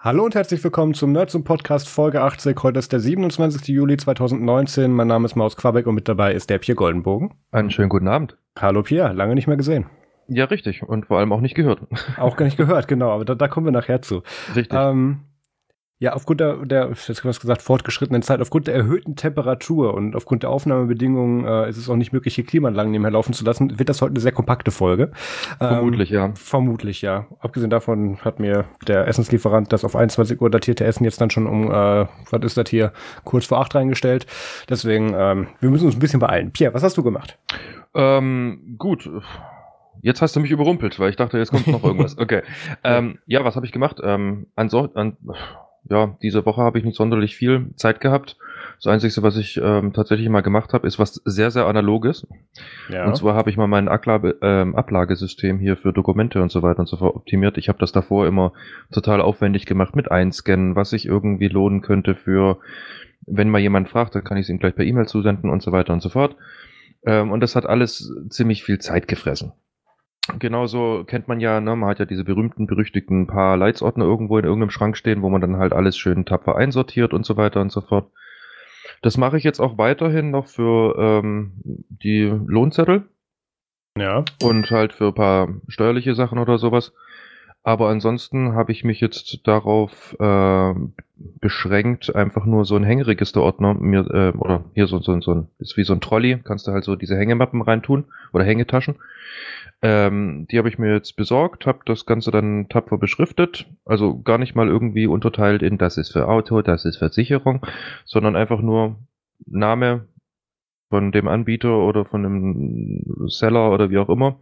Hallo und herzlich willkommen zum Nerds und Podcast Folge 80. Heute ist der 27. Juli 2019. Mein Name ist Maus Quabeck und mit dabei ist der Pierre Goldenbogen. Einen schönen guten Abend. Hallo Pierre, lange nicht mehr gesehen. Ja, richtig. Und vor allem auch nicht gehört. Auch gar nicht gehört, genau. Aber da, da kommen wir nachher zu. Richtig. Ähm, ja, aufgrund der, der jetzt was gesagt, fortgeschrittenen Zeit, aufgrund der erhöhten Temperatur und aufgrund der Aufnahmebedingungen äh, ist es auch nicht möglich, hier Klimaanlagen nebenher laufen zu lassen, wird das heute eine sehr kompakte Folge. Vermutlich, ähm, ja. Vermutlich, ja. Abgesehen davon hat mir der Essenslieferant das auf 21 Uhr datierte Essen jetzt dann schon um, äh, was ist das hier, kurz vor acht reingestellt. Deswegen, ähm, wir müssen uns ein bisschen beeilen. Pierre, was hast du gemacht? Ähm, gut. Jetzt hast du mich überrumpelt, weil ich dachte, jetzt kommt noch irgendwas. Okay. ähm, ja, was habe ich gemacht? Ähm, an, so, an ja, diese Woche habe ich nicht sonderlich viel Zeit gehabt. Das Einzige, was ich ähm, tatsächlich mal gemacht habe, ist was sehr, sehr analoges. Ja. Und zwar habe ich mal mein Ablage, ähm, Ablagesystem hier für Dokumente und so weiter und so fort optimiert. Ich habe das davor immer total aufwendig gemacht mit Einscannen, was sich irgendwie lohnen könnte für, wenn mal jemand fragt, dann kann ich es ihm gleich per E-Mail zusenden und so weiter und so fort. Ähm, und das hat alles ziemlich viel Zeit gefressen. Genauso kennt man ja, ne, man hat ja diese berühmten, berüchtigten paar Leitsordner irgendwo in irgendeinem Schrank stehen, wo man dann halt alles schön tapfer einsortiert und so weiter und so fort. Das mache ich jetzt auch weiterhin noch für ähm, die Lohnzettel Ja. und halt für ein paar steuerliche Sachen oder sowas. Aber ansonsten habe ich mich jetzt darauf äh, beschränkt, einfach nur so ein Hängeregisterordner mir, äh, oder hier so, so, so ein, ist wie so ein Trolley, kannst du halt so diese Hängemappen reintun oder Hängetaschen. Ähm, die habe ich mir jetzt besorgt, habe das Ganze dann tapfer beschriftet, also gar nicht mal irgendwie unterteilt in das ist für Auto, das ist Versicherung, sondern einfach nur Name von dem Anbieter oder von dem Seller oder wie auch immer.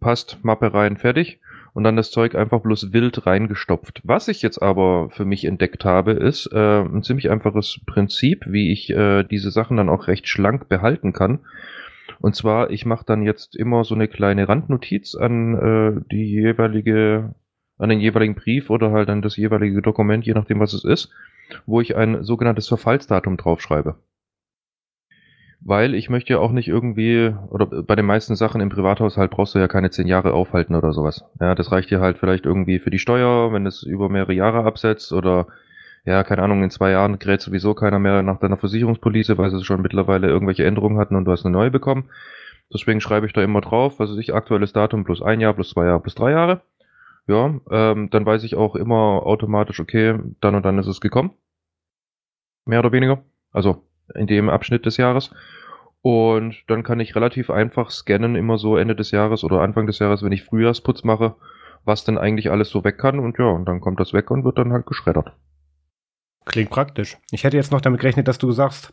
Passt, Mappe rein, fertig. Und dann das Zeug einfach bloß wild reingestopft. Was ich jetzt aber für mich entdeckt habe, ist äh, ein ziemlich einfaches Prinzip, wie ich äh, diese Sachen dann auch recht schlank behalten kann. Und zwar, ich mache dann jetzt immer so eine kleine Randnotiz an äh, die jeweilige, an den jeweiligen Brief oder halt an das jeweilige Dokument, je nachdem was es ist, wo ich ein sogenanntes Verfallsdatum draufschreibe. Weil ich möchte ja auch nicht irgendwie, oder bei den meisten Sachen im Privathaushalt brauchst du ja keine zehn Jahre aufhalten oder sowas. Ja, das reicht dir halt vielleicht irgendwie für die Steuer, wenn es über mehrere Jahre absetzt oder ja, keine Ahnung, in zwei Jahren gerät sowieso keiner mehr nach deiner Versicherungspolice, weil sie schon mittlerweile irgendwelche Änderungen hatten und du hast eine neue bekommen. Deswegen schreibe ich da immer drauf, was weiß ich, aktuelles Datum plus ein Jahr, plus zwei Jahre, plus drei Jahre. Ja, ähm, dann weiß ich auch immer automatisch, okay, dann und dann ist es gekommen. Mehr oder weniger. Also in dem Abschnitt des Jahres. Und dann kann ich relativ einfach scannen, immer so Ende des Jahres oder Anfang des Jahres, wenn ich Frühjahrsputz mache, was denn eigentlich alles so weg kann. Und ja, und dann kommt das weg und wird dann halt geschreddert. Klingt praktisch. Ich hätte jetzt noch damit gerechnet, dass du sagst,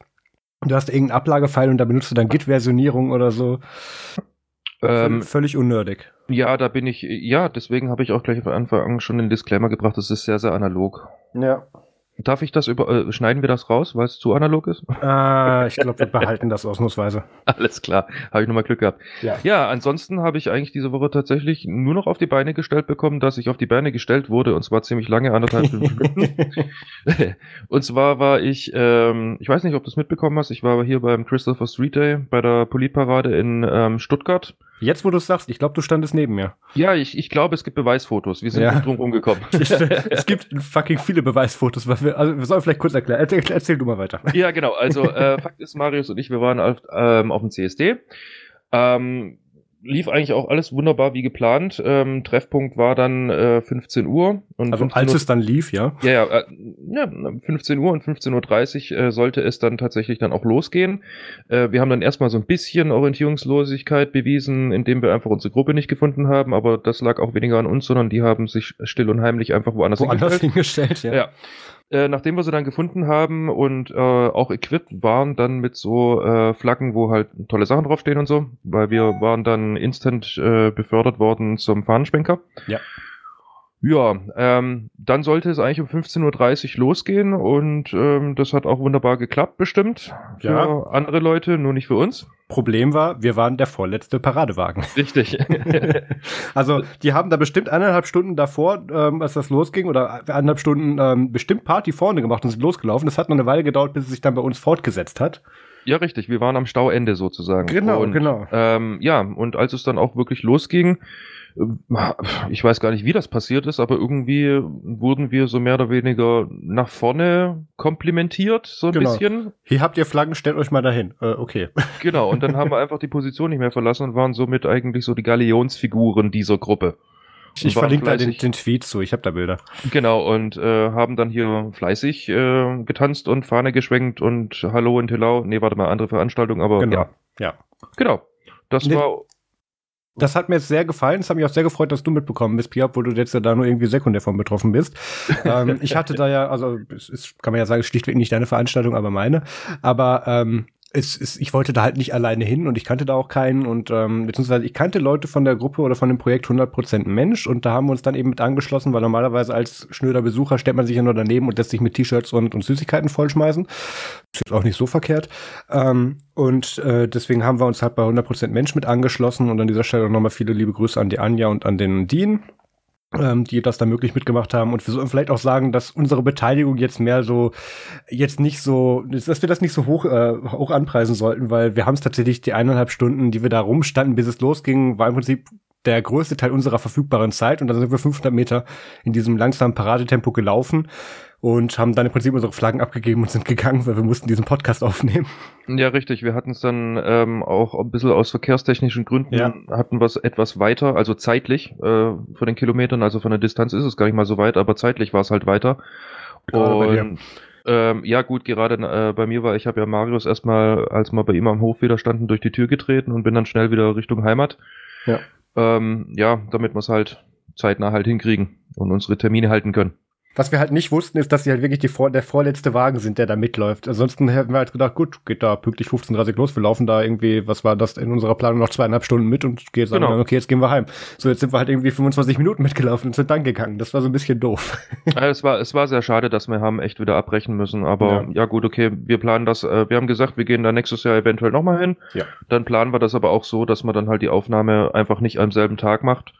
du hast irgendeinen Ablagefile und da benutzt du dann Git-Versionierung oder so. Ähm, Völlig unnördig. ja, da bin ich, ja, deswegen habe ich auch gleich von Anfang an schon den Disclaimer gebracht, das ist sehr, sehr analog. Ja. Darf ich das über, äh, schneiden wir das raus, weil es zu analog ist? Äh, ich glaube, wir behalten das ausnahmsweise. Alles klar, habe ich nochmal Glück gehabt. Ja. Ja, ansonsten habe ich eigentlich diese Woche tatsächlich nur noch auf die Beine gestellt bekommen, dass ich auf die Beine gestellt wurde und zwar ziemlich lange, anderthalb Stunden. und zwar war ich, ähm, ich weiß nicht, ob du es mitbekommen hast, ich war hier beim Christopher Street Day bei der Politparade in ähm, Stuttgart. Jetzt, wo du es sagst, ich glaube, du standest neben mir. Ja, ich, ich glaube, es gibt Beweisfotos. Wir sind Ja. drum rumgekommen. es gibt fucking viele Beweisfotos, weil wir, also wir sollen vielleicht kurz erklären. Erzähl, erzähl du mal weiter. Ja, genau. Also äh, Fakt ist, Marius und ich, wir waren auf, ähm, auf dem CSD. Ähm, lief eigentlich auch alles wunderbar wie geplant. Ähm, Treffpunkt war dann äh, 15 Uhr. Und Also 15 als Uhr, es dann lief, ja. ja, ja, äh, ja, 15 Uhr und 15.30 Uhr äh, sollte es dann tatsächlich dann auch losgehen. Äh, wir haben dann erstmal so ein bisschen Orientierungslosigkeit bewiesen, indem wir einfach unsere Gruppe nicht gefunden haben, aber das lag auch weniger an uns, sondern die haben sich still und heimlich einfach woanders Woanders hingestellt. hingestellt, ja. Ja. Äh, nachdem wir sie dann gefunden haben und äh, auch equipped waren, dann mit so äh, Flaggen, wo halt tolle Sachen draufstehen und so, weil wir waren dann instant äh, befördert worden zum Fahnenschwenker. Ja. Ja, ähm, dann sollte es eigentlich um 15.30 Uhr losgehen und ähm, das hat auch wunderbar geklappt, bestimmt. Für Ja. andere Leute, nur nicht für uns. Problem war, wir waren der vorletzte Paradewagen. Richtig. Also, die haben da bestimmt eineinhalb Stunden davor, ähm, als das losging, oder eineinhalb Stunden ähm, bestimmt Party vorne gemacht und sind losgelaufen. Das hat noch eine Weile gedauert, bis es sich dann bei uns fortgesetzt hat. Ja, richtig. Wir waren am Stauende sozusagen. Genau, und, genau. Ähm, ja, und als es dann auch wirklich losging, äh, ich weiß gar nicht, wie das passiert ist, aber irgendwie wurden wir so mehr oder weniger nach vorne komplimentiert, so ein Genau. bisschen. Hier habt ihr Flaggen, stellt euch mal dahin. Äh, okay. Genau, und dann haben wir einfach die Position nicht mehr verlassen und waren somit eigentlich so die Galionsfiguren dieser Gruppe. Ich, verlinke da den, den Tweet zu, ich habe da Bilder. Genau, und äh, haben dann hier fleißig äh, getanzt und Fahne geschwenkt und Hallo in Tillau. Nee, warte mal, andere Veranstaltung, aber Genau. ja. Ja. Genau. Das Nee. war Das hat mir jetzt sehr gefallen. Es hat mich auch sehr gefreut, dass du mitbekommen bist, Pia, obwohl du jetzt ja da nur irgendwie sekundär von betroffen bist. ähm, ich hatte da ja, also es ist, kann man ja sagen, schlichtweg nicht deine Veranstaltung, aber meine. Aber ähm, es ist, ich wollte da halt nicht alleine hin und ich kannte da auch keinen und ähm, beziehungsweise ich kannte Leute von der Gruppe oder von dem Projekt 100% Mensch und da haben wir uns dann eben mit angeschlossen, weil normalerweise als schnöder Besucher stellt man sich ja nur daneben und lässt sich mit T-Shirts und, und Süßigkeiten vollschmeißen. Ist jetzt auch nicht so verkehrt. Ähm, und äh, deswegen haben wir uns halt bei 100% Mensch mit angeschlossen und an dieser Stelle nochmal viele liebe Grüße an die Anja und an den Dean, ähm, die das da möglich mitgemacht haben. Und wir sollen vielleicht auch sagen, dass unsere Beteiligung jetzt mehr so, jetzt nicht so, dass wir das nicht so hoch, äh, hoch anpreisen sollten, weil wir haben es tatsächlich die eineinhalb Stunden, die wir da rumstanden, bis es losging, war im Prinzip der größte Teil unserer verfügbaren Zeit und dann sind wir 500 Meter in diesem langsamen Paradetempo gelaufen und haben dann im Prinzip unsere Flaggen abgegeben und sind gegangen, weil wir mussten diesen Podcast aufnehmen. Ja, richtig. Wir hatten es dann ähm, auch ein bisschen aus verkehrstechnischen Gründen, Ja. hatten wir es etwas weiter, also zeitlich äh, von den Kilometern, also von der Distanz ist es gar nicht mal so weit, aber zeitlich war es halt weiter. Und ähm, ja, gut, gerade äh, bei mir war, ich habe ja Marius erstmal, als wir bei ihm am Hof wieder standen, durch die Tür getreten und bin dann schnell wieder Richtung Heimat. Ja. Ähm, ja, damit wir es halt zeitnah halt hinkriegen und unsere Termine halten können. Was wir halt nicht wussten, ist, dass sie halt wirklich die vor der vorletzte Wagen sind, der da mitläuft. Ansonsten hätten wir halt gedacht, gut, geht da pünktlich 15.30 los, wir laufen da irgendwie, was war das in unserer Planung, noch zweieinhalb Stunden mit und geht sagen Genau. okay, jetzt gehen wir heim. So, jetzt sind wir halt irgendwie 25 Minuten mitgelaufen und sind dann gegangen. Das war so ein bisschen doof. Ja, es war, es war sehr schade, dass wir haben echt wieder abbrechen müssen, aber Ja. ja, gut, okay, wir planen das, äh, wir haben gesagt, wir gehen da nächstes Jahr eventuell nochmal hin. Ja. Dann planen wir das aber auch so, dass man dann halt die Aufnahme einfach nicht am selben Tag macht,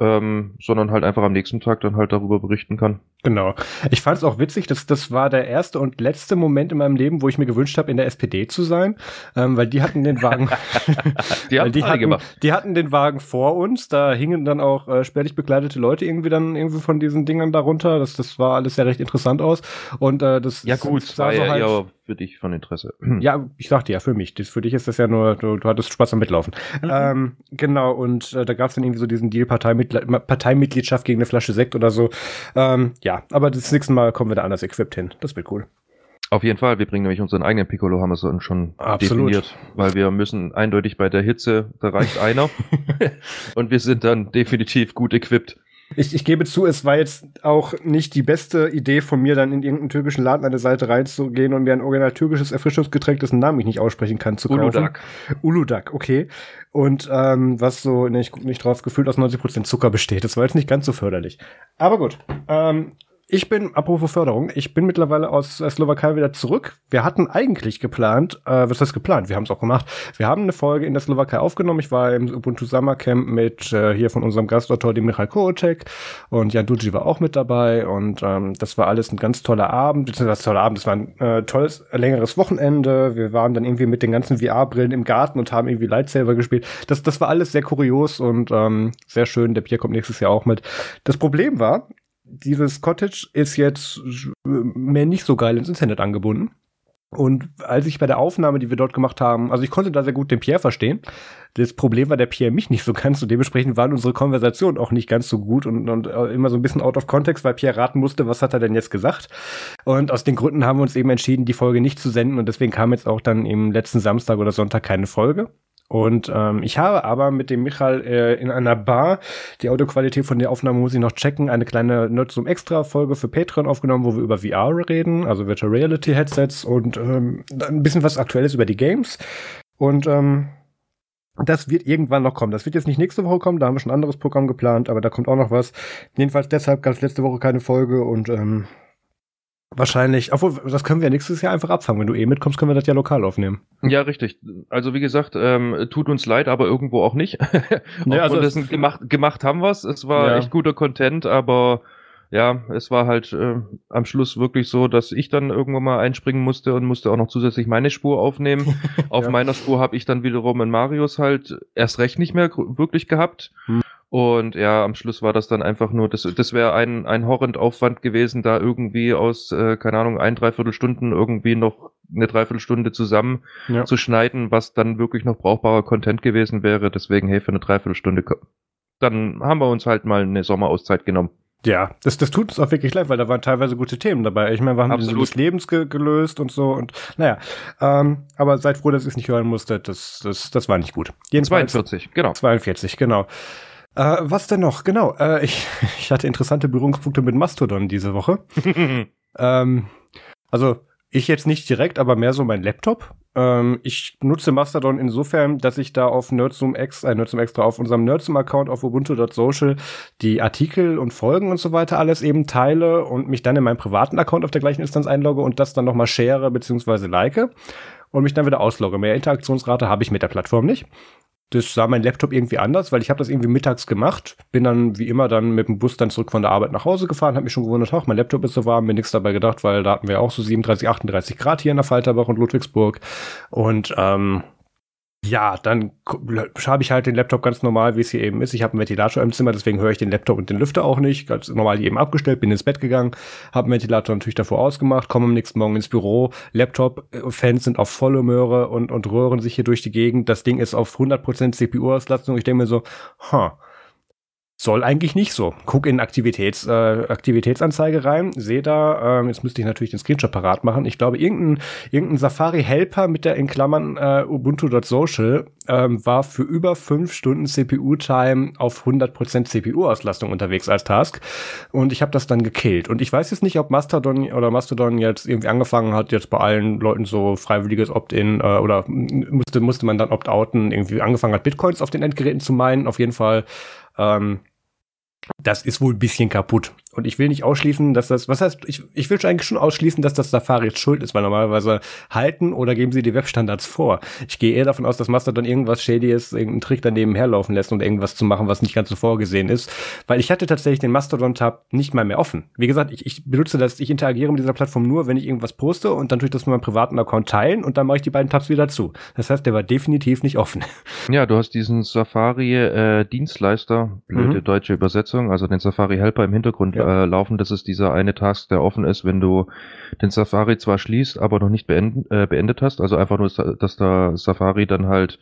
ähm, sondern halt einfach am nächsten Tag dann halt darüber berichten kann. Genau. Ich fand es auch witzig, dass das war der erste und letzte Moment in meinem Leben, wo ich mir gewünscht habe, in der SPD zu sein, ähm, weil die hatten den Wagen. Die haben die hatten, gemacht. die hatten den Wagen vor uns, da hingen dann auch äh, spärlich bekleidete Leute irgendwie dann irgendwie von diesen Dingern darunter. Das, das war alles sehr recht interessant aus. Und äh, das Ja gut, sah war so ja halt, eher für dich von Interesse. ja, ich sagte ja, für mich. Das, für dich ist das ja nur, du, du hattest Spaß am Mitlaufen. Ähm, genau, und äh, da gab es dann irgendwie so diesen Deal Parteimitgl Parteimitgliedschaft gegen eine Flasche Sekt oder so. Ähm, ja, aber das nächste Mal kommen wir da anders equipped hin. Das wird cool. Auf jeden Fall, wir bringen nämlich unseren eigenen Piccolo, haben wir schon Absolut. definiert, weil wir müssen eindeutig bei der Hitze, da reicht einer und wir sind dann definitiv gut equipped. Ich, ich gebe zu, es war jetzt auch nicht die beste Idee von mir, dann in irgendeinen türkischen Laden an der Seite reinzugehen und mir ein original türkisches Erfrischungsgetränk, dessen Namen ich nicht aussprechen kann, zu kaufen. Uludag. Uludag, okay. Und ähm, was so, ne, ich guck nicht drauf, gefühlt aus 90% Zucker besteht. Das war jetzt nicht ganz so förderlich. Aber gut. Ähm, ich bin, apropos Förderung, ich bin mittlerweile aus der Slowakei wieder zurück. Wir hatten eigentlich geplant, äh, was heißt geplant? Wir haben es auch gemacht. Wir haben eine Folge in der Slowakei aufgenommen. Ich war im Ubuntu Summer Camp mit äh, hier von unserem Gastautor, dem Michal Koocek. Und Jan Duji war auch mit dabei. Und ähm, das war alles ein ganz toller Abend. Beziehungsweise toller Abend, das war ein äh, tolles, längeres Wochenende. Wir waren dann irgendwie mit den ganzen VR-Brillen im Garten und haben irgendwie Lightsaber gespielt. Das, das war alles sehr kurios und ähm, sehr schön. Der Pierre kommt nächstes Jahr auch mit. Das Problem war, dieses Cottage ist jetzt mehr nicht so geil ins Internet angebunden. Und als ich bei der Aufnahme, die wir dort gemacht haben, also ich konnte da sehr gut den Pierre verstehen. Das Problem war der Pierre mich nicht so ganz und dementsprechend waren unsere Konversationen auch nicht ganz so gut und, und äh, immer so ein bisschen out of context, weil Pierre raten musste, was hat er denn jetzt gesagt. Und aus den Gründen haben wir uns eben entschieden, die Folge nicht zu senden und deswegen kam jetzt auch dann im letzten Samstag oder Sonntag keine Folge. Und ähm, ich habe aber mit dem Michael äh, in einer Bar, die Audioqualität von der Aufnahme muss ich noch checken, eine kleine Nerdsum Extra Folge für Patreon aufgenommen, wo wir über VR reden, also Virtual Reality Headsets und ähm, ein bisschen was Aktuelles über die Games. Und ähm, das wird irgendwann noch kommen. Das wird jetzt nicht nächste Woche kommen, da haben wir schon ein anderes Programm geplant, aber da kommt auch noch was. Jedenfalls deshalb es letzte Woche keine Folge und ähm, wahrscheinlich, obwohl, das können wir nächstes Jahr einfach abfangen. Wenn du eh mitkommst, können wir das ja lokal aufnehmen. Ja, richtig. Also wie gesagt, ähm, tut uns leid, aber irgendwo auch nicht. Nee, also es- das gemacht, gemacht haben wir's. Es war Ja. echt guter Content, aber ja, es war halt äh, am Schluss wirklich so, dass ich dann irgendwann mal einspringen musste und musste auch noch zusätzlich meine Spur aufnehmen. Auf ja. meiner Spur habe ich dann wiederum in Marius halt erst recht nicht mehr wirklich gehabt. Hm. Und ja, am Schluss war das dann einfach nur, das, das wäre ein, ein Horrendaufwand gewesen, da irgendwie aus, äh, keine Ahnung, ein, dreiviertel Stunden irgendwie noch eine Dreiviertelstunde zusammen ja. zu schneiden, was dann wirklich noch brauchbarer Content gewesen wäre. Deswegen, hey, für eine Dreiviertelstunde, dann haben wir uns halt mal eine Sommerauszeit genommen. Ja, das, das tut uns auch wirklich leid, weil da waren teilweise gute Themen dabei. Ich meine, wir haben Absolut. des Lebens ge gelöst und so und naja. Ähm, aber seid froh, dass ihr es nicht hören musstet. Das, das, das war nicht gut. Jedenfalls, 42, genau. 42, genau. Äh, was denn noch? Genau. Äh, ich, ich hatte interessante Berührungspunkte mit Mastodon diese Woche. ähm, also ich jetzt nicht direkt, aber mehr so mein Laptop. Ähm, ich nutze Mastodon insofern, dass ich da auf Nerdzoom X, äh, Nerdzoom Extra auf unserem Nerdzoom-Account auf ubuntu.social die Artikel und Folgen und so weiter alles eben teile und mich dann in meinen privaten Account auf der gleichen Instanz einlogge und das dann nochmal share bzw. like und mich dann wieder auslogge. Mehr Interaktionsrate habe ich mit der Plattform nicht das sah mein Laptop irgendwie anders, weil ich habe das irgendwie mittags gemacht, bin dann wie immer dann mit dem Bus dann zurück von der Arbeit nach Hause gefahren, habe mich schon gewundert, ach, mein Laptop ist so warm, mir nichts dabei gedacht, weil da hatten wir auch so 37, 38 Grad hier in der Falterbach und Ludwigsburg. Und ähm, ja, dann habe ich halt den Laptop ganz normal, wie es hier eben ist. Ich habe einen Ventilator im Zimmer, deswegen höre ich den Laptop und den Lüfter auch nicht. Ganz normal eben abgestellt, bin ins Bett gegangen, habe den Ventilator natürlich davor ausgemacht, komme am nächsten Morgen ins Büro. Laptop-Fans sind auf volle Möhre und, und röhren sich hier durch die Gegend. Das Ding ist auf 100% CPU-Auslastung. Ich denke mir so, ha, huh, soll eigentlich nicht so. Guck in Aktivitäts, äh, Aktivitätsanzeige rein, sehe da, ähm, jetzt müsste ich natürlich den Screenshot parat machen. Ich glaube, irgendein, irgendein Safari-Helper mit der in Klammern äh, Ubuntu.social ähm, war für über fünf Stunden CPU-Time auf 100% CPU-Auslastung unterwegs als Task. Und ich habe das dann gekillt. Und ich weiß jetzt nicht, ob Mastodon oder Mastodon jetzt irgendwie angefangen hat, jetzt bei allen Leuten so freiwilliges Opt-in äh, oder musste, musste man dann Opt-outen, irgendwie angefangen hat, Bitcoins auf den Endgeräten zu meinen. Auf jeden Fall ähm, das ist wohl ein bisschen kaputt. Und ich will nicht ausschließen, dass das, was heißt, ich, ich will eigentlich schon ausschließen, dass das Safari jetzt schuld ist, weil normalerweise halten oder geben sie die Webstandards vor. Ich gehe eher davon aus, dass Mastodon irgendwas Shadys, irgendeinen Trick daneben herlaufen lässt, um irgendwas zu machen, was nicht ganz so vorgesehen ist. Weil ich hatte tatsächlich den Mastodon-Tab nicht mal mehr offen. Wie gesagt, ich, ich benutze das, ich interagiere mit dieser Plattform nur, wenn ich irgendwas poste und dann tue ich das mit meinem privaten Account teilen und dann mache ich die beiden Tabs wieder zu. Das heißt, der war definitiv nicht offen. Ja, du hast diesen Safari-Dienstleister, äh, blöde mhm. deutsche Übersetzung, also den Safari-Helper im Hintergrund ja. äh, laufen. Das ist dieser eine Task, der offen ist, wenn du den Safari zwar schließt, aber noch nicht beenden, äh, beendet hast. Also einfach nur, dass der Safari dann halt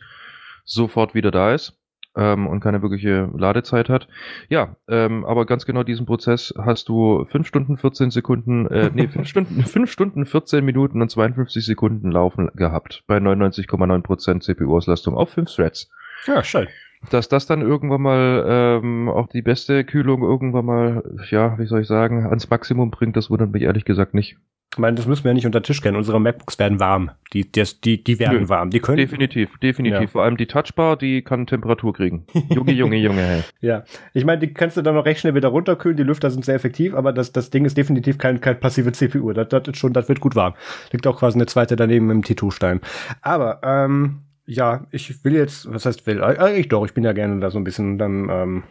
sofort wieder da ist ähm, und keine wirkliche Ladezeit hat. Ja, ähm, aber ganz genau diesen Prozess hast du 5 Stunden 14 Sekunden, äh, nee, 5 Stunden, 5 Stunden 14 Minuten und 52 Sekunden laufen gehabt bei 99,9% CPU-Auslastung auf 5 Threads. Ja, schön dass das dann irgendwann mal ähm, auch die beste Kühlung irgendwann mal, ja, wie soll ich sagen, ans Maximum bringt, das wundert mich ehrlich gesagt nicht. Ich meine, das müssen wir ja nicht unter den Tisch kennen. Unsere MacBooks werden warm. Die, die, die, die werden Nö, warm. Die können. Definitiv, definitiv. Ja. Vor allem die Touchbar, die kann Temperatur kriegen. Junge, Junge, Junge, hey. Ja. Ich meine, die kannst du dann noch recht schnell wieder runterkühlen. Die Lüfter sind sehr effektiv, aber das, das Ding ist definitiv kein, kein passive CPU. Das, das ist schon, das wird gut warm. Liegt auch quasi eine zweite daneben im T2-Stein. Aber, ähm, ja, ich will jetzt, was heißt will? Eigentlich doch, ich bin ja gerne da so ein bisschen dann ähm,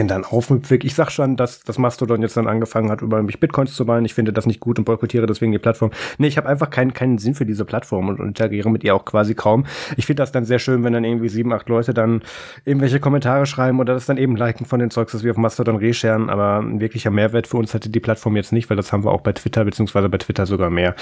bisschen dann aufmüpfig. Ich sag schon, dass das Mastodon jetzt dann angefangen hat, über mich Bitcoins zu meinen. Ich finde das nicht gut und boykottiere deswegen die Plattform. Nee, ich habe einfach keinen, keinen Sinn für diese Plattform und, interagiere mit ihr auch quasi kaum. Ich finde das dann sehr schön, wenn dann irgendwie sieben, acht Leute dann irgendwelche Kommentare schreiben oder das dann eben liken von den Zeugs, das wir auf Mastodon resharen. Aber ein wirklicher Mehrwert für uns hatte die Plattform jetzt nicht, weil das haben wir auch bei Twitter, beziehungsweise bei Twitter sogar mehr.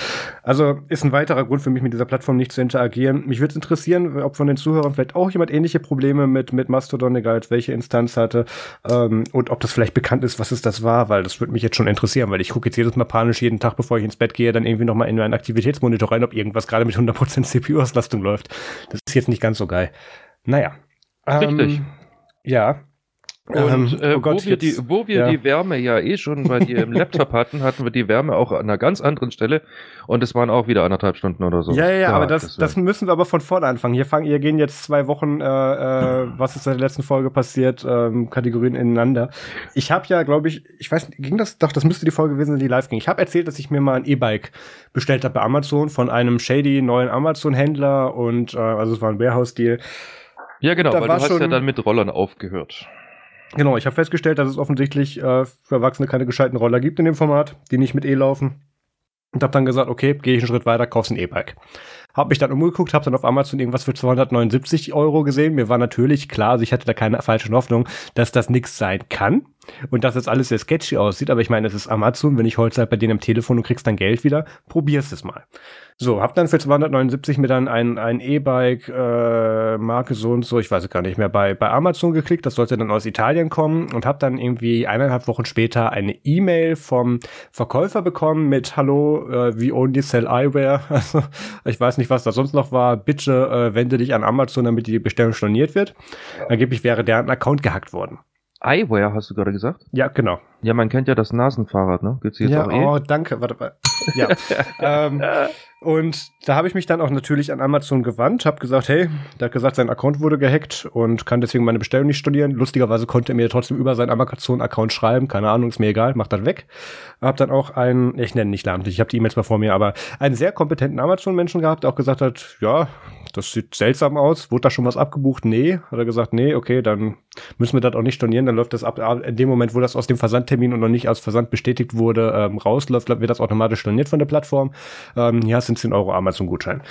Also ist ein weiterer Grund für mich, mit dieser Plattform nicht zu interagieren. Mich würde es interessieren, ob von den Zuhörern vielleicht auch jemand ähnliche Probleme mit, mit Mastodon, egal welche Instanz hatte. Ähm, und ob das vielleicht bekannt ist, was es das war, weil das würde mich jetzt schon interessieren, weil ich gucke jetzt jedes Mal panisch jeden Tag, bevor ich ins Bett gehe, dann irgendwie nochmal in meinen Aktivitätsmonitor rein, ob irgendwas gerade mit 100% CPU-Auslastung läuft. Das ist jetzt nicht ganz so geil. Naja. Richtig. Ähm, ja. Und ähm, äh, oh Gott, wo wir, jetzt, die, wo wir ja. die Wärme ja eh schon bei dir im Laptop hatten, hatten wir die Wärme auch an einer ganz anderen Stelle und es waren auch wieder anderthalb Stunden oder so. Ja, ja, ja aber das, das, das müssen wir aber von vorne anfangen. Hier fangen, hier gehen jetzt zwei Wochen, äh, äh, was ist in der letzten Folge passiert, ähm, Kategorien ineinander. Ich habe ja, glaube ich, ich weiß, ging das, doch, das müsste die Folge gewesen sein, die live ging. Ich habe erzählt, dass ich mir mal ein E-Bike bestellt habe bei Amazon von einem shady neuen Amazon-Händler und äh, also es war ein Warehouse-Deal. Ja, genau, da weil du hast ja dann mit Rollern aufgehört. Genau, ich habe festgestellt, dass es offensichtlich äh, für Erwachsene keine gescheiten Roller gibt in dem Format, die nicht mit E laufen. Und habe dann gesagt, okay, gehe ich einen Schritt weiter, kaufst ein E-Bike. Hab mich dann umgeguckt, habe dann auf Amazon irgendwas für 279 Euro gesehen. Mir war natürlich klar, also ich hatte da keine falsche Hoffnung, dass das nichts sein kann und dass das alles sehr sketchy aussieht. Aber ich meine, es ist Amazon, wenn ich heute halt bei denen am Telefon und kriegst dann Geld wieder, probierst es mal. So, hab dann für 279 mir dann ein, ein E-Bike, äh, Marke so und so, ich weiß es gar nicht mehr, bei, bei Amazon geklickt. Das sollte dann aus Italien kommen und hab dann irgendwie eineinhalb Wochen später eine E-Mail vom Verkäufer bekommen mit Hallo, äh, we only sell eyewear. Also, ich weiß nicht, was da sonst noch war. Bitte äh, wende dich an Amazon, damit die Bestellung storniert wird. Angeblich wäre deren Account gehackt worden. Eyewear hast du gerade gesagt? Ja, genau. Ja, man kennt ja das Nasenfahrrad, ne? Gibt's jetzt ja, auch eh? Oh, danke. Warte, warte. Ja. ähm, und da habe ich mich dann auch natürlich an Amazon gewandt, habe gesagt, hey, der hat gesagt, sein Account wurde gehackt und kann deswegen meine Bestellung nicht studieren. Lustigerweise konnte er mir trotzdem über seinen Amazon-Account schreiben, keine Ahnung, ist mir egal, macht das weg. Hab dann auch einen, ich nenne nicht namentlich, ich habe die E-Mails mal vor mir, aber einen sehr kompetenten Amazon-Menschen gehabt, der auch gesagt hat, ja, das sieht seltsam aus, wurde da schon was abgebucht? Nee, hat er gesagt, nee, okay, dann müssen wir das auch nicht stornieren, dann läuft das ab, in dem Moment, wo das aus dem Versandtermin und noch nicht als Versand bestätigt wurde, ähm, rausläuft, wird das automatisch storniert von der Plattform. Ähm, hier hast du 10 Euro Amazon-Gutschein.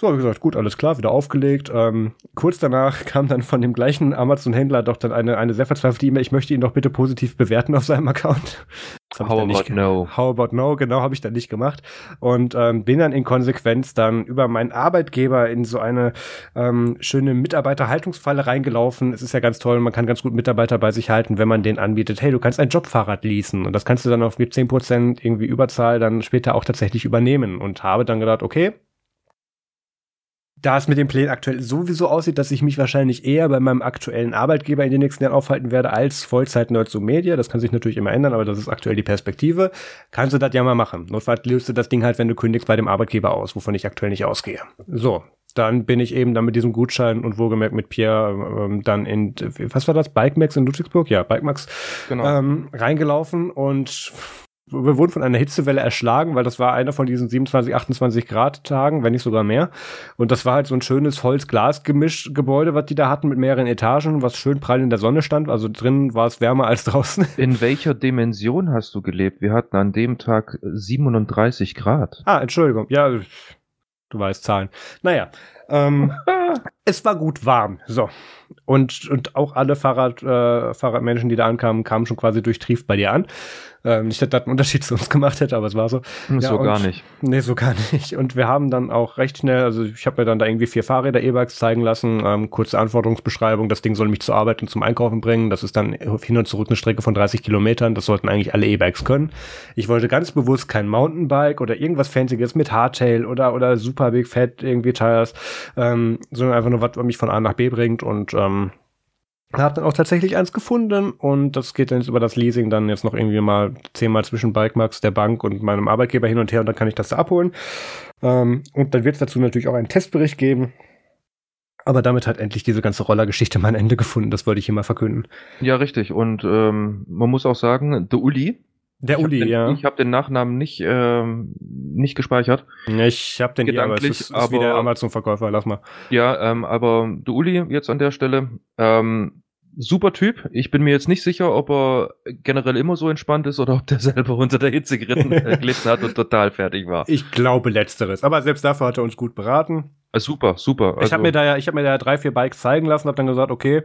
So habe ich gesagt, gut, alles klar, wieder aufgelegt. Ähm, kurz danach kam dann von dem gleichen Amazon-Händler doch dann eine, eine sehr verzweifelte E-Mail, ich möchte ihn doch bitte positiv bewerten auf seinem Account. How about nicht, no? How about no, genau, habe ich dann nicht gemacht. Und ähm, bin dann in Konsequenz dann über meinen Arbeitgeber in so eine ähm, schöne Mitarbeiterhaltungsfalle reingelaufen. Es ist ja ganz toll, man kann ganz gut Mitarbeiter bei sich halten, wenn man denen anbietet, hey, du kannst ein Jobfahrrad leasen. Und das kannst du dann auf 10% irgendwie Überzahl dann später auch tatsächlich übernehmen. Und habe dann gedacht, okay, da es mit den Plänen aktuell sowieso aussieht, dass ich mich wahrscheinlich eher bei meinem aktuellen Arbeitgeber in den nächsten Jahren aufhalten werde als Vollzeit-Nerd zu Media. Das kann sich natürlich immer ändern, aber das ist aktuell die Perspektive. Kannst du das ja mal machen. Notfalls löst du das Ding halt, wenn du kündigst, bei dem Arbeitgeber aus, wovon ich aktuell nicht ausgehe. So. Dann bin ich eben dann mit diesem Gutschein und wohlgemerkt mit Pierre ähm, dann in, was war das, Bikemax in Ludwigsburg? Ja, Bikemax genau. ähm, reingelaufen und wir wurden von einer Hitzewelle erschlagen, weil das war einer von diesen 27, 28 Grad Tagen, wenn nicht sogar mehr. Und das war halt so ein schönes Holz-Glas-Gemisch-Gebäude, was die da hatten mit mehreren Etagen, was schön prall in der Sonne stand. Also drinnen war es wärmer als draußen. In welcher Dimension hast du gelebt? Wir hatten an dem Tag 37 Grad. Ah, Entschuldigung. Ja, du weißt Zahlen. Naja, ähm, es war gut warm. So. Und, und auch alle Fahrrad, äh, Fahrradmenschen, die da ankamen, kamen schon quasi durchtrieft bei dir an. Ähm, nicht, dass das einen Unterschied zu uns gemacht hätte, aber es war so. Hm, so ja, gar nicht. Nee, so gar nicht. Und wir haben dann auch recht schnell, also ich habe mir dann da irgendwie vier Fahrräder E-Bikes zeigen lassen, ähm, kurze Anforderungsbeschreibung, das Ding soll mich zur Arbeit und zum Einkaufen bringen. Das ist dann hin und zurück eine Strecke von 30 Kilometern. Das sollten eigentlich alle E-Bikes können. Ich wollte ganz bewusst kein Mountainbike oder irgendwas Fancyes mit Hardtail oder, oder super big fat irgendwie Tires, ähm, sondern einfach nur was, mich von A nach B bringt und ähm, hab dann auch tatsächlich eins gefunden und das geht dann jetzt über das Leasing dann jetzt noch irgendwie mal zehnmal zwischen Bikemax, der Bank und meinem Arbeitgeber hin und her und dann kann ich das da abholen. Ähm, und dann wird es dazu natürlich auch einen Testbericht geben. Aber damit hat endlich diese ganze Rollergeschichte mein Ende gefunden. Das wollte ich hier mal verkünden. Ja, richtig. Und ähm, man muss auch sagen, der Uli. Der Uli, den, ja. Ich habe den Nachnamen nicht, ähm, nicht gespeichert. Ich habe den Gedanklich, hier, aber es ist, ist wie der Amazon-Verkäufer, lass mal. Ja, ähm, aber der Uli jetzt an der Stelle, ähm, super Typ. Ich bin mir jetzt nicht sicher, ob er generell immer so entspannt ist oder ob der selber unter der Hitze geritten, äh, gelitten hat und total fertig war. Ich glaube letzteres. Aber selbst dafür hat er uns gut beraten. Äh, super, super. Also, ich habe mir da ja, ich habe mir da drei, vier Bikes zeigen lassen, habe dann gesagt, okay,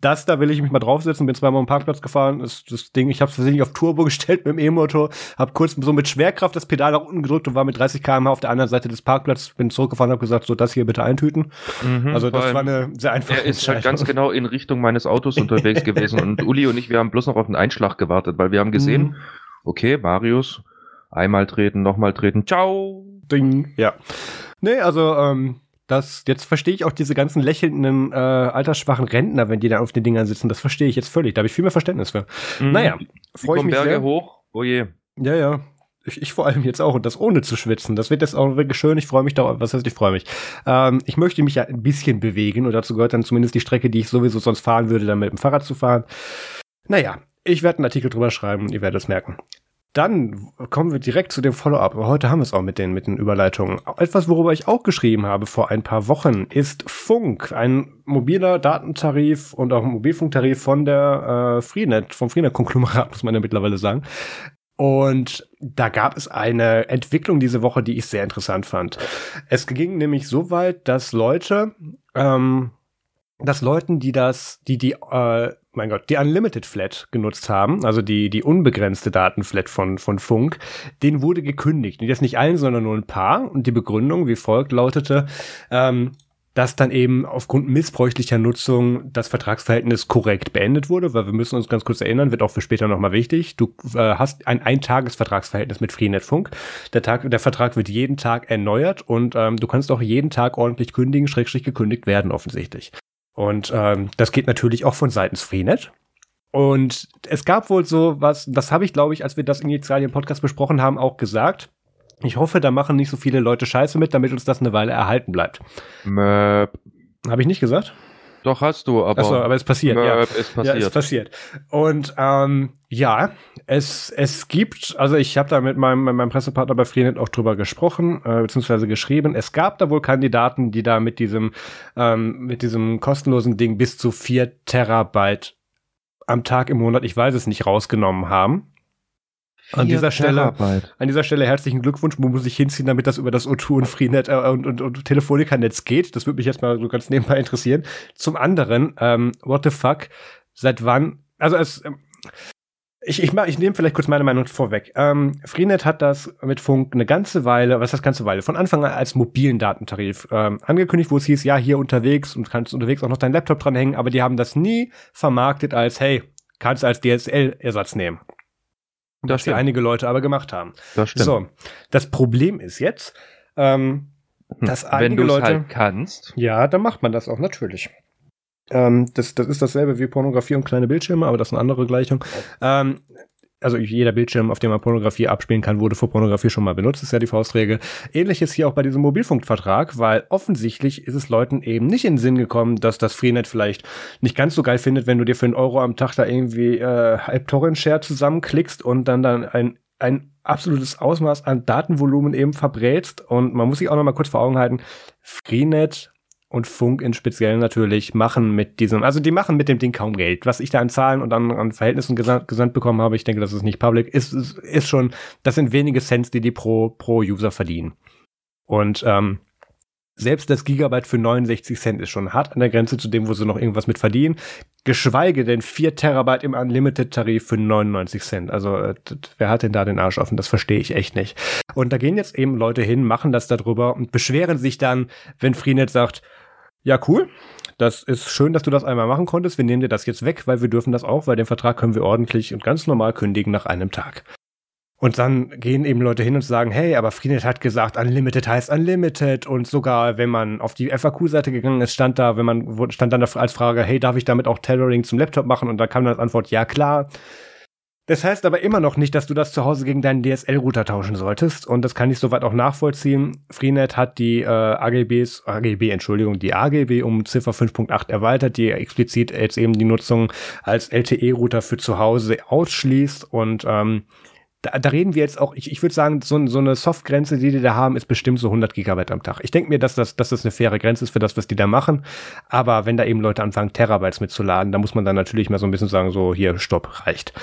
das da will ich mich mal draufsetzen, bin zweimal am Parkplatz gefahren, ist das Ding, ich habe es tatsächlich auf Turbo gestellt mit dem E-Motor, habe kurz so mit Schwerkraft das Pedal nach unten gedrückt und war mit 30 km auf der anderen Seite des Parkplatzes, bin zurückgefahren, habe gesagt, so das hier bitte eintüten. Mhm, also das war eine sehr einfache Er ist halt ganz genau in Richtung meines Autos unterwegs gewesen und Uli und ich, wir haben bloß noch auf den Einschlag gewartet, weil wir haben gesehen, mhm. okay, Marius, einmal treten, nochmal treten, ciao. Ding, ja. Nee, also ähm, das, jetzt verstehe ich auch diese ganzen lächelnden, äh, altersschwachen Rentner, wenn die da auf den Dingern sitzen. Das verstehe ich jetzt völlig. Da habe ich viel mehr Verständnis für. Mhm. Naja, freue ich mich Berge sehr. hoch. Oh je. Ja, ja. Ich, ich vor allem jetzt auch und das ohne zu schwitzen. Das wird jetzt auch wirklich schön. Ich freue mich da. Was heißt, ich freue mich. Ähm, ich möchte mich ja ein bisschen bewegen und dazu gehört dann zumindest die Strecke, die ich sowieso sonst fahren würde, dann mit dem Fahrrad zu fahren. Naja, ich werde einen Artikel drüber schreiben und ihr werdet es merken. Dann kommen wir direkt zu dem Follow-up. Heute haben wir es auch mit den, mit den Überleitungen. Etwas, worüber ich auch geschrieben habe vor ein paar Wochen, ist Funk, ein mobiler Datentarif und auch ein Mobilfunktarif von der äh, Freenet, vom Freenet-Konglomerat, muss man ja mittlerweile sagen. Und da gab es eine Entwicklung diese Woche, die ich sehr interessant fand. Es ging nämlich so weit, dass Leute, ähm, dass Leuten, die das, die die äh, mein Gott, die Unlimited Flat genutzt haben, also die, die unbegrenzte Datenflat von, von Funk, den wurde gekündigt. Und jetzt nicht allen, sondern nur ein paar. Und die Begründung wie folgt lautete, ähm, dass dann eben aufgrund missbräuchlicher Nutzung das Vertragsverhältnis korrekt beendet wurde, weil wir müssen uns ganz kurz erinnern, wird auch für später nochmal wichtig. Du äh, hast ein Eintagesvertragsverhältnis mit Freenet Funk. Der, Tag, der Vertrag wird jeden Tag erneuert und ähm, du kannst auch jeden Tag ordentlich kündigen, schrägstrich gekündigt werden offensichtlich. Und ähm, das geht natürlich auch von seitens Freenet. Und es gab wohl so was, das habe ich, glaube ich, als wir das initial im Podcast besprochen haben, auch gesagt. Ich hoffe, da machen nicht so viele Leute Scheiße mit, damit uns das eine Weile erhalten bleibt. Möp. Habe ich nicht gesagt? Doch, hast du, aber. Achso, aber es passiert, ja. Ist passiert. Ja, es passiert. Und ähm, ja, es, es gibt, also ich habe da mit meinem, mit meinem Pressepartner bei Freenet auch drüber gesprochen, äh, beziehungsweise geschrieben. Es gab da wohl Kandidaten, die da mit diesem, ähm, mit diesem kostenlosen Ding bis zu vier Terabyte am Tag im Monat, ich weiß es nicht, rausgenommen haben. An dieser Stelle, an dieser Stelle herzlichen Glückwunsch. Man muss sich hinziehen, damit das über das O2 und Freenet äh, und, und, und Telefonica-Netz geht. Das würde mich jetzt mal so ganz nebenbei interessieren. Zum anderen, ähm, what the fuck? Seit wann? Also es, ähm, ich, ich, ich nehme vielleicht kurz meine Meinung vorweg. Ähm, Freenet hat das mit Funk eine ganze Weile, was das ganze Weile, von Anfang an als mobilen Datentarif ähm, angekündigt, wo es hieß, ja, hier unterwegs und kannst unterwegs auch noch deinen Laptop dranhängen, aber die haben das nie vermarktet als, hey, kannst du als DSL-Ersatz nehmen. Das ja einige Leute aber gemacht haben. Das stimmt. So, das Problem ist jetzt, ähm, hm, dass Wenn einige Leute halt kannst. Ja, dann macht man das auch natürlich. Ähm, das, das ist dasselbe wie Pornografie und kleine Bildschirme, aber das ist eine andere Gleichung. Ähm, also jeder Bildschirm, auf dem man Pornografie abspielen kann, wurde für Pornografie schon mal benutzt, ist ja die Faustregel. Ähnliches hier auch bei diesem Mobilfunkvertrag, weil offensichtlich ist es Leuten eben nicht in den Sinn gekommen, dass das Freenet vielleicht nicht ganz so geil findet, wenn du dir für einen Euro am Tag da irgendwie äh, halb Torrent-Share zusammenklickst und dann dann ein, ein absolutes Ausmaß an Datenvolumen eben verbrätst. Und man muss sich auch noch mal kurz vor Augen halten, Freenet und Funk in speziell natürlich machen mit diesem, also die machen mit dem Ding kaum Geld. Was ich da an Zahlen und an, an Verhältnissen gesandt, gesandt bekommen habe, ich denke, das ist nicht public, ist, ist, ist schon, das sind wenige Cents, die die pro, pro User verdienen. Und ähm, selbst das Gigabyte für 69 Cent ist schon hart an der Grenze zu dem, wo sie noch irgendwas mit verdienen. Geschweige denn 4 Terabyte im Unlimited-Tarif für 99 Cent. Also äh, wer hat denn da den Arsch offen? Das verstehe ich echt nicht. Und da gehen jetzt eben Leute hin, machen das darüber und beschweren sich dann, wenn Freenet sagt, ja, cool. Das ist schön, dass du das einmal machen konntest. Wir nehmen dir das jetzt weg, weil wir dürfen das auch, weil den Vertrag können wir ordentlich und ganz normal kündigen nach einem Tag. Und dann gehen eben Leute hin und sagen, hey, aber Freenet hat gesagt, Unlimited heißt Unlimited. Und sogar, wenn man auf die FAQ-Seite gegangen ist, stand da, wenn man, stand dann als Frage, hey, darf ich damit auch Tethering zum Laptop machen? Und da kam dann als Antwort, ja, klar. Das heißt aber immer noch nicht, dass du das zu Hause gegen deinen DSL-Router tauschen solltest. Und das kann ich soweit auch nachvollziehen. Freenet hat die äh, AGBs, AGB, Entschuldigung, die AGB um Ziffer 5.8 erweitert, die explizit jetzt eben die Nutzung als LTE-Router für zu Hause ausschließt. Und ähm, da, da reden wir jetzt auch, ich, ich würde sagen, so, so eine Softgrenze, die die da haben, ist bestimmt so 100 Gigabyte am Tag. Ich denke mir, dass das, dass das eine faire Grenze ist für das, was die da machen. Aber wenn da eben Leute anfangen, Terabytes mitzuladen, da muss man dann natürlich mal so ein bisschen sagen, so hier, stopp, reicht.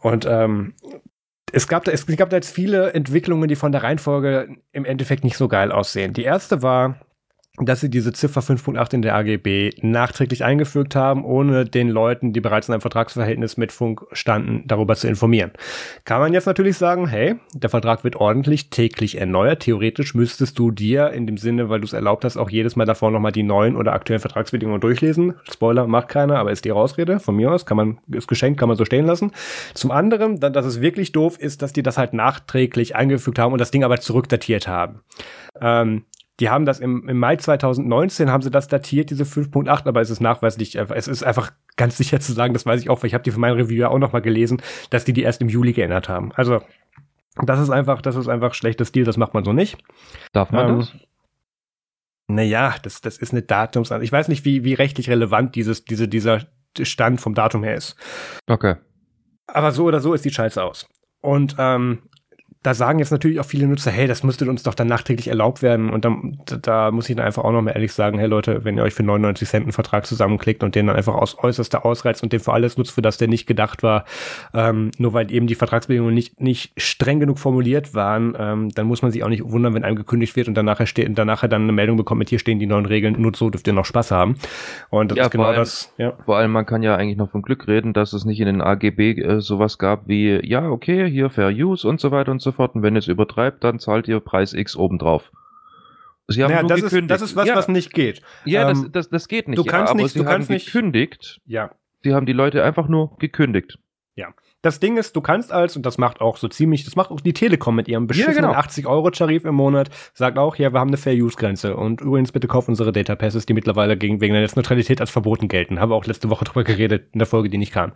Und ähm, es gab, da, es gab da jetzt viele Entwicklungen, die von der Reihenfolge im Endeffekt nicht so geil aussehen. Die erste war, dass sie diese Ziffer 5.8 in der AGB nachträglich eingefügt haben, ohne den Leuten, die bereits in einem Vertragsverhältnis mit Funk standen, darüber zu informieren. Kann man jetzt natürlich sagen, hey, der Vertrag wird ordentlich täglich erneuert. Theoretisch müsstest du dir in dem Sinne, weil du es erlaubt hast, auch jedes Mal davor nochmal die neuen oder aktuellen Vertragsbedingungen durchlesen. Spoiler macht keiner, aber ist die Ausrede von mir aus, kann man, ist geschenkt, kann man so stehen lassen. Zum anderen, dann, dass es wirklich doof ist, dass die das halt nachträglich eingefügt haben und das Ding aber zurückdatiert haben. Ähm, die haben das im, im Mai 2019 haben sie das datiert, diese 5.8, aber es ist nachweislich, es ist einfach ganz sicher zu sagen, das weiß ich auch, weil ich habe die für mein Review ja auch noch mal gelesen, dass die die erst im Juli geändert haben. Also das ist einfach, das ist einfach schlechtes Stil, das macht man so nicht. Darf man ähm, das? Naja, das, das ist eine Datums, ich weiß nicht, wie, wie rechtlich relevant dieses, diese, dieser Stand vom Datum her ist. Okay. Aber so oder so ist die Scheiße aus. Und ähm, da sagen jetzt natürlich auch viele Nutzer, hey, das müsste uns doch dann nachträglich erlaubt werden. Und dann, da muss ich dann einfach auch noch mal ehrlich sagen, hey Leute, wenn ihr euch für 99 Cent einen Vertrag zusammenklickt und den dann einfach aus äußerster ausreizt und den für alles nutzt, für das der nicht gedacht war, ähm, nur weil eben die Vertragsbedingungen nicht, nicht streng genug formuliert waren, ähm, dann muss man sich auch nicht wundern, wenn einem gekündigt wird und danach steht, danach dann eine Meldung bekommt mit hier stehen die neuen Regeln, nur so dürft ihr noch Spaß haben. Und das Ja, ist genau allem- das, ja. Vor allem, man kann ja eigentlich noch von Glück reden, dass es nicht in den AGB äh, sowas gab wie, ja, okay, hier Fair Use und so weiter und so fort. Und wenn ihr es übertreibt, dann zahlt ihr Preis X obendrauf. Sie haben Naja, nur das, ist, gekündigt. das ist was, ja, was nicht geht. Ja, ähm, das, das, das geht nicht. du kannst ja, aber nicht- sie du haben kannst nicht- gekündigt. Ja. Sie haben die Leute einfach nur gekündigt. Das Ding ist, du kannst als, und das macht auch so ziemlich, das macht auch die Telekom mit ihrem beschissenen genau. 80-Euro-Tarif im Monat, sagt auch, ja, wir haben eine Fair-Use-Grenze. Und übrigens, bitte kauft unsere Data Passes, die mittlerweile gegen, wegen der Netzneutralität als verboten gelten. Haben wir auch letzte Woche drüber geredet, in der Folge, die nicht kam.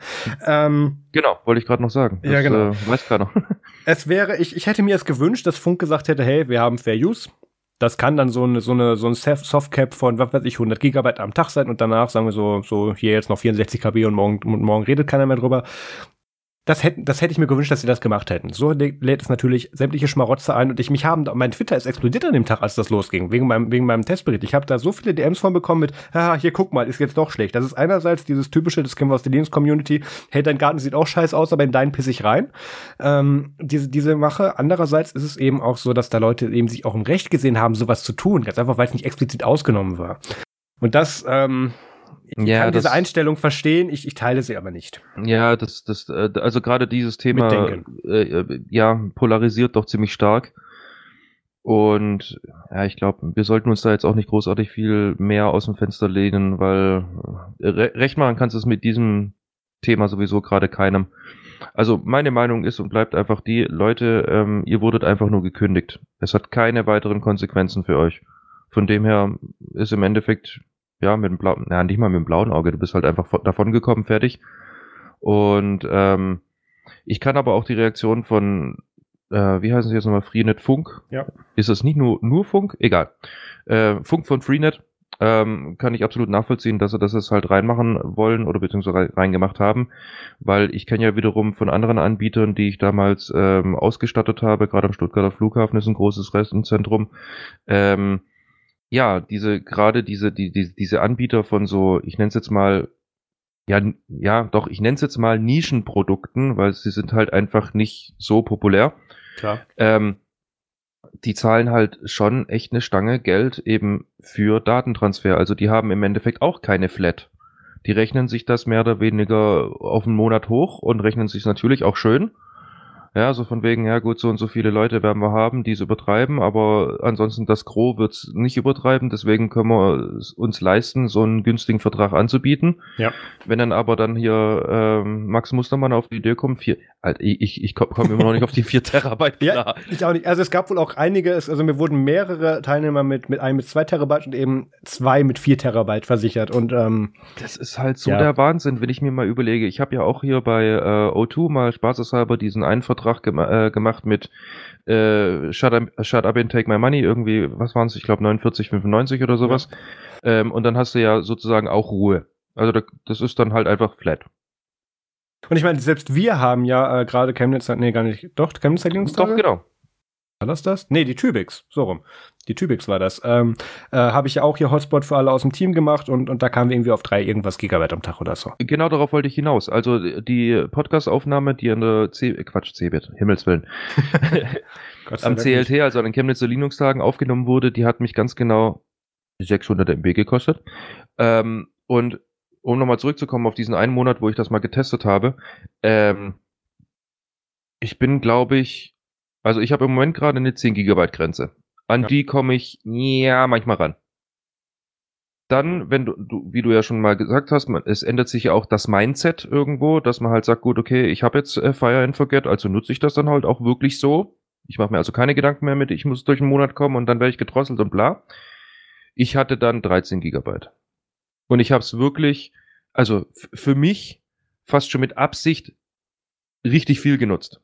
Ähm, Genau, wollte ich gerade noch sagen. Das, Ja, genau. Äh, weiß keiner. es wäre, ich, ich hätte mir es gewünscht, dass Funk gesagt hätte, hey, wir haben Fair Use. Das kann dann so eine, so eine, so ein Soft- Softcap von, was weiß ich, 100 Gigabyte am Tag sein und danach sagen wir so, so hier jetzt noch 64 KB und morgen, und morgen redet keiner mehr drüber. Das hätten, das hätte ich mir gewünscht, dass sie das gemacht hätten. So lä- lädt es natürlich sämtliche Schmarotzer ein und ich mich haben, mein Twitter ist explodiert an dem Tag, als das losging, wegen meinem, wegen meinem Testbericht. Ich habe da so viele DMs von bekommen mit, haha, hier guck mal, ist jetzt doch schlecht. Das ist einerseits dieses typische, das kennen wir aus der Linux-Community, hey, dein Garten sieht auch scheiße aus, aber in deinen piss ich rein. Ähm, diese, diese Mache. Andererseits ist es eben auch so, dass da Leute eben sich auch im Recht gesehen haben, sowas zu tun, ganz einfach, weil es nicht explizit ausgenommen war. Und das, ähm, ich Ja, kann das- diese Einstellung verstehen, ich, ich teile sie aber nicht. Ja, das, das, äh, also gerade dieses Thema, äh, äh, ja, polarisiert doch ziemlich stark. Und ja, ich glaube, wir sollten uns da jetzt auch nicht großartig viel mehr aus dem Fenster lehnen, weil äh, re recht machen kannst du es mit diesem Thema sowieso gerade keinem. Also meine Meinung ist und bleibt einfach die, Leute, ähm, ihr wurdet einfach nur gekündigt. Es hat keine weiteren Konsequenzen für euch. Von dem her ist im Endeffekt, ja, mit dem blauen, na, nicht mal mit dem blauen Auge, du bist halt einfach von, davon gekommen, fertig. Und ähm, ich kann aber auch die Reaktion von, äh, wie heißen sie jetzt nochmal, Freenet Funk? Ja. Ist das nicht nur, nur Funk? Egal. Äh, Funk von Freenet ähm, kann ich absolut nachvollziehen, dass sie das jetzt halt reinmachen wollen oder beziehungsweise rein- reingemacht haben, weil ich kenne ja wiederum von anderen Anbietern, die ich damals ähm, ausgestattet habe, gerade am Stuttgarter Flughafen ist ein großes Restenzentrum, ähm, ja, diese, gerade diese, die, die, diese Anbieter von so, ich nenne es jetzt mal, ja, ja, doch, ich nenne es jetzt mal Nischenprodukten, weil sie sind halt einfach nicht so populär. Klar. Ähm, die zahlen halt schon echt eine Stange Geld eben für Datentransfer. Also die haben im Endeffekt auch keine Flat. Die rechnen sich das mehr oder weniger auf einen Monat hoch und rechnen sich natürlich auch schön. Ja, so von wegen, ja gut, so und so viele Leute werden wir haben, die es übertreiben, aber ansonsten das Gros wird's nicht übertreiben, deswegen können wir es uns leisten, so einen günstigen Vertrag anzubieten. Ja. Wenn dann aber dann hier ähm, Max Mustermann auf die Idee kommt, vier, halt, ich, ich, ich komme komm immer noch nicht auf die vier Terabyte Ja, klar. ich auch nicht. Also es gab wohl auch einige, es- also mir wurden mehrere Teilnehmer mit, mit einem mit zwei Terabyte und eben zwei mit vier Terabyte versichert. Und ähm, Das ist halt so Ja. der Wahnsinn, wenn ich mir mal überlege. Ich habe ja auch hier bei äh, O2 mal spaßeshalber diesen einen Vertrag gema äh, gemacht mit äh, Shut, up, Shut Up and Take My Money, irgendwie, was waren es, ich glaube 49,95 oder sowas. Ähm, und dann hast du ja sozusagen auch Ruhe. Also da, das ist dann halt einfach flat. und ich meine, selbst wir haben ja äh, gerade Chemnitz, nee, gar nicht, doch, Chemnitzer Linux-Tage? Doch, genau. War das das? Nee, die Tübix, so rum. Die Tübix war das. Ähm, äh, Habe ich ja auch hier Hotspot für alle aus dem Team gemacht und, und da kamen wir irgendwie auf drei irgendwas Gigabyte am Tag oder so. Genau darauf wollte ich hinaus. Also die Podcast-Aufnahme, die an der C äh, Quatsch, Cebit, Himmelswillen, am Dank nicht. CLT, also an den Chemnitzer Linux-Tagen aufgenommen wurde, die hat mich ganz genau 600 MB gekostet. Ähm, und um nochmal zurückzukommen auf diesen einen Monat, wo ich das mal getestet habe, ähm, ich bin, glaube ich, also ich habe im Moment gerade eine 10 Gigabyte Grenze. An Ja. die komme ich, ja, manchmal ran. Dann, wenn du, du, wie du ja schon mal gesagt hast, man, es ändert sich ja auch das Mindset irgendwo, dass man halt sagt, gut, okay, ich habe jetzt äh, Fire and Forget, also nutze ich das dann halt auch wirklich so. Ich mache mir also keine Gedanken mehr mit, ich muss durch einen Monat kommen und dann werde ich gedrosselt und bla. Ich hatte dann 13 Gigabyte. Und ich habe es wirklich, also für mich fast schon mit Absicht richtig viel genutzt.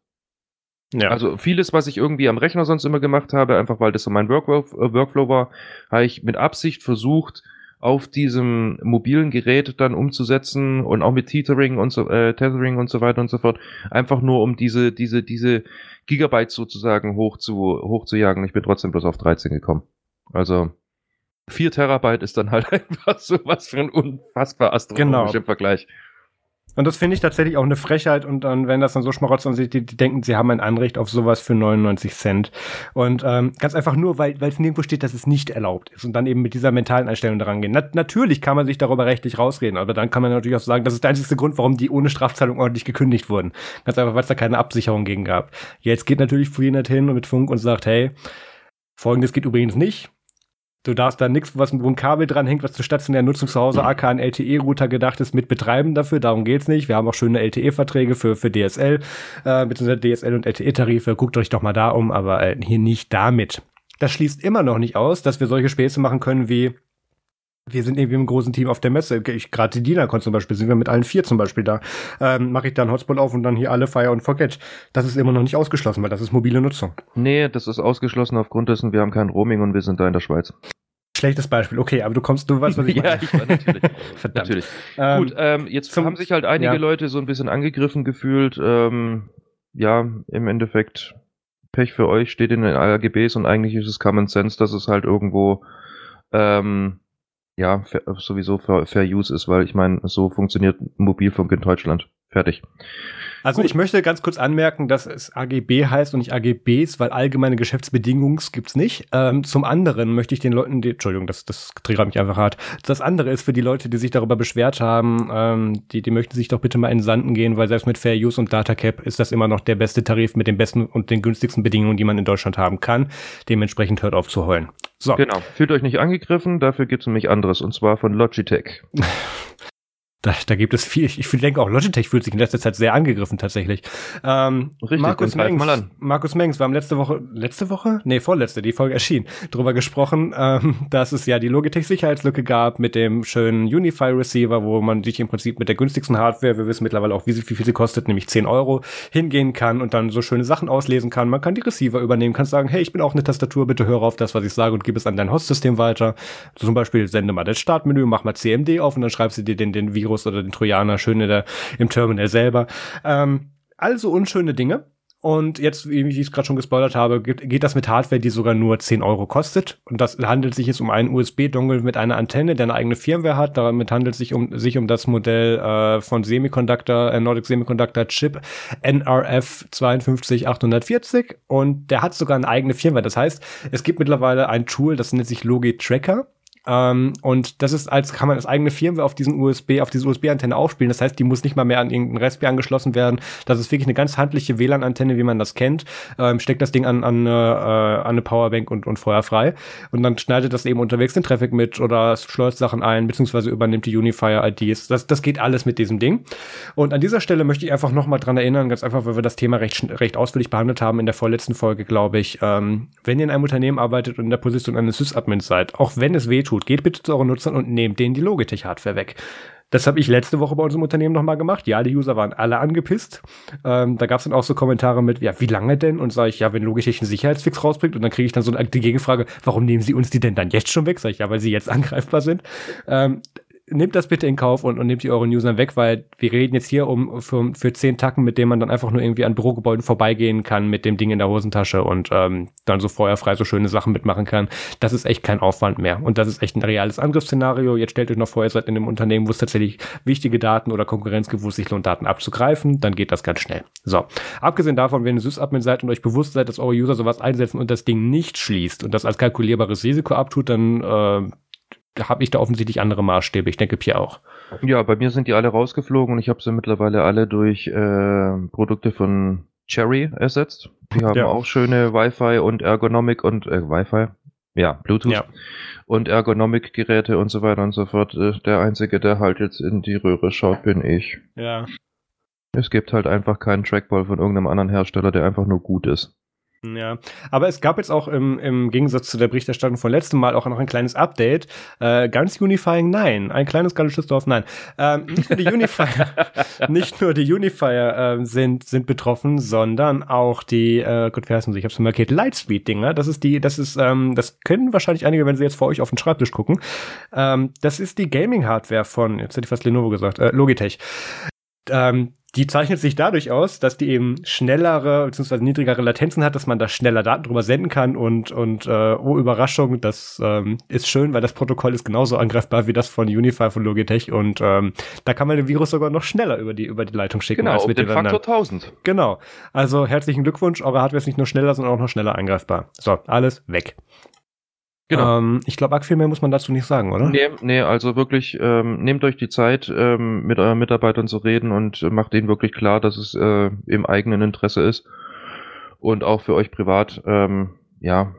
Ja. Also vieles, was ich irgendwie am Rechner sonst immer gemacht habe, einfach weil das so mein Workflow, äh, Workflow war, habe ich mit Absicht versucht, auf diesem mobilen Gerät dann umzusetzen und auch mit Tethering und so, äh, Tethering und so weiter und so fort. Einfach nur um diese, diese, diese Gigabytes sozusagen hoch zu, hoch zu jagen. Ich bin trotzdem bloß auf 13 gekommen. Also 4 Terabyte ist dann halt einfach so was für ein unfassbar astronomischer genau. Vergleich. Und das finde ich tatsächlich auch eine Frechheit. Und dann, wenn das dann so Schmarotzer und die, die denken, sie haben ein Anrecht auf sowas für 99 Cent. Und ähm, ganz einfach nur, weil es nirgendwo steht, dass es nicht erlaubt ist. Und dann eben mit dieser mentalen Einstellung daran gehen. Na, natürlich kann man sich darüber rechtlich rausreden, aber dann kann man natürlich auch sagen, das ist der einzige Grund, warum die ohne Strafzahlung ordentlich gekündigt wurden. Ganz einfach, weil es da keine Absicherung gegen gab. Jetzt geht natürlich Freenet hin und mit Funk und sagt, hey, folgendes geht übrigens nicht Du darfst da nichts, was wo ein Kabel dran hängt, was zur stationären Nutzung zu Hause, AK ein LTE-Router gedacht ist, mit betreiben dafür. Darum geht's nicht. Wir haben auch schöne LTE-Verträge für, für DSL, äh, beziehungsweise DSL und LTE-Tarife. Guckt euch doch mal da um, aber äh, hier nicht damit. Das schließt immer noch nicht aus, dass wir solche Späße machen können wie wir sind irgendwie im großen Team auf der Messe. Ich, gerade die DINACON zum Beispiel, sind wir mit allen vier zum Beispiel da. Ähm, Mache ich da einen Hotspot auf und dann hier alle Fire und Forget. Das ist immer noch nicht ausgeschlossen, weil das ist mobile Nutzung. Nee, das ist ausgeschlossen aufgrund dessen, wir haben kein Roaming und wir sind da in der Schweiz. Schlechtes Beispiel, okay, aber du kommst, du weißt, was ich meine. ja, ich war natürlich. Verdammt. Natürlich. Ähm, Gut, ähm, jetzt zum, haben sich halt einige ja. Leute so ein bisschen angegriffen gefühlt. Ähm, ja, im Endeffekt Pech für euch, steht in den AGBs und eigentlich ist es Common Sense, dass es halt irgendwo ähm, ja, sowieso Fair, Fair Use ist, weil ich meine, so funktioniert Mobilfunk in Deutschland. Fertig. Also Gut. ich möchte ganz kurz anmerken, dass es AGB heißt und nicht AGBs, weil allgemeine Geschäftsbedingungen gibt's nicht. Ähm, zum anderen möchte ich den Leuten, die, Entschuldigung, das, das triggert mich einfach hart. Das andere ist für die Leute, die sich darüber beschwert haben, ähm, die, die möchten sich doch bitte mal in den Sanden gehen, weil selbst mit Fair Use und Data Cap ist das immer noch der beste Tarif mit den besten und den günstigsten Bedingungen, die man in Deutschland haben kann. Dementsprechend hört auf zu heulen. So. Genau. Fühlt euch nicht angegriffen, dafür gibt's nämlich anderes und zwar von Logitech. Da, da gibt es viel. Ich, ich denke auch, Logitech fühlt sich in letzter Zeit sehr angegriffen tatsächlich. Ähm, Richtig, Markus Mengs, mal an. Markus Mengs, wir haben letzte Woche, letzte Woche? Nee, vorletzte, die Folge erschien, drüber gesprochen, ähm, dass es ja die Logitech-Sicherheitslücke gab mit dem schönen Unify-Receiver, wo man sich im Prinzip mit der günstigsten Hardware, wir wissen mittlerweile auch, wie, wie viel sie kostet, nämlich 10 Euro, hingehen kann und dann so schöne Sachen auslesen kann. Man kann die Receiver übernehmen, kann sagen, hey, ich bin auch eine Tastatur, bitte höre auf das, was ich sage und gib es an dein Host-System weiter. zum Beispiel sende mal das Startmenü, mach mal CMD auf und dann schreibst du dir den, den Virus oder den Trojaner schön in der, im Terminal selber. Ähm, also unschöne Dinge. Und jetzt, wie ich es gerade schon gespoilert habe, geht, geht, das mit Hardware, die sogar nur 10 Euro kostet. Und das handelt sich jetzt um einen USB-Dongle mit einer Antenne, der eine eigene Firmware hat. Damit handelt es sich um, sich um das Modell äh, von Semiconductor, äh, Nordic Semiconductor Chip NRF 52840. Und der hat sogar eine eigene Firmware. Das heißt, es gibt mittlerweile ein Tool, das nennt sich Logi Tracker. Ähm, und das ist als kann man als eigene Firmware auf diesen USB, auf diese USB-Antenne aufspielen. Das heißt, die muss nicht mal mehr an irgendeinen Raspberry angeschlossen werden. Das ist wirklich eine ganz handliche WLAN-Antenne, wie man das kennt. Ähm, steckt das Ding an, an, äh, an eine Powerbank und, und feuerfrei. Und dann schneidet das eben unterwegs den Traffic mit oder schleust Sachen ein, beziehungsweise übernimmt die Unifier-IDs. Das, das geht alles mit diesem Ding. Und an dieser Stelle möchte ich einfach nochmal dran erinnern, ganz einfach, weil wir das Thema recht, recht ausführlich behandelt haben in der vorletzten Folge, glaube ich. Ähm, wenn ihr in einem Unternehmen arbeitet und in der Position eines Sys-Admins seid, auch wenn es weh tut. Geht bitte zu euren Nutzern und nehmt denen die Logitech-Hardware weg. Das habe ich letzte Woche bei unserem Unternehmen nochmal gemacht. Ja, die User waren alle angepisst. Ähm, da gab es dann auch so Kommentare mit, ja, wie lange denn? Und sage ich, ja, wenn Logitech einen Sicherheitsfix rausbringt und dann kriege ich dann so eine die Gegenfrage, warum nehmen sie uns die denn dann jetzt schon weg? Sag ich, ja, weil sie jetzt angreifbar sind. Ähm, nehmt das bitte in Kauf und, und nehmt die euren Usern weg, weil wir reden jetzt hier um für, für zehn Tacken, mit denen man dann einfach nur irgendwie an Bürogebäuden vorbeigehen kann mit dem Ding in der Hosentasche und ähm, dann so feuerfrei so schöne Sachen mitmachen kann. Das ist echt kein Aufwand mehr. Und das ist echt ein reales Angriffsszenario. Jetzt stellt euch noch vor, ihr seid in einem Unternehmen, wo es tatsächlich wichtige Daten oder Konkurrenz gibt, wo es sich lohnt, Daten abzugreifen, dann geht das ganz schnell. So. Abgesehen davon, wenn ihr Sysadmin seid und euch bewusst seid, dass eure User sowas einsetzen und das Ding nicht schließt und das als kalkulierbares Risiko abtut, dann äh, habe ich da offensichtlich andere Maßstäbe. Ich denke Pierre auch. Ja, bei mir sind die alle rausgeflogen und ich habe sie mittlerweile alle durch äh, Produkte von Cherry ersetzt. Die haben ja. auch schöne Wi-Fi und Ergonomik und äh, Wi-Fi, ja, Bluetooth ja. und Ergonomik-Geräte und so weiter und so fort. Äh, der einzige, der halt jetzt in die Röhre schaut, bin ich. Ja. Es gibt halt einfach keinen Trackball von irgendeinem anderen Hersteller, der einfach nur gut ist. Ja, aber es gab jetzt auch im, im Gegensatz zu der Berichterstattung von letztem Mal auch noch ein kleines Update. Äh, ganz Unifying, nein. Ein kleines gallisches Dorf, nein. Ähm, nicht nur die Unifier, nicht nur die Unifier äh, sind, sind betroffen, sondern auch die, äh, Gott, wie heißen sie? Ich hab's markiert, Lightspeed-Dinger. Das ist die, das ist, ähm, das kennen wahrscheinlich einige, wenn sie jetzt vor euch auf den Schreibtisch gucken. Ähm, das ist die Gaming-Hardware von, jetzt hätte ich fast Lenovo gesagt, äh, Logitech. Ähm, die zeichnet sich dadurch aus, dass die eben schnellere bzw. niedrigere Latenzen hat, dass man da schneller Daten drüber senden kann und und äh, oh Überraschung, das ähm, ist schön, weil das Protokoll ist genauso angreifbar wie das von Unify von Logitech und ähm, da kann man den Virus sogar noch schneller über die über die Leitung schicken Genau, als mit den Faktor anderen. 1000. Genau. Also herzlichen Glückwunsch, eure Hardware ist nicht nur schneller, sondern auch noch schneller angreifbar. So, alles weg. Genau. Ähm, ich glaube, arg viel mehr muss man dazu nicht sagen, oder? Nee, nee, also wirklich, ähm, nehmt euch die Zeit, ähm, mit euren Mitarbeitern zu reden und äh, macht ihnen wirklich klar, dass es äh, im eigenen Interesse ist. Und auch für euch privat, ähm, ja,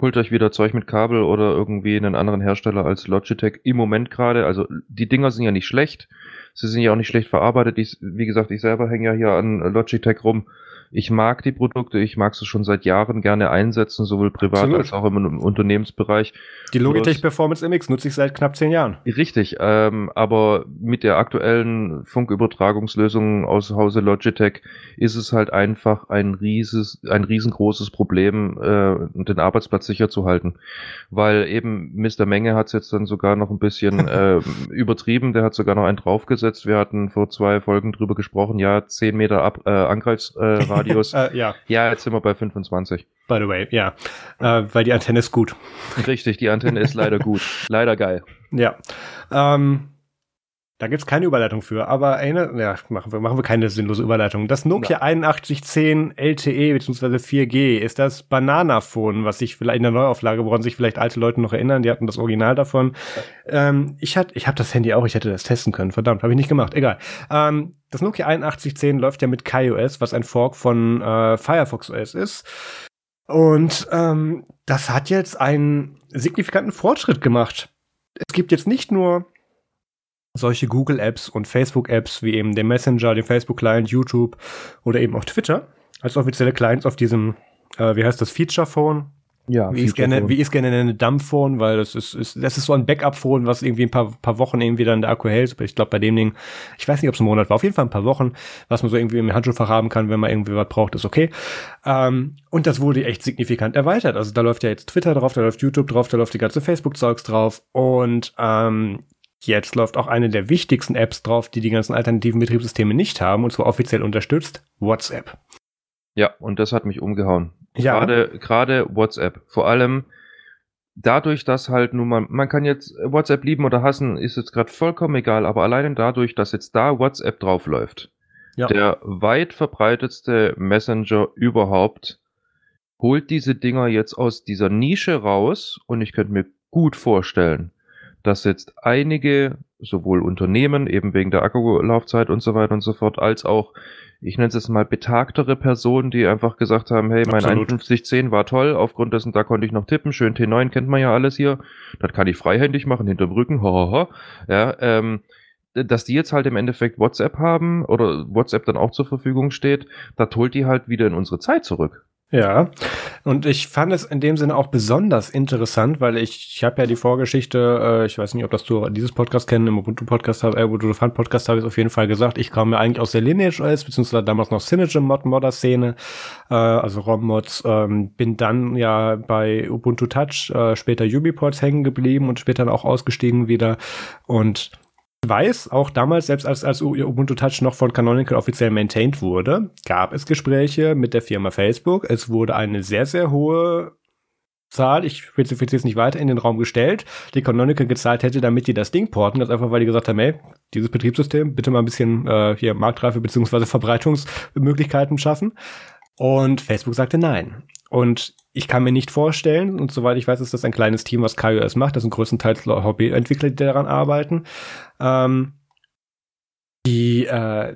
holt euch wieder Zeug mit Kabel oder irgendwie einen anderen Hersteller als Logitech im Moment gerade. Also die Dinger sind ja nicht schlecht. Sie sind ja auch nicht schlecht verarbeitet. Ich, wie gesagt, ich selber hänge ja hier an Logitech rum. Ich mag die Produkte, ich mag sie schon seit Jahren gerne einsetzen, sowohl privat Absolut. als auch im, Unternehmensbereich. Die Logitech Bloß- Performance MX nutze ich seit knapp zehn Jahren. Richtig, ähm, aber mit der aktuellen Funkübertragungslösung aus Hause Logitech ist es halt einfach ein rieses, ein riesengroßes Problem, äh, den Arbeitsplatz sicher zu halten. Weil eben Mr. Menge hat es jetzt dann sogar noch ein bisschen äh, übertrieben, der hat sogar noch einen draufgesetzt. Wir hatten vor zwei Folgen drüber gesprochen, ja, 10 Meter Ab äh, Angreifsradius. Äh, ja, ja, jetzt sind wir bei 25. by the way, ja. Äh, weil die Antenne ist gut. Richtig, die Antenne ist leider gut. Leider geil. Ja. Ähm, da gibt's keine Überleitung für, aber eine, ja, machen wir, machen wir keine sinnlose Überleitung. Das Nokia 8110 LTE bzw. 4G ist das Bananaphone, was sich vielleicht in der Neuauflage, woran sich vielleicht alte Leute noch erinnern, die hatten das Original davon. Ähm, ich hatte, ich habe das Handy auch, ich hätte das testen können, verdammt, habe ich nicht gemacht, egal. Ähm, das Nokia 8110 läuft ja mit KaiOS, was ein Fork von äh, Firefox OS ist. Und ähm, das hat jetzt einen signifikanten Fortschritt gemacht. Es gibt jetzt nicht nur solche Google-Apps und Facebook-Apps wie eben den Messenger, den Facebook-Client, YouTube oder eben auch Twitter als offizielle Clients auf diesem, äh, wie heißt das, Feature-Phone, Ja, wie ich es gerne, wie ich gerne nenne, Dump-Phone, weil das ist, ist, das ist so ein Backup-Phone, was irgendwie ein paar, paar Wochen irgendwie dann der Akku hält. Aber Ich glaube, bei dem Ding, ich weiß nicht, ob es ein Monat war, auf jeden Fall ein paar Wochen, was man so irgendwie im Handschuhfach haben kann, wenn man irgendwie was braucht, ist okay. Ähm, und das wurde echt signifikant erweitert. Also da läuft ja jetzt Twitter drauf, da läuft YouTube drauf, da läuft die ganze Facebook-Zeugs drauf und ähm, Jetzt läuft auch eine der wichtigsten Apps drauf, die die ganzen alternativen Betriebssysteme nicht haben, und zwar offiziell unterstützt, WhatsApp. Ja, und das hat mich umgehauen. Ja. Gerade, gerade WhatsApp. Vor allem dadurch, dass halt nun mal, man kann jetzt WhatsApp lieben oder hassen, ist jetzt gerade vollkommen egal, aber allein dadurch, dass jetzt da WhatsApp draufläuft, Ja. der weit verbreitetste Messenger überhaupt, holt diese Dinger jetzt aus dieser Nische raus und ich könnte mir gut vorstellen, dass jetzt einige, sowohl Unternehmen, eben wegen der Akkulaufzeit und so weiter und so fort, als auch, ich nenne es jetzt mal betagtere Personen, die einfach gesagt haben, hey, mein Absolut. 5110 war toll, aufgrund dessen, da konnte ich noch tippen, schön T9 kennt man ja alles hier, das kann ich freihändig machen, hinterm Rücken, hahaha, ja, ähm, dass die jetzt halt im Endeffekt WhatsApp haben oder WhatsApp dann auch zur Verfügung steht, das holt die halt wieder in unsere Zeit zurück. Ja, und ich fand es in dem Sinne auch besonders interessant, weil ich, ich habe ja die Vorgeschichte, äh, ich weiß nicht, ob das du dieses Podcast kennen, im Ubuntu-Podcast, äh, Ubuntu Fun Podcast habe ich auf jeden Fall gesagt, ich kam ja eigentlich aus der Lineage OS, beziehungsweise damals noch Synergy Mod Modder Szene, äh, also ROM-Mods, ähm, bin dann ja bei Ubuntu Touch, äh, später UbiPorts hängen geblieben und später dann auch ausgestiegen wieder. Und weiß, auch damals, selbst als, als Ubuntu Touch noch von Canonical offiziell maintained wurde, gab es Gespräche mit der Firma Facebook. Es wurde eine sehr, sehr hohe Zahl, ich spezifiziere es nicht weiter, in den Raum gestellt, die Canonical gezahlt hätte, damit die das Ding porten. Das einfach, weil die gesagt haben, hey, dieses Betriebssystem, bitte mal ein bisschen äh, hier Marktreife beziehungsweise Verbreitungsmöglichkeiten schaffen. Und Facebook sagte nein. Und ich kann mir nicht vorstellen, und soweit ich weiß, ist das ein kleines Team, was KaiOS macht. Das sind größtenteils Hobbyentwickler, die daran arbeiten. Ähm, die, äh,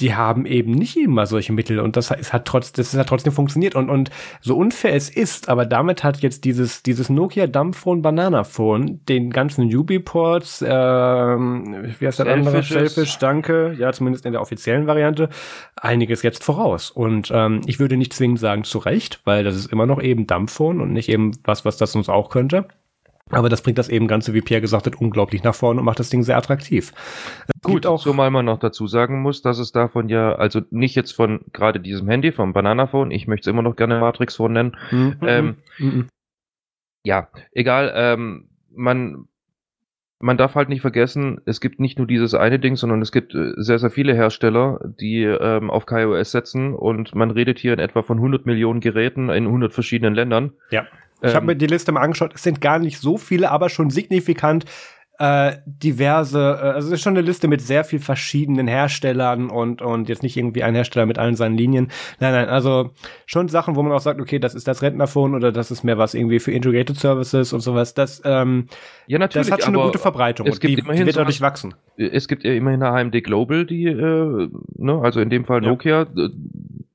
die haben eben nicht immer solche Mittel und das hat trotz, das hat trotzdem funktioniert. Und, und so unfair es ist, aber damit hat jetzt dieses, dieses Nokia Dumbphone Banana Phone den ganzen Ubiports, ähm, wie heißt der andere? Selfish, danke, ja, zumindest in der offiziellen Variante, einiges jetzt voraus. Und ähm, ich würde nicht zwingend sagen zu Recht, weil das ist immer noch eben Dumbphone und nicht eben was, was das uns auch könnte. Aber das bringt das eben Ganze, wie Pierre gesagt hat, unglaublich nach vorne und macht das Ding sehr attraktiv. Gut, auch zumal man noch dazu sagen muss, dass es davon ja, also nicht jetzt von gerade diesem Handy, vom Bananaphone, ich möchte es immer noch gerne Matrix Phone nennen. Mhm. Ähm, mhm. Ja, egal, ähm, man, man darf halt nicht vergessen, es gibt nicht nur dieses eine Ding, sondern es gibt äh, sehr, sehr viele Hersteller, die ähm, auf KaiOS setzen und man redet hier in etwa von 100 Millionen Geräten in 100 verschiedenen Ländern. Ja. Ich habe ähm, mir die Liste mal angeschaut. Es sind gar nicht so viele, aber schon signifikant äh, diverse. Äh, also es ist schon eine Liste mit sehr viel verschiedenen Herstellern und und jetzt nicht irgendwie ein Hersteller mit allen seinen Linien. Nein, nein. Also schon Sachen, wo man auch sagt, okay, das ist das Rentnerphone oder das ist mehr was irgendwie für Integrated Services und sowas. Das ähm, ja natürlich. Das hat schon eine gute Verbreitung. Es gibt die, immerhin die wird dadurch wachsen. Es gibt ja immerhin eine AMD Global, die äh, ne, also in dem Fall Nokia. Ja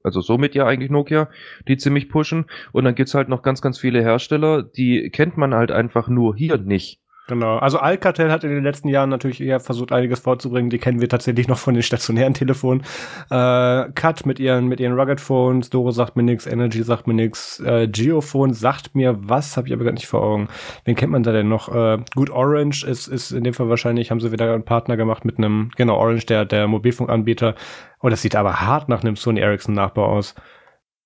also somit ja eigentlich Nokia, die ziemlich pushen. Und dann gibt's halt noch ganz, ganz viele Hersteller, die kennt man halt einfach nur hier nicht. Genau. Also Alcatel hat in den letzten Jahren natürlich eher versucht, einiges vorzubringen. Die kennen wir tatsächlich noch von den stationären Telefonen. Äh, Cut mit ihren, mit ihren Rugged Phones, Doro sagt mir nix, Energy sagt mir nix, äh, Geophone sagt mir was, habe ich aber gar nicht vor Augen. Wen kennt man da denn noch? Äh, gut, Orange ist, ist in dem Fall wahrscheinlich, haben sie wieder einen Partner gemacht mit einem, genau, Orange, der, der Mobilfunkanbieter. Oh, das sieht aber hart nach einem Sony Ericsson Nachbau aus.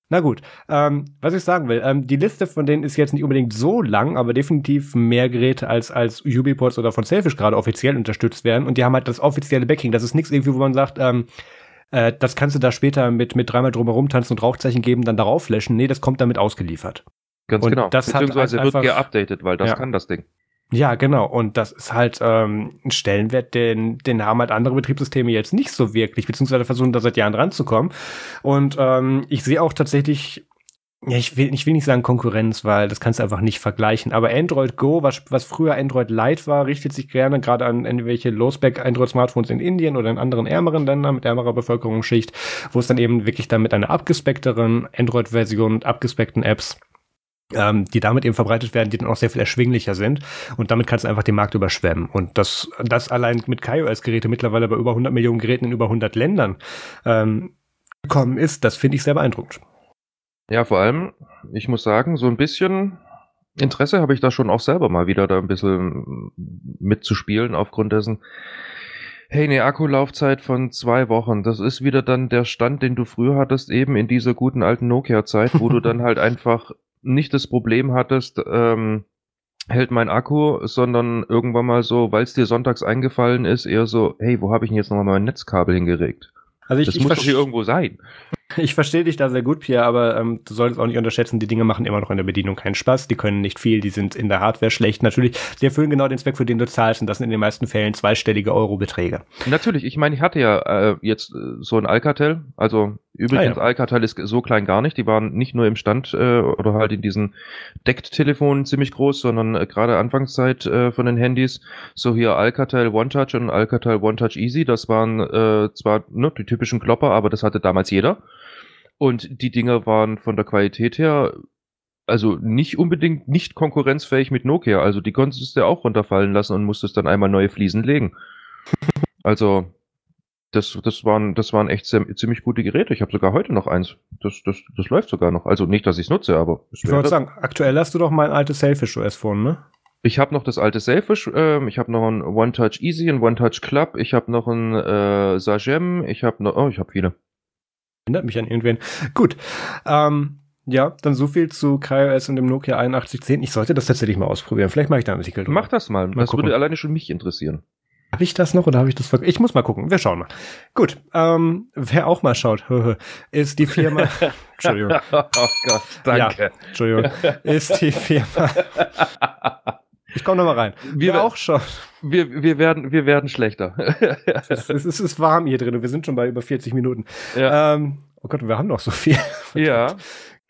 Na gut, ähm, was ich sagen will, ähm, die Liste von denen ist jetzt nicht unbedingt so lang, aber definitiv mehr Geräte als als Ubiports oder von Selfish gerade offiziell unterstützt werden und die haben halt das offizielle Backing. Das ist nichts irgendwie, wo man sagt, ähm, äh, das kannst du da später mit mit dreimal drumherum tanzen und Rauchzeichen geben, dann darauf flashen. Nee, das kommt damit ausgeliefert. Ganz und genau. Das Beziehungsweise hat wird geupdatet, weil das ja. kann das Ding. Ja, genau. Und das ist halt ähm, ein Stellenwert, den, den haben halt andere Betriebssysteme jetzt nicht so wirklich, beziehungsweise versuchen da seit Jahren ranzukommen. Und ähm, ich sehe auch tatsächlich, ja, ich will, ich will nicht sagen Konkurrenz, weil das kannst du einfach nicht vergleichen. Aber Android Go, was, was früher Android Lite war, richtet sich gerne gerade an irgendwelche Low-Spec Android-Smartphones in Indien oder in anderen ärmeren Ländern mit ärmerer Bevölkerungsschicht, wo es dann eben wirklich dann mit einer abgespeckteren Android-Version und abgespeckten Apps ähm, die damit eben verbreitet werden, die dann auch sehr viel erschwinglicher sind. Und damit kannst du einfach den Markt überschwemmen. Und das, das allein mit KaiOS-Geräte mittlerweile bei über 100 Millionen Geräten in über 100 Ländern ähm, gekommen ist, das finde ich sehr beeindruckend. Ja, vor allem, ich muss sagen, so ein bisschen Interesse habe ich da schon auch selber mal wieder da ein bisschen mitzuspielen aufgrund dessen. Hey, eine Akkulaufzeit von zwei Wochen. Das ist wieder dann der Stand, den du früher hattest, eben in dieser guten alten Nokia-Zeit, wo du dann halt einfach nicht das Problem hattest, ähm, hält mein Akku, sondern irgendwann mal so, weil es dir sonntags eingefallen ist, eher so, hey, wo habe ich denn jetzt nochmal mein Netzkabel hingelegt? Also ich, das ich muss doch hier irgendwo sein. Ich verstehe dich da sehr gut, Pierre, aber ähm, du solltest auch nicht unterschätzen, die Dinge machen immer noch in der Bedienung keinen Spaß. Die können nicht viel, die sind in der Hardware schlecht. Natürlich, die erfüllen genau den Zweck, für den du zahlst, und das sind in den meisten Fällen zweistellige Eurobeträge. Natürlich, ich meine, ich hatte ja äh, jetzt äh, so ein Alcatel, also übrigens, ah, ja. Alcatel ist so klein gar nicht. Die waren nicht nur im Stand äh, oder halt in diesen Deckt-Telefonen ziemlich groß, sondern äh, gerade Anfangszeit äh, von den Handys, so hier Alcatel OneTouch und Alcatel OneTouch Easy, das waren äh, zwar ne, die typischen Klopper, aber das hatte damals jeder. Und die Dinger waren von der Qualität her also nicht unbedingt nicht konkurrenzfähig mit Nokia. Also die konntest du ja auch runterfallen lassen und musstest dann einmal neue Fliesen legen. also das, das, waren, das waren echt ziemlich gute Geräte. Ich habe sogar heute noch eins. Das, das, das läuft sogar noch. Also nicht, dass ich es nutze, aber. Ich wollte sagen, aktuell hast du doch mein altes Selfish OS-Phone, ne? Ich habe noch das alte Selfish, ähm, ich habe noch ein One Touch Easy, ein One Touch Club, ich habe noch ein äh, Sagem, ich habe noch, oh, ich habe viele. Erinnert mich an irgendwen. Gut. Ähm, ja, dann so viel zu KaiOS und dem Nokia 8110. Ich sollte das tatsächlich mal ausprobieren. Vielleicht mache ich da einen Artikel. Mach das mal. mal das gucken. würde alleine schon mich interessieren. Habe ich das noch oder habe ich das vergessen? Ich muss mal gucken. Wir schauen mal. Gut. Ähm, wer auch mal schaut, ist die Firma. Entschuldigung. Oh Gott, danke. Ja, Entschuldigung. Ist die Firma. Ich komme noch mal rein. Wir wer auch schon. Wir, wir, werden, wir werden schlechter. es, ist, es ist warm hier drin und wir sind schon bei über 40 Minuten. Ja. Ähm, oh Gott, wir haben noch so viel. Ja.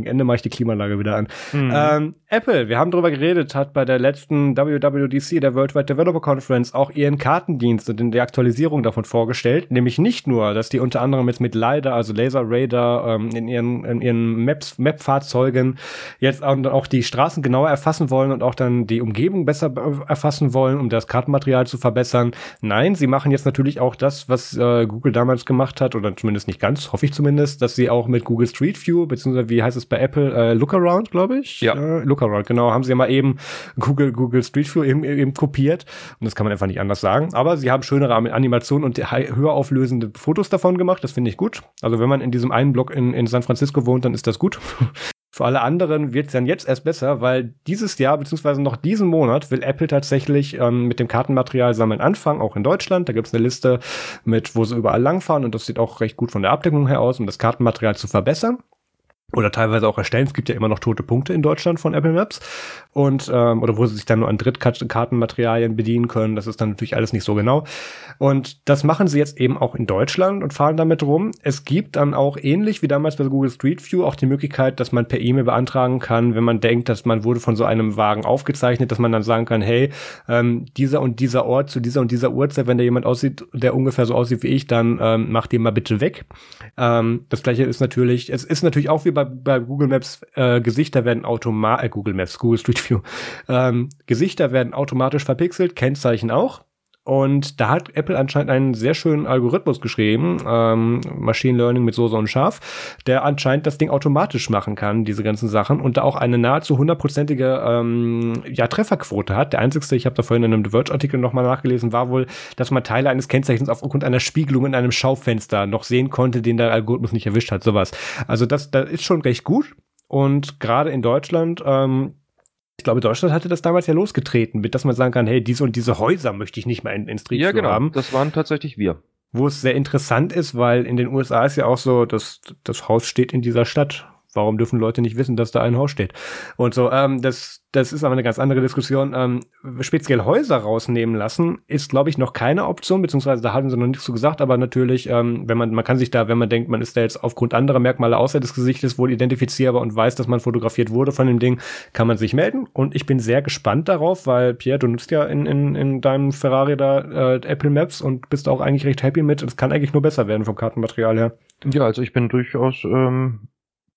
Ende mache ich die Klimaanlage wieder an. Mhm. Ähm, Apple, wir haben darüber geredet, hat bei der letzten WWDC, der Worldwide Developer Conference, auch ihren Kartendienst und der Aktualisierung davon vorgestellt. Nämlich nicht nur, dass die unter anderem jetzt mit LiDAR, also Laser Radar, ähm, in ihren, in ihren Maps, Map-Fahrzeugen jetzt auch die Straßen genauer erfassen wollen und auch dann die Umgebung besser erfassen wollen, um das Kartenmaterial zu verbessern. Nein, sie machen jetzt natürlich auch das, was äh, Google damals gemacht hat, oder zumindest nicht ganz, hoffe ich zumindest, dass sie auch mit Google Street View, beziehungsweise wie heißt es bei Apple äh, Lookaround, glaube ich. Ja. Äh, Lookaround, genau. Haben sie ja mal eben Google, Google Street View eben, eben kopiert. Und das kann man einfach nicht anders sagen. Aber sie haben schönere Animationen und höher auflösende Fotos davon gemacht. Das finde ich gut. Also wenn man in diesem einen Block in, in San Francisco wohnt, dann ist das gut. Für alle anderen wird es dann jetzt erst besser, weil dieses Jahr beziehungsweise noch diesen Monat will Apple tatsächlich ähm, mit dem Kartenmaterial sammeln anfangen, auch in Deutschland. Da gibt es eine Liste mit, wo sie überall langfahren und das sieht auch recht gut von der Abdeckung her aus, um das Kartenmaterial zu verbessern oder teilweise auch erstellen. Es gibt ja immer noch tote Punkte in Deutschland von Apple Maps und ähm, oder wo sie sich dann nur an Drittkartenmaterialien bedienen können. Das ist dann natürlich alles nicht so genau. Und das machen sie jetzt eben auch in Deutschland und fahren damit rum. Es gibt dann auch ähnlich wie damals bei Google Street View auch die Möglichkeit, dass man per E-Mail beantragen kann, wenn man denkt, dass man wurde von so einem Wagen aufgezeichnet, dass man dann sagen kann, hey, ähm, dieser und dieser Ort zu dieser und dieser Uhrzeit, wenn da jemand aussieht, der ungefähr so aussieht wie ich, dann ähm, mach den mal bitte weg. Ähm, das gleiche ist natürlich, es ist natürlich auch wie bei, bei Google Maps, äh, Gesichter werden automatisch, äh, Google Maps, Google Street View, ähm, Gesichter werden automatisch verpixelt, Kennzeichen auch. Und da hat Apple anscheinend einen sehr schönen Algorithmus geschrieben, ähm, Machine Learning mit Soße und Scharf, der anscheinend das Ding automatisch machen kann, diese ganzen Sachen, und da auch eine nahezu hundertprozentige ähm, ja, Trefferquote hat. Der einzigste, ich habe da vorhin in einem The Verge-Artikel nochmal nachgelesen, war wohl, dass man Teile eines Kennzeichens aufgrund einer Spiegelung in einem Schaufenster noch sehen konnte, den der Algorithmus nicht erwischt hat, sowas. Also das, das ist schon recht gut. Und gerade in Deutschland ähm, ich glaube, Deutschland hatte das damals ja losgetreten, mit dass man sagen kann, hey, diese und diese Häuser möchte ich nicht mehr in, in Street ja, genau. haben. Das waren tatsächlich wir. Wo es sehr interessant ist, weil in den USA ist ja auch so, dass das Haus steht in dieser Stadt Warum dürfen Leute nicht wissen, dass da ein Haus steht? Und so, ähm, das, das ist aber eine ganz andere Diskussion. Ähm, speziell Häuser rausnehmen lassen, ist, glaube ich, noch keine Option, beziehungsweise da haben sie noch nichts so gesagt, aber natürlich, ähm, wenn man, man kann sich da, wenn man denkt, man ist da jetzt aufgrund anderer Merkmale außer des Gesichtes wohl identifizierbar und weiß, dass man fotografiert wurde von dem Ding, kann man sich melden. Und ich bin sehr gespannt darauf, weil, Pierre, du nutzt ja in, in, in deinem Ferrari da äh, Apple Maps und bist auch eigentlich recht happy mit. Es kann eigentlich nur besser werden vom Kartenmaterial her. Ja, also ich bin durchaus ähm,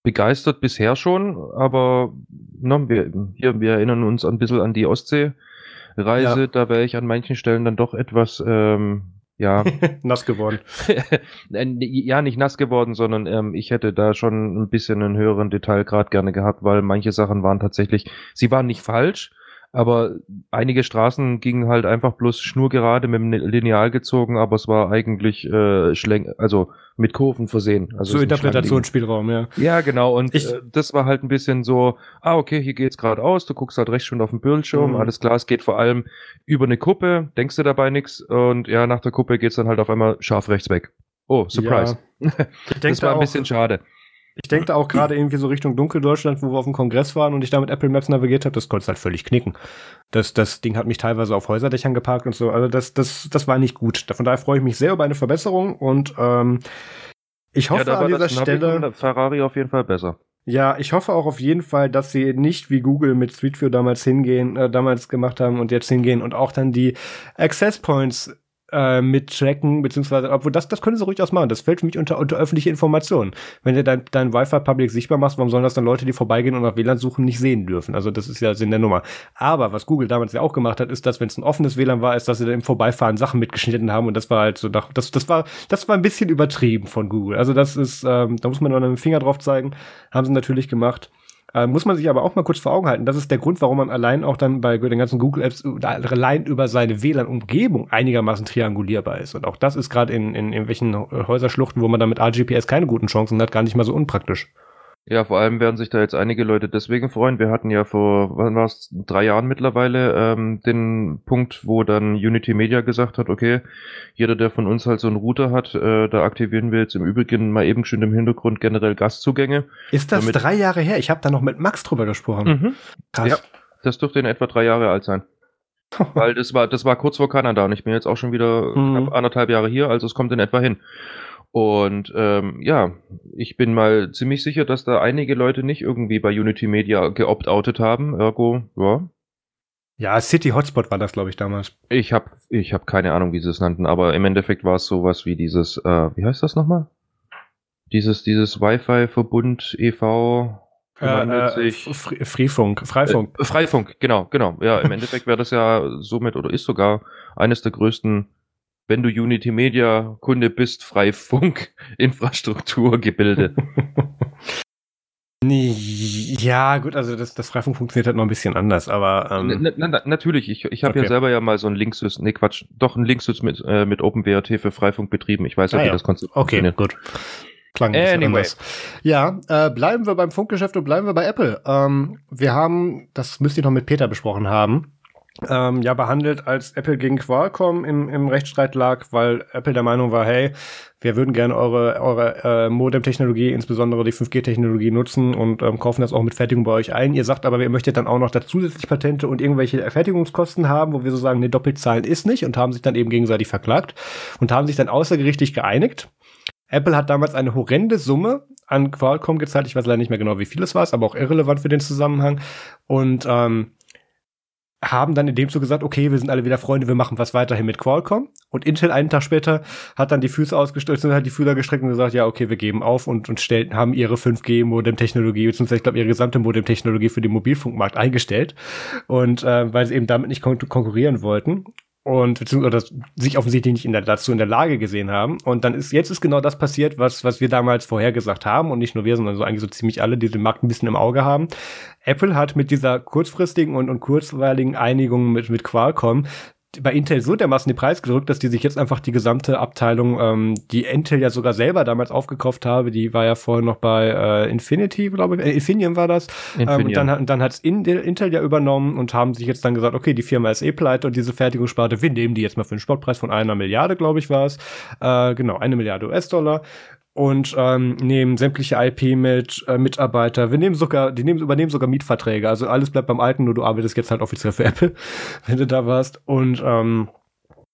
begeistert bisher schon, aber ne, wir, hier, wir erinnern uns ein bisschen an die Ostsee-Reise. Ja. Da wäre ich an manchen Stellen dann doch etwas, ähm, ja. nass geworden. ja, nicht nass geworden, sondern ähm, ich hätte da schon ein bisschen einen höheren Detailgrad gerne gehabt, weil manche Sachen waren tatsächlich, sie waren nicht falsch, aber einige Straßen gingen halt einfach bloß schnurgerade mit dem Lineal gezogen, aber es war eigentlich äh, Schläng, also mit Kurven versehen. Also so Interpretationsspielraum, ja. Ja, genau. Und ich, äh, das war halt ein bisschen so, ah, okay, hier geht's geradeaus, du guckst halt recht schon auf den Bildschirm, mhm. alles klar, es geht vor allem über eine Kuppe, denkst du dabei nichts und ja, nach der Kuppe geht's dann halt auf einmal scharf rechts weg. Oh, Surprise. Ja. das war ein bisschen schade. Ich denke da auch gerade irgendwie so Richtung Dunkeldeutschland, wo wir auf dem Kongress waren und ich da mit Apple Maps navigiert habe, das konnte halt völlig knicken. Das, das Ding hat mich teilweise auf Häuserdächern geparkt und so. Also das, das, das war nicht gut. Von daher freue ich mich sehr über eine Verbesserung und ähm, ich hoffe ja, an dieser Stelle. Ferrari auf jeden Fall besser. Ja, ich hoffe auch auf jeden Fall, dass sie nicht wie Google mit Street View damals hingehen, äh, damals gemacht haben und jetzt hingehen und auch dann die Access Points äh, mittracken, beziehungsweise, obwohl das, das können sie durchaus machen. Das fällt für mich unter, unter öffentliche Informationen. Wenn du dein, dein Wi-Fi-Public sichtbar machst, warum sollen das dann Leute, die vorbeigehen und nach WLAN suchen, nicht sehen dürfen? Also das ist ja Sinn der Nummer. Aber was Google damals ja auch gemacht hat, ist, dass wenn es ein offenes WLAN war, ist, dass sie dann im Vorbeifahren Sachen mitgeschnitten haben und das war halt so, nach, das, das war, das war ein bisschen übertrieben von Google. Also das ist, ähm, da muss man nur einen Finger drauf zeigen. Haben sie natürlich gemacht. Äh, muss man sich aber auch mal kurz vor Augen halten. Das ist der Grund, warum man allein auch dann bei den ganzen Google Apps allein über seine WLAN-Umgebung einigermaßen triangulierbar ist. Und auch das ist gerade in, in irgendwelchen Häuserschluchten, wo man dann mit RGPS keine guten Chancen hat, gar nicht mal so unpraktisch. Ja, vor allem werden sich da jetzt einige Leute deswegen freuen. Wir hatten ja vor, wann war es, drei Jahren mittlerweile ähm, den Punkt, wo dann Unity Media gesagt hat, okay, jeder, der von uns halt so einen Router hat, äh, da aktivieren wir jetzt im Übrigen mal eben schön im Hintergrund generell Gastzugänge. Ist das drei Jahre her? Ich habe da noch mit Max drüber gesprochen. Mhm. Krass. Ja, das dürfte in etwa drei Jahre alt sein. Weil das war, das war kurz vor Kanada und ich bin jetzt auch schon wieder mhm. knapp anderthalb Jahre hier, also es kommt in etwa hin. Und ähm, ja, ich bin mal ziemlich sicher, dass da einige Leute nicht irgendwie bei Unity Media geopt-outet haben. Ergo, ja. Ja, City Hotspot war das, glaube ich, damals. Ich habe ich hab keine Ahnung, wie sie es nannten, aber im Endeffekt war es sowas wie dieses, äh, wie heißt das nochmal? Dieses, dieses Wi-Fi-Verbund e.V. Äh, äh, Freifunk, Freifunk. Äh, Freifunk, genau, genau. Ja, im Endeffekt wäre das ja somit oder ist sogar eines der größten, wenn du Unity Media Kunde bist, Freifunk Infrastrukturgebilde. Ja, gut, also das, das Freifunk funktioniert halt noch ein bisschen anders, aber. Ähm, na, na, natürlich, ich, ich habe okay. ja selber ja mal so ein Linksys, nee Quatsch, doch ein Linksys mit, äh, mit OpenWrt für Freifunk betrieben. Ich weiß ja, ah, wie ja. das Konzept okay, funktioniert. Okay, gut. Klang ein anyway. anders. Ja, äh, bleiben wir beim Funkgeschäft und bleiben wir bei Apple. Ähm, wir haben, das müsst ihr noch mit Peter besprochen haben, ähm, ja behandelt, als Apple gegen Qualcomm im, im Rechtsstreit lag, weil Apple der Meinung war, hey, wir würden gerne eure, eure äh, Modem-Technologie, insbesondere die 5G-Technologie nutzen und ähm, kaufen das auch mit Fertigung bei euch ein. Ihr sagt aber, ihr möchtet dann auch noch da zusätzlich Patente und irgendwelche Fertigungskosten haben, wo wir so sagen, ne, Doppelzahlen ist nicht und haben sich dann eben gegenseitig verklagt und haben sich dann außergerichtlich geeinigt. Apple hat damals eine horrende Summe an Qualcomm gezahlt. Ich weiß leider nicht mehr genau, wie viel es war, aber auch irrelevant für den Zusammenhang. Und ähm, haben dann in dem Zuge gesagt, okay, wir sind alle wieder Freunde, wir machen was weiterhin mit Qualcomm. Und Intel einen Tag später hat dann die Füße ausgestreckt und hat die Fühler gestreckt und gesagt, ja, okay, wir geben auf und, und stellten, haben ihre 5G-Modem-Technologie, beziehungsweise ich glaube, ihre gesamte Modem-Technologie für den Mobilfunkmarkt eingestellt. Und äh, weil sie eben damit nicht kon konkurrieren wollten und beziehungsweise sich offensichtlich nicht in der, dazu in der Lage gesehen haben. Und dann ist jetzt ist genau das passiert, was, was wir damals vorhergesagt haben und nicht nur wir, sondern so eigentlich so ziemlich alle, die den Markt ein bisschen im Auge haben. Apple hat mit dieser kurzfristigen und, und kurzweiligen Einigung mit, mit Qualcomm bei Intel so dermaßen die Preis gedrückt, dass die sich jetzt einfach die gesamte Abteilung, ähm, die Intel ja sogar selber damals aufgekauft habe, die war ja vorher noch bei äh, Infinity, glaube ich, äh, Infineon war das. Ähm, und dann, dann hat es Intel ja übernommen und haben sich jetzt dann gesagt, okay, die Firma ist eh pleite und diese Fertigungssparte, wir nehmen die jetzt mal für einen Sportpreis von einer Milliarde, glaube ich, war es. Äh, genau, eine Milliarde US-Dollar und ähm, nehmen sämtliche IP mit äh, Mitarbeiter. Wir nehmen sogar, die nehmen, übernehmen sogar Mietverträge. Also alles bleibt beim Alten, nur du arbeitest jetzt halt offiziell für Apple, wenn du da warst. Und ähm,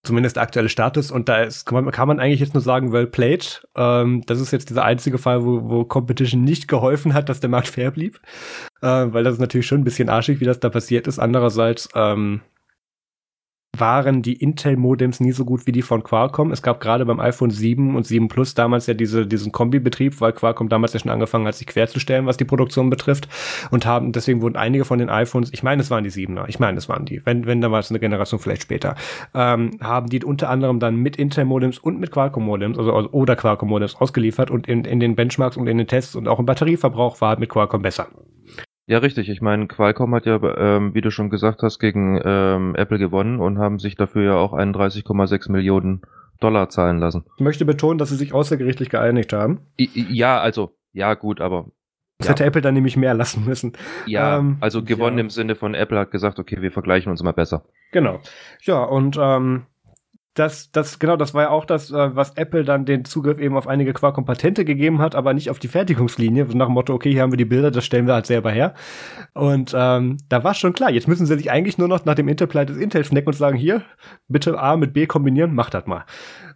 zumindest der aktuelle Status. Und da ist, kann, man, kann man eigentlich jetzt nur sagen, well played. Ähm, das ist jetzt dieser einzige Fall, wo, wo Competition nicht geholfen hat, dass der Markt fair blieb. Äh, weil das ist natürlich schon ein bisschen arschig, wie das da passiert ist. Andererseits, ähm, waren die Intel-Modems nie so gut wie die von Qualcomm. Es gab gerade beim iPhone 7 und 7 Plus damals ja diese, diesen Kombibetrieb, weil Qualcomm damals ja schon angefangen hat, sich querzustellen, was die Produktion betrifft. Und haben, deswegen wurden einige von den iPhones, ich meine, es waren die 7er, ich meine, es waren die, wenn, wenn damals eine Generation vielleicht später, ähm, haben die unter anderem dann mit Intel-Modems und mit Qualcomm-Modems, also, also oder Qualcomm-Modems ausgeliefert und in, in den Benchmarks und in den Tests und auch im Batterieverbrauch war halt mit Qualcomm besser. Ja, richtig. Ich meine, Qualcomm hat ja, ähm, wie du schon gesagt hast, gegen ähm, Apple gewonnen und haben sich dafür ja auch 31,6 Millionen Dollar zahlen lassen. Ich möchte betonen, dass sie sich außergerichtlich geeinigt haben. I ja, also, ja, gut, aber. Das ja. hätte Apple dann nämlich mehr lassen müssen. Ja, ähm, also gewonnen ja. im Sinne von Apple hat gesagt, okay, wir vergleichen uns mal besser. Genau. Ja, und ähm, das, das, genau, das war ja auch das, äh, was Apple dann den Zugriff eben auf einige Qualcomm-Patente gegeben hat, aber nicht auf die Fertigungslinie. Nach dem Motto, okay, hier haben wir die Bilder, das stellen wir halt selber her. Und ähm, da war schon klar, jetzt müssen sie sich eigentlich nur noch nach dem Interplay des Intel schnecken und sagen, hier, bitte A mit B kombinieren, macht das mal.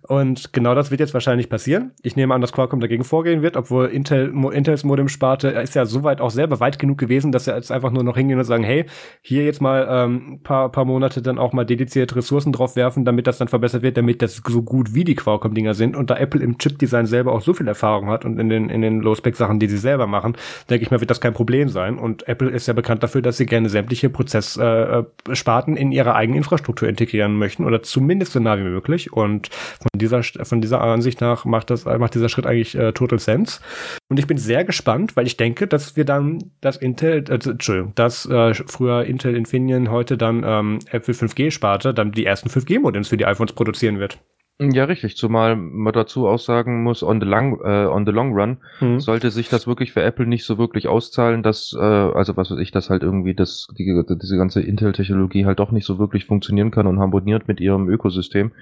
Und genau das wird jetzt wahrscheinlich passieren. Ich nehme an, dass Qualcomm dagegen vorgehen wird, obwohl Intel, Intels Modem-Sparte ist ja soweit auch selber weit genug gewesen, dass sie jetzt einfach nur noch hingehen und sagen, hey, hier jetzt mal ähm, paar, paar Monate dann auch mal dedizierte Ressourcen drauf werfen, damit das dann verbessert wird, damit das so gut wie die Qualcomm-Dinger sind. Und da Apple im Chip-Design selber auch so viel Erfahrung hat und in den, in den Low-Spec-Sachen, die sie selber machen, denke ich mal, wird das kein Problem sein. Und Apple ist ja bekannt dafür, dass sie gerne sämtliche Prozesssparten äh, in ihre eigene Infrastruktur integrieren möchten oder zumindest so nah wie möglich. Und dieser, von dieser Ansicht nach macht das, macht dieser Schritt eigentlich äh, total Sense. Und ich bin sehr gespannt, weil ich denke, dass wir dann das Intel, äh, Entschuldigung, dass äh, früher Intel Infineon heute dann ähm, Apple 5G-Sparte dann die ersten 5G-Modems für die iPhones produzieren wird. Ja, richtig. Zumal man dazu auch sagen muss, on the long, äh, on the long run mhm. sollte sich das wirklich für Apple nicht so wirklich auszahlen, dass, äh, also was weiß ich, dass halt irgendwie das, die, diese ganze Intel-Technologie halt doch nicht so wirklich funktionieren kann und harmoniert mit ihrem Ökosystem,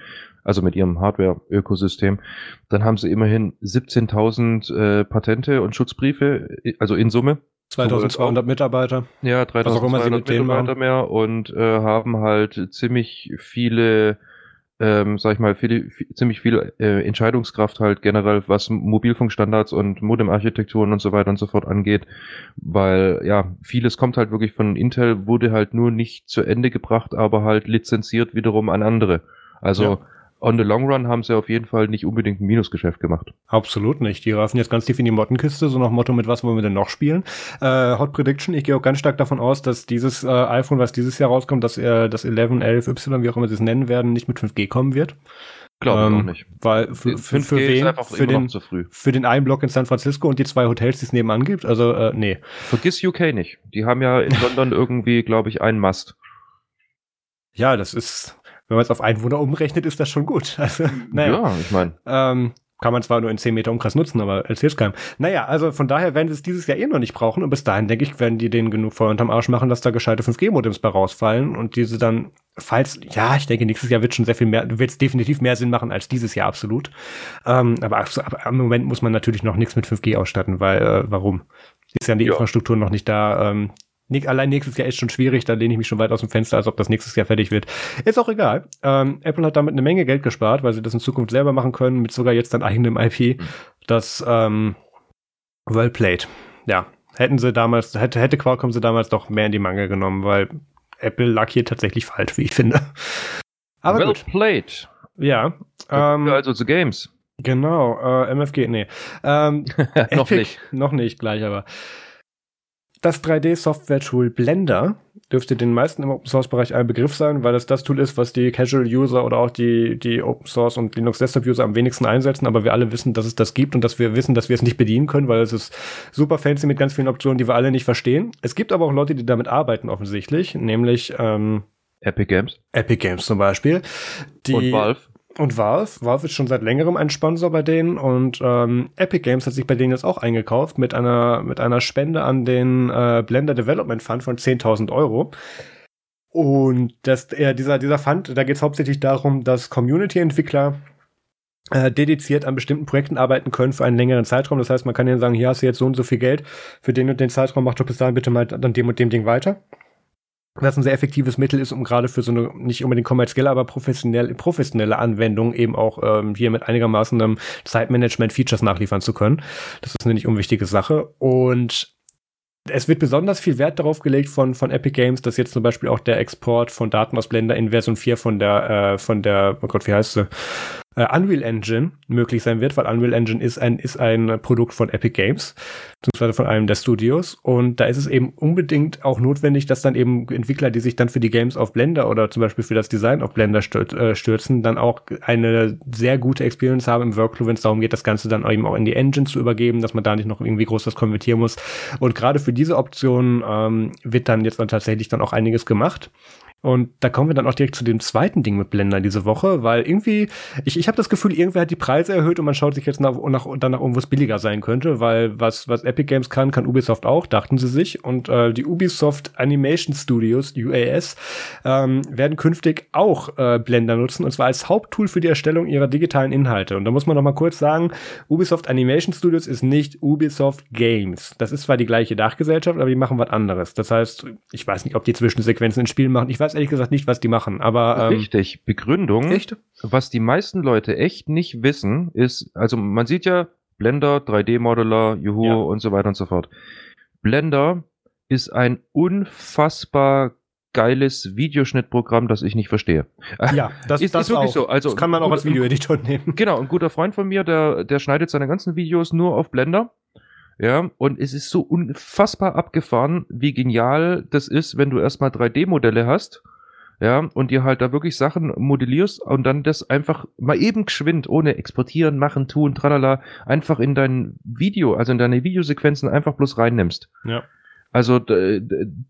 also mit ihrem Hardware-Ökosystem. Dann haben sie immerhin 17.000 äh, Patente und Schutzbriefe, also in Summe. 2200 Mitarbeiter. Ja, 3200 Mitarbeiter mehr und äh, haben halt ziemlich viele ähm, sag ich mal, viel, viel, ziemlich viel äh, Entscheidungskraft halt generell, was Mobilfunkstandards und Modemarchitekturen und so weiter und so fort angeht, weil ja, vieles kommt halt wirklich von Intel, wurde halt nur nicht zu Ende gebracht, aber halt lizenziert wiederum an andere. Also ja on the long run haben sie auf jeden Fall nicht unbedingt ein Minusgeschäft gemacht. Absolut nicht. Die raffen jetzt ganz tief in die Mottenkiste, so nach Motto, mit was wollen wir denn noch spielen? Äh, Hot Prediction, ich gehe auch ganz stark davon aus, dass dieses äh, iPhone, was dieses Jahr rauskommt, dass er das 11, 11, Y, wie auch immer sie es nennen werden, nicht mit 5G kommen wird. Glaube ähm, ich auch nicht. Weil für, für, für wen? für den, Für den einen Block in San Francisco und die zwei Hotels, die es nebenan gibt? Also, äh, nee. Vergiss UK nicht. Die haben ja in London irgendwie, glaube ich, einen Mast. Ja, das ist, wenn man es auf Einwohner umrechnet, ist das schon gut. Also, naja. Ja, ich meine. Ähm, kann man zwar nur in 10 Meter Umkreis nutzen, aber erzähl's keinem. Naja, also von daher werden sie es dieses Jahr eh noch nicht brauchen und bis dahin, denke ich, werden die denen genug Feuer unterm Arsch machen, dass da gescheite 5G-Modems bei rausfallen und diese dann, falls, ja, ich denke, nächstes Jahr wird schon sehr viel mehr, wird es definitiv mehr Sinn machen als dieses Jahr, absolut. Ähm, aber, aber im Moment muss man natürlich noch nichts mit 5G ausstatten, weil, äh, warum? Ist ja die ja. Infrastruktur noch nicht da. Ähm, allein nächstes Jahr ist schon schwierig, da lehne ich mich schon weit aus dem Fenster, als ob das nächstes Jahr fertig wird. Ist auch egal. Ähm, Apple hat damit eine Menge Geld gespart, weil sie das in Zukunft selber machen können, mit sogar jetzt dann eigenem IP. Das ähm, well played. Ja, hätten sie damals, hätte, hätte Qualcomm sie damals doch mehr in die Mangel genommen, weil Apple lag hier tatsächlich falsch, wie ich finde. Aber well gut. played. Ja. Ähm, also zu Games. Genau, äh, MFG, nee. Ähm, noch Epic, nicht. Noch nicht, gleich aber. Das 3D-Software-Tool Blender dürfte den meisten im Open-Source-Bereich ein Begriff sein, weil es das Tool ist, was die Casual-User oder auch die, die Open-Source- und Linux-Desktop-User am wenigsten einsetzen. Aber wir alle wissen, dass es das gibt und dass wir wissen, dass wir es nicht bedienen können, weil es ist super fancy mit ganz vielen Optionen, die wir alle nicht verstehen. Es gibt aber auch Leute, die damit arbeiten offensichtlich, nämlich ähm, Epic Games. Epic Games zum Beispiel. Die, und Valve und Valve. Valve ist schon seit längerem ein Sponsor bei denen und ähm, Epic Games hat sich bei denen jetzt auch eingekauft mit einer, mit einer Spende an den äh, Blender Development Fund von 10.000 Euro. Und das, äh, dieser, dieser Fund, da geht es hauptsächlich darum, dass Community-Entwickler äh, dediziert an bestimmten Projekten arbeiten können für einen längeren Zeitraum. Das heißt, man kann ihnen sagen, hier hast du jetzt so und so viel Geld, für den und den Zeitraum mach doch bis dahin bitte mal an dem und dem Ding weiter was ein sehr effektives Mittel ist, um gerade für so eine nicht unbedingt kommerzielle, aber professionelle, professionelle Anwendung eben auch ähm, hier mit einigermaßen einem Zeitmanagement-Features nachliefern zu können. Das ist eine nicht unwichtige Sache. Und es wird besonders viel Wert darauf gelegt von, von Epic Games, dass jetzt zum Beispiel auch der Export von Daten aus Blender in Version 4 von der, äh, von der, oh Gott, wie heißt sie? Äh, Unreal Engine möglich sein wird, weil Unreal Engine ist ein, ist ein Produkt von Epic Games, beziehungsweise von einem der Studios. Und da ist es eben unbedingt auch notwendig, dass dann eben Entwickler, die sich dann für die Games auf Blender oder zum Beispiel für das Design auf Blender äh, stürzen, dann auch eine sehr gute Experience haben im Workflow, wenn es darum geht, das Ganze dann eben auch in die Engine zu übergeben, dass man da nicht noch irgendwie groß was konvertieren muss. Und gerade für diese Option ähm, wird dann jetzt dann tatsächlich dann auch einiges gemacht. Und da kommen wir dann auch direkt zu dem zweiten Ding mit Blender diese Woche, weil irgendwie, ich, ich habe das Gefühl, irgendwer hat die Preise erhöht und man schaut sich jetzt nach, nach, danach um, wo es billiger sein könnte, weil was, was Epic Games kann, kann Ubisoft auch, dachten sie sich. Und äh, die Ubisoft Animation Studios, UAS, ähm, werden künftig auch äh, Blender nutzen, und zwar als Haupttool für die Erstellung ihrer digitalen Inhalte. Und da muss man noch mal kurz sagen, Ubisoft Animation Studios ist nicht Ubisoft Games. Das ist zwar die gleiche Dachgesellschaft, aber die machen was anderes. Das heißt, ich weiß nicht, ob die Zwischensequenzen in Spielen machen. Ich weiß weiß ehrlich gesagt nicht, was die machen, aber. Ähm, Richtig, Begründung. Echt? Was die meisten Leute echt nicht wissen, ist, also man sieht ja Blender, 3D-Modeler, Juhu ja. und so weiter und so fort. Blender ist ein unfassbar geiles Videoschnittprogramm, das ich nicht verstehe. Ja, das, ist, das ist wirklich auch. so. Also, das kann man auch als Videoeditor nehmen. Genau, ein guter Freund von mir, der, der schneidet seine ganzen Videos nur auf Blender. Ja, und es ist so unfassbar abgefahren, wie genial das ist, wenn du erstmal 3D-Modelle hast. Ja, und dir halt da wirklich Sachen modellierst und dann das einfach mal eben geschwind, ohne exportieren, machen, tun, tralala, einfach in dein Video, also in deine Videosequenzen einfach bloß reinnimmst. Ja. Also du,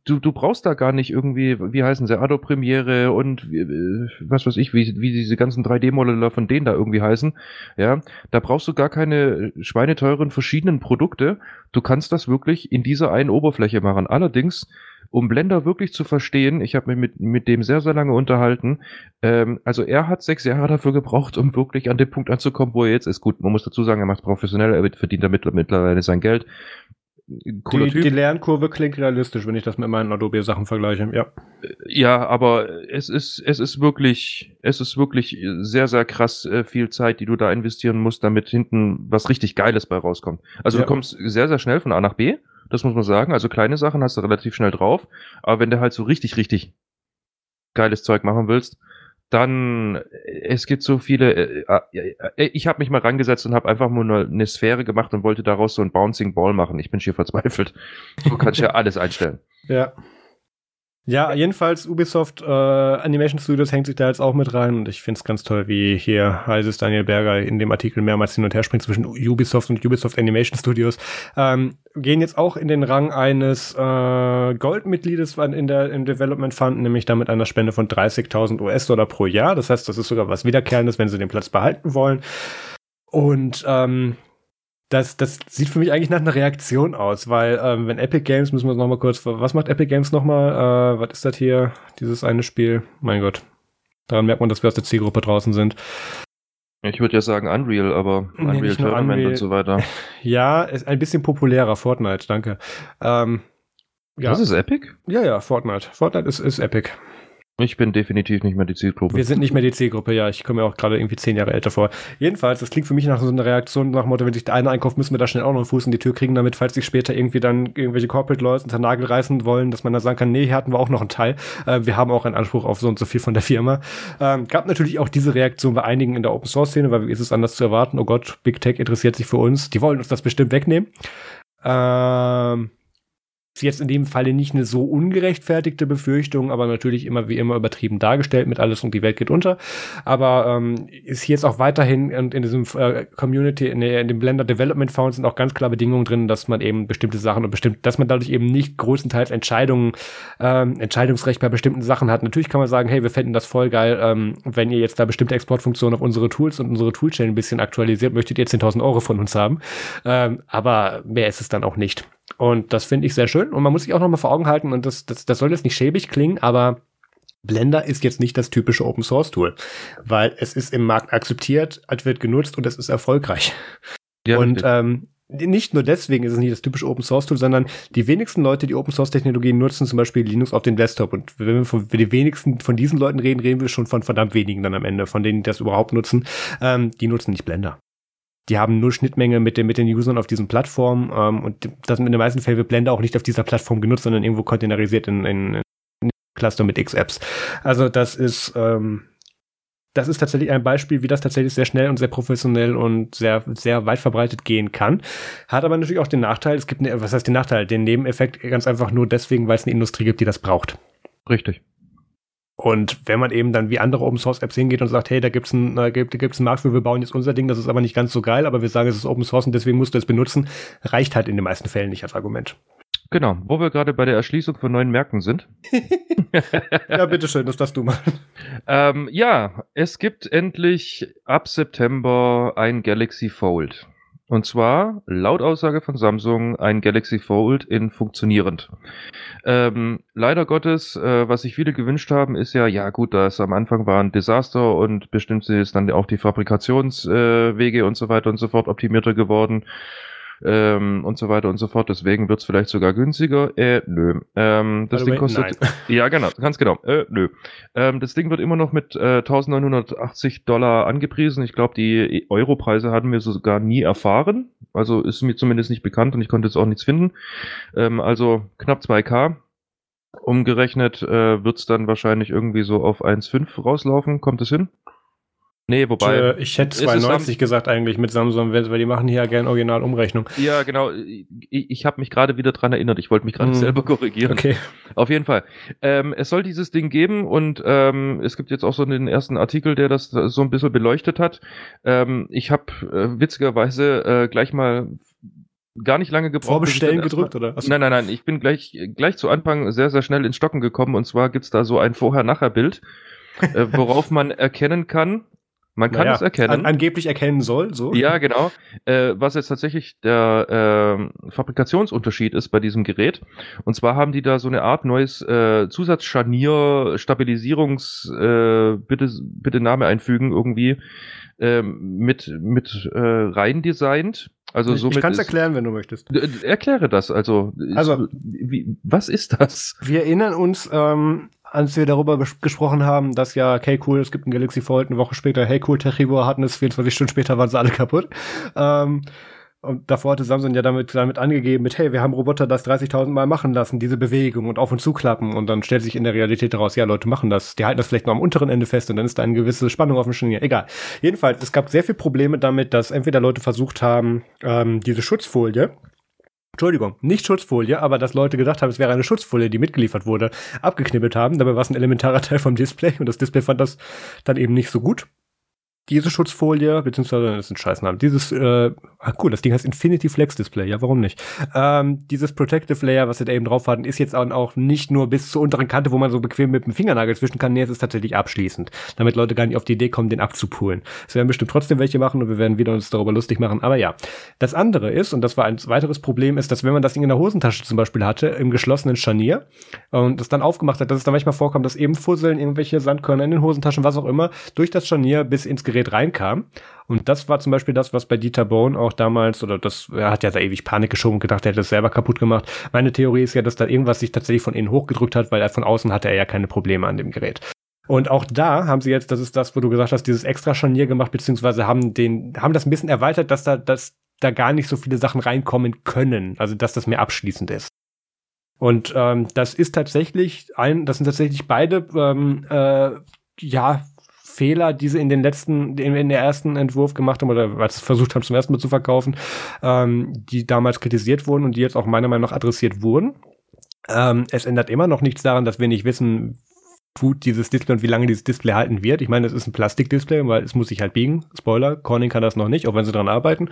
du brauchst da gar nicht irgendwie, wie heißen sie, Adobe Premiere und was weiß ich, wie, wie diese ganzen 3D-Modeller von denen da irgendwie heißen. Ja, da brauchst du gar keine schweineteuren verschiedenen Produkte. Du kannst das wirklich in dieser einen Oberfläche machen. Allerdings, um Blender wirklich zu verstehen, ich habe mich mit, mit dem sehr, sehr lange unterhalten. Ähm, also er hat sechs Jahre dafür gebraucht, um wirklich an den Punkt anzukommen, wo er jetzt ist. Gut, man muss dazu sagen, er macht professionell, er verdient damit mittlerweile sein Geld cooler die, Typ. Die Lernkurve klingt realistisch, wenn ich das mit meinen Adobe-Sachen vergleiche, ja. Ja, aber es ist, es ist wirklich, es ist wirklich sehr, sehr krass äh, viel Zeit, die du da investieren musst, damit hinten was richtig Geiles bei rauskommt. Also ja. du kommst sehr, sehr schnell von A nach B, das muss man sagen. Also kleine Sachen hast du relativ schnell drauf, aber wenn du halt so richtig, richtig geiles Zeug machen willst, dann es gibt so viele. Äh, äh, äh ich habe mich mal rangesetzt und habe einfach nur eine Sphäre gemacht und wollte daraus so ein Bouncing Ball machen. Ich bin schier verzweifelt. So kann ich ja alles einstellen. Ja. Ja, jedenfalls Ubisoft äh, Animation Studios hängt sich da jetzt auch mit rein und ich finde es ganz toll, wie hier heißt es Daniel Berger in dem Artikel mehrmals hin und her springt zwischen Ubisoft und Ubisoft Animation Studios. Ähm, gehen jetzt auch in den Rang eines äh, Goldmitgliedes in der im Development Fund, nämlich damit einer Spende von 30.000 US-Dollar pro Jahr. Das heißt, das ist sogar was Wiederkehrendes, wenn sie den Platz behalten wollen. Und ähm, das, das sieht für mich eigentlich nach einer Reaktion aus, weil ähm, wenn Epic Games, müssen wir noch mal kurz, was macht Epic Games noch mal? Äh, was ist das hier? Dieses eine Spiel? Mein Gott. Daran merkt man, dass wir aus der Zielgruppe draußen sind. Ich würde ja sagen Unreal, aber Unreal nee, Tournament Unreal. und so weiter. Ja, ist ein bisschen populärer, Fortnite, danke. Ähm, ja. Das ist Epic? Ja, ja, Fortnite. Fortnite ist, ist Epic. Ich bin definitiv nicht mehr die Zielgruppe. Wir sind nicht mehr die Zielgruppe, ja. Ich komme ja auch gerade irgendwie zehn Jahre älter vor. Jedenfalls, das klingt für mich nach so einer Reaktion nach dem Motto, wenn sich der eine einkauft, müssen wir da schnell auch noch einen Fuß in die Tür kriegen, damit, falls sich später irgendwie dann irgendwelche Corporate Leute unter Nagel reißen wollen, dass man dann sagen kann, nee, hier hatten wir auch noch einen Teil. Äh, wir haben auch einen Anspruch auf so und so viel von der Firma. Ähm, gab natürlich auch diese Reaktion bei einigen in der Open Source Szene, weil wie ist es anders zu erwarten? Oh Gott, Big Tech interessiert sich für uns. Die wollen uns das bestimmt wegnehmen. Ähm, ist jetzt in dem Falle nicht eine so ungerechtfertigte Befürchtung, aber natürlich immer wie immer übertrieben dargestellt mit alles und die Welt geht unter. Aber ähm, ist hier jetzt auch weiterhin in, in diesem äh, Community, in, in, dem Blender Development Found sind auch ganz klar Bedingungen drin, dass man eben bestimmte Sachen und bestimmt, dass man dadurch eben nicht größtenteils Entscheidungen, ähm, Entscheidungsrecht bei bestimmten Sachen hat. Natürlich kann man sagen, hey, wir fänden das voll geil, ähm, wenn ihr jetzt da bestimmte Exportfunktionen auf unsere Tools und unsere Toolchain ein bisschen aktualisiert, möchtet ihr 10.000 Euro von uns haben. Ähm, aber mehr ist es dann auch nicht. Und das finde ich sehr schön. Und man muss sich auch noch mal vor Augen halten, und das, das, das soll jetzt nicht schäbig klingen, aber Blender ist jetzt nicht das typische Open Source Tool, weil es ist im Markt akzeptiert, es wird genutzt und es ist erfolgreich. Ja, und ähm, nicht nur deswegen ist es nicht das typische Open Source Tool, sondern die wenigsten Leute, die Open Source Technologien nutzen, zum Beispiel Linux auf dem Desktop. Und wenn wir von die wenigsten von diesen Leuten reden, reden wir schon von verdammt wenigen dann am Ende, von denen, die das überhaupt nutzen. Ähm, die nutzen nicht Blender die haben nur Schnittmenge mit den, mit den Usern auf diesen Plattformen ähm, und das in den meisten Fällen wird Blender auch nicht auf dieser Plattform genutzt, sondern irgendwo containerisiert in, in, in Cluster mit X-Apps. Also das ist ähm, das ist tatsächlich ein Beispiel, wie das tatsächlich sehr schnell und sehr professionell und sehr, sehr weit verbreitet gehen kann. Hat aber natürlich auch den Nachteil, es gibt, eine, was heißt den Nachteil? Den Nebeneffekt ganz einfach nur deswegen, weil es eine Industrie gibt, die das braucht. Richtig. Und wenn man eben dann wie andere Open Source Apps hingeht und sagt, hey, da gibt's ein, da gibt, gibt's einen Markt für, wir bauen jetzt unser Ding, das ist aber nicht ganz so geil, aber wir sagen, es ist Open Source und deswegen musst du es benutzen, reicht halt in den meisten Fällen nicht als Argument. Genau, wo wir gerade bei der Erschließung von neuen Märkten sind. ja, bitteschön, das darfst du mal. Ähm, ja, es gibt endlich ab September ein Galaxy Fold. Und zwar, laut Aussage von Samsung, ein Galaxy Fold in funktionierend. Ähm, leider Gottes, äh, was sich viele gewünscht haben, ist ja, ja gut, das am Anfang war ein Desaster und bestimmt ist dann auch die Fabrikationswege äh, und so weiter und so fort optimierter geworden ähm, und so weiter und so fort. Deswegen wird es vielleicht sogar günstiger. Äh, nö. Ähm, das Ding kostet. Nein. Ja, genau, ganz genau. Äh, nö. Ähm, das Ding wird immer noch mit äh, 1980 Dollar angepriesen. Ich glaube, die Europreise hatten wir sogar nie erfahren. Also ist mir zumindest nicht bekannt und ich konnte jetzt auch nichts finden. Ähm, also knapp 2K. Umgerechnet äh, wird es dann wahrscheinlich irgendwie so auf 1,5 rauslaufen. Kommt es hin? Nee, wobei. Ich, hätte 92 gesagt eigentlich mit Samsung, weil die machen hier ja gerne Originalumrechnung. Ja, genau. Ich, ich habe mich gerade wieder dran erinnert. Ich wollte mich gerade hm. selber korrigieren. Okay. Auf jeden Fall. Ähm, es soll dieses Ding geben und ähm, es gibt jetzt auch so einen ersten Artikel, der das so ein bisschen beleuchtet hat. Ähm, ich habe äh, witzigerweise äh, gleich mal gar nicht lange gebraucht. Vorbestellen gedrückt, oder? Achso. Nein, nein, nein. Ich bin gleich, gleich zu Anfang sehr, sehr schnell ins Stocken gekommen und zwar gibt's da so ein Vorher-Nachher-Bild, äh, worauf man erkennen kann, man kann naja, es erkennen. An, angeblich erkennen soll, so. Ja, genau. Äh, was jetzt tatsächlich der äh, Fabrikationsunterschied ist bei diesem Gerät. Und zwar haben die da so eine Art neues äh, Zusatzscharnier, Stabilisierungs, äh, bitte, bitte Name einfügen irgendwie, äh, mit, mit äh, rein designt. Also ich somit ich kann es erklären, wenn du möchtest. Erkläre das. Also, Also- wie, was ist das? Wir erinnern uns, ähm, als wir darüber gesprochen haben, dass ja, okay, cool, es gibt ein Galaxy Fold, eine Woche später, hey, cool, Techivore hatten es, 24 Stunden später waren sie alle kaputt. Ähm, und davor hatte Samsung ja damit, damit angegeben mit, hey, wir haben Roboter das 30.000 Mal machen lassen, diese Bewegung und auf und zuklappen. Und dann stellt sich in der Realität daraus, ja, Leute machen das. Die halten das vielleicht nur am unteren Ende fest und dann ist da eine gewisse Spannung auf dem Scharnier. Egal. Jedenfalls, es gab sehr viele Probleme damit, dass entweder Leute versucht haben, ähm, diese Schutzfolie, Entschuldigung, nicht Schutzfolie, aber dass Leute gedacht haben, es wäre eine Schutzfolie, die mitgeliefert wurde, abgeknibbelt haben. Dabei war es ein elementarer Teil vom Display und das Display fand das dann eben nicht so gut. Diese Schutzfolie, beziehungsweise, das ist ein Scheißname, dieses, äh, ah cool, das Ding heißt Infinity Flex Display, ja, warum nicht? Ähm, dieses Protective Layer, was sie da eben drauf hatten, ist jetzt auch nicht nur bis zur unteren Kante, wo man so bequem mit dem Fingernagel zwischen kann, nee, es ist tatsächlich abschließend, damit Leute gar nicht auf die Idee kommen, den abzupulen. Es werden bestimmt trotzdem welche machen und wir werden wieder uns darüber lustig machen, aber ja. Das andere ist, und das war ein weiteres Problem, ist, dass wenn man das Ding in der Hosentasche zum Beispiel hatte, im geschlossenen Scharnier, und es dann aufgemacht hat, dass es dann manchmal vorkommt, dass eben Fusseln, irgendwelche Sandkörner in den Hosentaschen, was auch immer, durch das Scharnier bis ins Gerät reinkam. Und das war zum Beispiel das, was bei Dieter Bohn auch damals, oder das, er hat ja da ewig Panik geschoben und gedacht, er hätte es selber kaputt gemacht. Meine Theorie ist ja, dass da irgendwas sich tatsächlich von innen hochgedrückt hat, weil er von außen hatte er ja keine Probleme an dem Gerät. Und auch da haben sie jetzt, das ist das, wo du gesagt hast, dieses extra Scharnier gemacht, beziehungsweise haben den, haben das ein bisschen erweitert, dass da, dass da gar nicht so viele Sachen reinkommen können. Also, dass das mehr abschließend ist. Und ähm, das ist tatsächlich ein, das sind tatsächlich beide ähm, äh, ja Fehler, die sie in den letzten, in, in der ersten Entwurf gemacht haben oder als versucht haben zum ersten Mal zu verkaufen, ähm, die damals kritisiert wurden und die jetzt auch meiner Meinung nach adressiert wurden. Ähm, es ändert immer noch nichts daran, dass wir nicht wissen, tut dieses Display und wie lange dieses Display halten wird. Ich meine, es ist ein Plastikdisplay, weil es muss sich halt biegen. Spoiler, Corning kann das noch nicht, auch wenn sie daran arbeiten.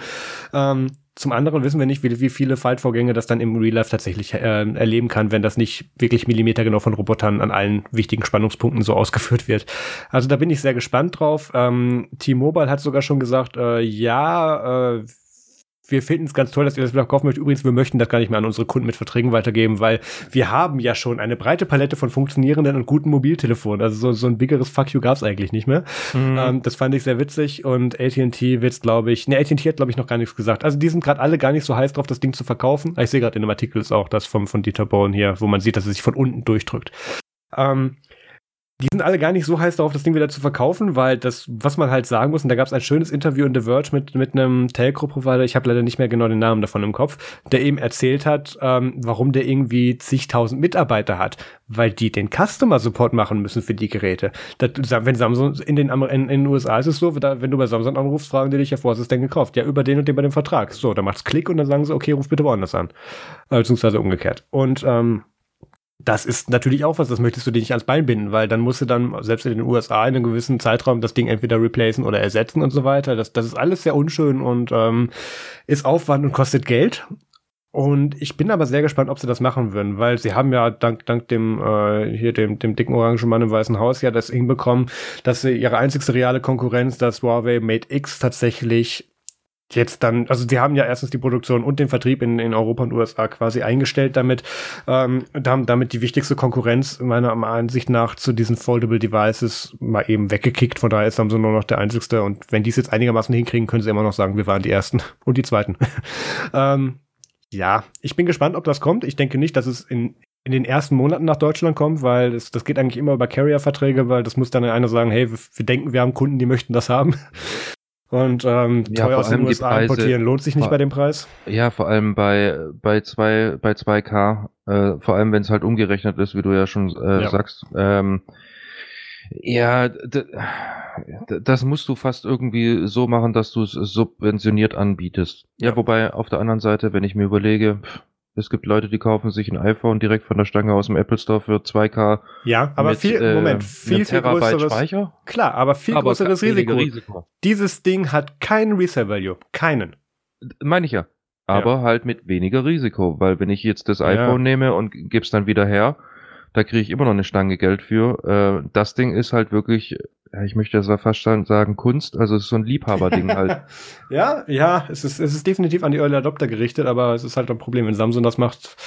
Ähm, zum anderen wissen wir nicht, wie, wie viele Faltvorgänge das dann im Real Life tatsächlich äh, erleben kann, wenn das nicht wirklich millimetergenau von Robotern an allen wichtigen Spannungspunkten so ausgeführt wird. Also da bin ich sehr gespannt drauf. Ähm, T-Mobile hat sogar schon gesagt, äh, ja, äh, wir finden es ganz toll, dass ihr das wieder kaufen möchtet. Übrigens, wir möchten das gar nicht mehr an unsere Kunden mit Verträgen weitergeben, weil wir haben ja schon eine breite Palette von funktionierenden und guten Mobiltelefonen. Also so, so ein biggeres Fuck you gab's eigentlich nicht mehr. Mhm. Ähm, das fand ich sehr witzig und AT&T wird's, glaube ich, ne, AT&T hat, glaube ich, noch gar nichts gesagt. Also die sind gerade alle gar nicht so heiß drauf, das Ding zu verkaufen. Ich sehe gerade in dem Artikel ist auch das vom, von Dieter Bohlen hier, wo man sieht, dass es sich von unten durchdrückt. Ähm, die sind alle gar nicht so heiß darauf, das Ding wieder zu verkaufen, weil das, was man halt sagen muss, und da gab es ein schönes Interview in The Verge mit, mit einem Telco-Provider, ich habe leider nicht mehr genau den Namen davon im Kopf, der eben erzählt hat, ähm, warum der irgendwie zigtausend Mitarbeiter hat, weil die den Customer-Support machen müssen für die Geräte. Das, wenn Samsung in den, in, in den USA ist es so, wenn du bei Samsung anrufst, fragen die dich ja, wo hast du es denn gekauft? Ja, über den und den bei dem Vertrag. So, dann macht's Klick und dann sagen sie, okay, ruf bitte woanders an. Äh, beziehungsweise umgekehrt. Und ähm, das ist natürlich auch was, das möchtest du dir nicht ans Bein binden, weil dann musst du dann selbst in den USA in einem gewissen Zeitraum das Ding entweder replacen oder ersetzen und so weiter. Das, das ist alles sehr unschön und ähm, ist Aufwand und kostet Geld. Und ich bin aber sehr gespannt, ob sie das machen würden, weil sie haben ja dank, dank dem, äh, hier dem, dem dicken orangen Mann im Weißen Haus ja das hinbekommen, dass sie ihre einzigste reale Konkurrenz, das Huawei Mate X, tatsächlich jetzt dann, also sie haben ja erstens die Produktion und den Vertrieb in, in Europa und USA quasi eingestellt damit, ähm, und haben damit die wichtigste Konkurrenz meiner Ansicht nach zu diesen Foldable Devices mal eben weggekickt. Von daher ist Samsung nur noch der einzigste und wenn die es jetzt einigermaßen hinkriegen, können sie immer noch sagen, wir waren die Ersten und die Zweiten. ähm, ja, ich bin gespannt, ob das kommt. Ich denke nicht, dass es in, in den ersten Monaten nach Deutschland kommt, weil das, das geht eigentlich immer über Carrier-Verträge, weil das muss dann einer sagen, hey, wir, wir denken, wir haben Kunden, die möchten das haben. Und ähm, Ja, teuer aus den USA Preise- importieren lohnt sich nicht vor- bei dem Preis. Ja, vor allem bei, bei zwei, bei 2K, äh, vor allem wenn es halt umgerechnet ist, wie du ja schon äh, Ja. sagst. Ähm, ja, das musst du fast irgendwie so machen, dass du es subventioniert anbietest. Ja, Ja. wobei auf der anderen Seite, wenn ich mir überlege, pff, es gibt Leute, die kaufen sich ein iPhone direkt von der Stange aus dem Apple Store für 2K. Ja, aber mit, viel, äh, Moment, viel, viel größeres. Speicher. Klar, aber viel aber größeres Risiko. Risiko. Dieses Ding hat keinen Resale-Value. Keinen. Meine ich ja. Aber halt mit weniger Risiko, weil wenn ich jetzt das Ja. iPhone nehme und gebe es dann wieder her, da kriege ich immer noch eine Stange Geld für. Äh, das Ding ist halt wirklich, ja, ich möchte das fast sagen, Kunst, also es ist so ein Liebhaberding halt. Ja, ja, es ist, es ist definitiv an die Early Adopter gerichtet, aber es ist halt ein Problem, wenn Samsung das macht.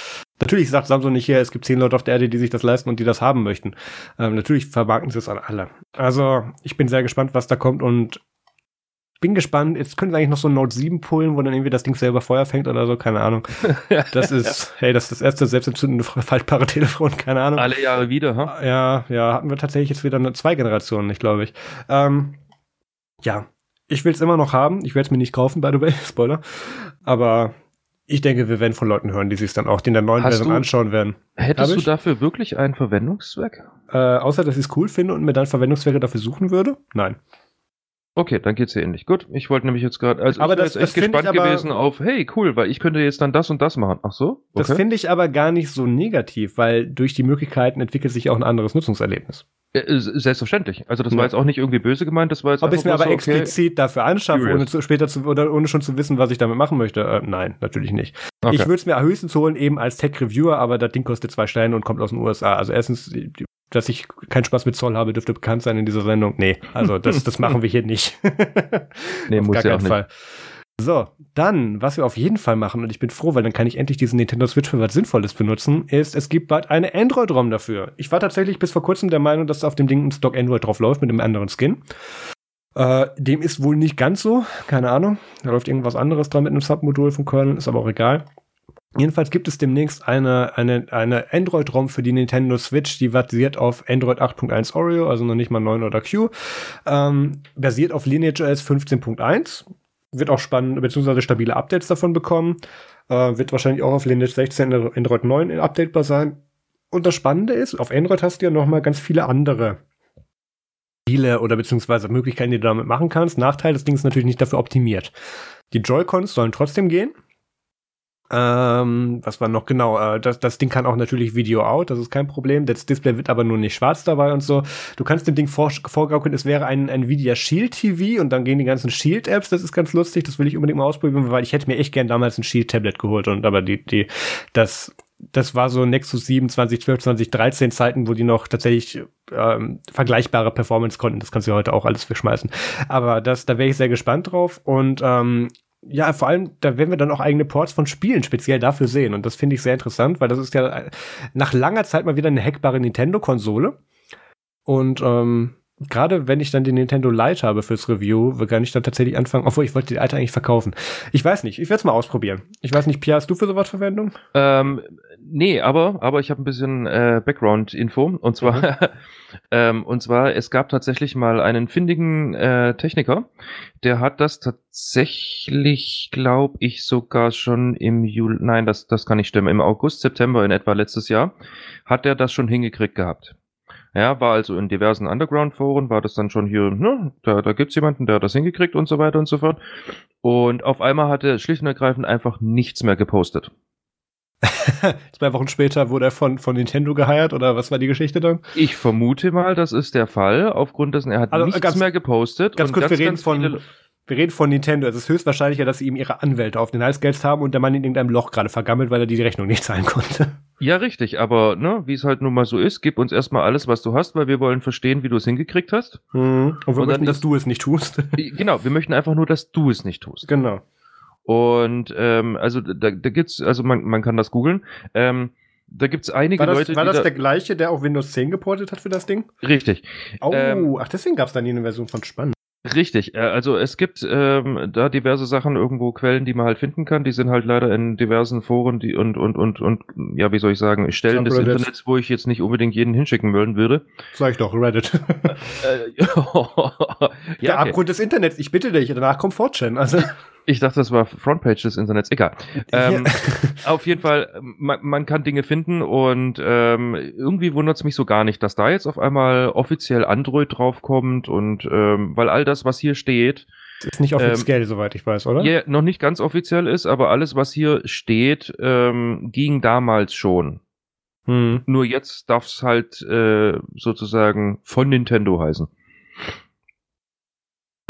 Natürlich sagt Samsung nicht hier, es gibt zehn Leute auf der Erde, die sich das leisten und die das haben möchten. Ähm, natürlich vermarkten sie es an alle. Also, ich bin sehr gespannt, was da kommt und bin gespannt. Jetzt können sie eigentlich noch so ein Note 7 pullen, wo dann irgendwie das Ding selber Feuer fängt oder so, keine Ahnung. Das ist, hey, das ist das erste selbstentzündende faltbare Telefon, keine Ahnung. Alle Jahre wieder, ha? Ja, ja, hatten wir tatsächlich jetzt wieder zwei Generationen, ich glaube ich. Ähm, ja, ich will es immer noch haben. Ich werde es mir nicht kaufen, by the way, Spoiler. Aber ich denke, wir werden von Leuten hören, die sich dann auch in der neuen Hast Version du- anschauen werden. Hättest du dafür wirklich einen Verwendungszweck? Äh, außer, dass ich es cool finde und mir dann Verwendungszwecke dafür suchen würde? Nein. Okay, dann geht's dir ähnlich. Gut, ich wollte nämlich jetzt gerade, also Aber ich das- jetzt das echt gespannt aber- gewesen auf, hey, cool, weil ich könnte jetzt dann das und das machen. Ach so? Das Okay. finde ich aber gar nicht so negativ, weil durch die Möglichkeiten entwickelt sich auch ein anderes Nutzungserlebnis. Äh, Selbstverständlich. Also das Ja. war jetzt auch nicht irgendwie böse gemeint, das war jetzt Ob ich es mir aber so, okay, explizit dafür anschaffe, ohne zu, später zu, oder ohne schon zu wissen, was ich damit machen möchte, äh, nein, natürlich nicht. okay. Ich würde es mir höchstens holen, eben als Tech-Reviewer, aber das Ding kostet zwei Steine und kommt aus den USA. Also erstens, dass ich keinen Spaß mit Zoll habe, dürfte bekannt sein in dieser Sendung. Nee, also das, das machen wir hier nicht. Nee, auf muss gar ja keinen auch nicht. Fall. So, dann, was wir auf jeden Fall machen, und ich bin froh, weil dann kann ich endlich diesen Nintendo Switch für was Sinnvolles benutzen, ist, es gibt bald eine Android-ROM dafür. Ich war tatsächlich bis vor kurzem der Meinung, dass auf dem Ding ein Stock Android drauf läuft mit einem anderen Skin. Äh, dem ist wohl nicht ganz so, keine Ahnung. Da läuft irgendwas anderes dran mit einem Submodul vom Kernel, ist aber auch egal. Jedenfalls gibt es demnächst eine, eine, eine Android-ROM für die Nintendo Switch, die basiert auf Android 8.1 Oreo, also noch nicht mal 9 oder Q. Ähm, basiert auf Lineage.js 15.1. Wird auch spannend, beziehungsweise stabile Updates davon bekommen. Äh, wird wahrscheinlich auch auf Lineage 16 und Android 9 updatebar sein. Und das Spannende ist, auf Android hast du ja noch mal ganz viele andere Spiele oder beziehungsweise Möglichkeiten, die du damit machen kannst. Nachteil, das Ding ist natürlich nicht dafür optimiert. Die Joy-Cons sollen trotzdem gehen. Ähm, was war noch genau? Äh, das, das Ding kann auch natürlich Video out, das ist kein Problem. Das Display wird aber nur nicht schwarz dabei und so. Du kannst dem Ding vor, vorgaukeln, es wäre ein Nvidia Shield TV und dann gehen die ganzen Shield-Apps. Das ist ganz lustig, das will ich unbedingt mal ausprobieren, weil ich hätte mir echt gern damals ein Shield-Tablet geholt und aber die, die, das, das war so Nexus 7, 2012, 2013 Zeiten, wo die noch tatsächlich ähm, vergleichbare Performance konnten. Das kannst du ja heute auch alles verschmeißen. Aber das, da wäre ich sehr gespannt drauf und ähm, ja, vor allem, da werden wir dann auch eigene Ports von Spielen speziell dafür sehen. Und das finde ich sehr interessant, weil das ist ja äh, nach langer Zeit mal wieder eine hackbare Nintendo-Konsole. Und ähm, gerade wenn ich dann die Nintendo Lite habe fürs Review, kann ich dann tatsächlich anfangen, obwohl ich wollte die alte eigentlich verkaufen. Ich weiß nicht, ich werde es mal ausprobieren. Ich weiß nicht, Pia, hast du für sowas Verwendung? Ähm, nee, aber, aber ich habe ein bisschen äh, Background-Info. Und zwar, ähm, und zwar, es gab tatsächlich mal einen findigen äh, Techniker, der hat das tatsächlich, glaube ich, sogar schon im Juli, nein, das, das kann nicht stimmen, im August, September in etwa letztes Jahr, hat er das schon hingekriegt gehabt. Ja, war also in diversen Underground-Foren, war das dann schon hier, ne, da, da gibt's jemanden, der hat das hingekriegt und so weiter und so fort. Und auf einmal hat er schlicht und ergreifend einfach nichts mehr gepostet. Zwei Wochen später wurde er von, von Nintendo geheiert oder was war die Geschichte dann? Ich vermute mal, das ist der Fall, aufgrund dessen er hat Also, nichts ganz- mehr gepostet. Ganz und kurz, wir reden von, viele- wir reden von Nintendo. Es ist höchstwahrscheinlicher, dass sie ihm ihre Anwälte auf den Hals gehetzt haben und der Mann in irgendeinem Loch gerade vergammelt, weil er die Rechnung nicht zahlen konnte. Ja, richtig, aber ne, wie es halt nun mal so ist, gib uns erstmal alles, was du hast, weil wir wollen verstehen, wie du es hingekriegt hast. Und wir Und möchten, dass ist- du es nicht tust. genau, wir möchten einfach nur, dass du es nicht tust. genau. Und ähm, also da, da gibt's, also man, man kann das googeln. Ähm, da gibt's einige War das, Leute, war das da, der gleiche, der auch Windows 10 geportet hat für das Ding? richtig. Oh, Ähm, ach, deswegen gab es dann eine Version von Spannend. Richtig, äh, also es gibt ähm, da diverse Sachen, irgendwo Quellen, die man halt finden kann. Die sind halt leider in diversen Foren die und und und und ja, wie soll ich sagen, Stellen des Subreddits. Internets, wo ich jetzt nicht unbedingt jeden hinschicken wollen würde. Sag ich doch, Reddit. Äh, der ja, okay. Abgrund des Internets, ich bitte dich, danach kommt 4chan. Also, ich dachte, das war Frontpage des Internets. Egal. Ähm, auf jeden Fall, man, man kann Dinge finden und ähm, irgendwie wundert es mich so gar nicht, dass da jetzt auf einmal offiziell Android draufkommt und ähm, weil all das, was hier steht, ist nicht offiziell, soweit ich weiß, oder? Ja, noch nicht ganz offiziell ist, aber alles, was hier steht, ähm, ging damals schon. Hm. Nur jetzt darf es halt äh, sozusagen von Nintendo heißen.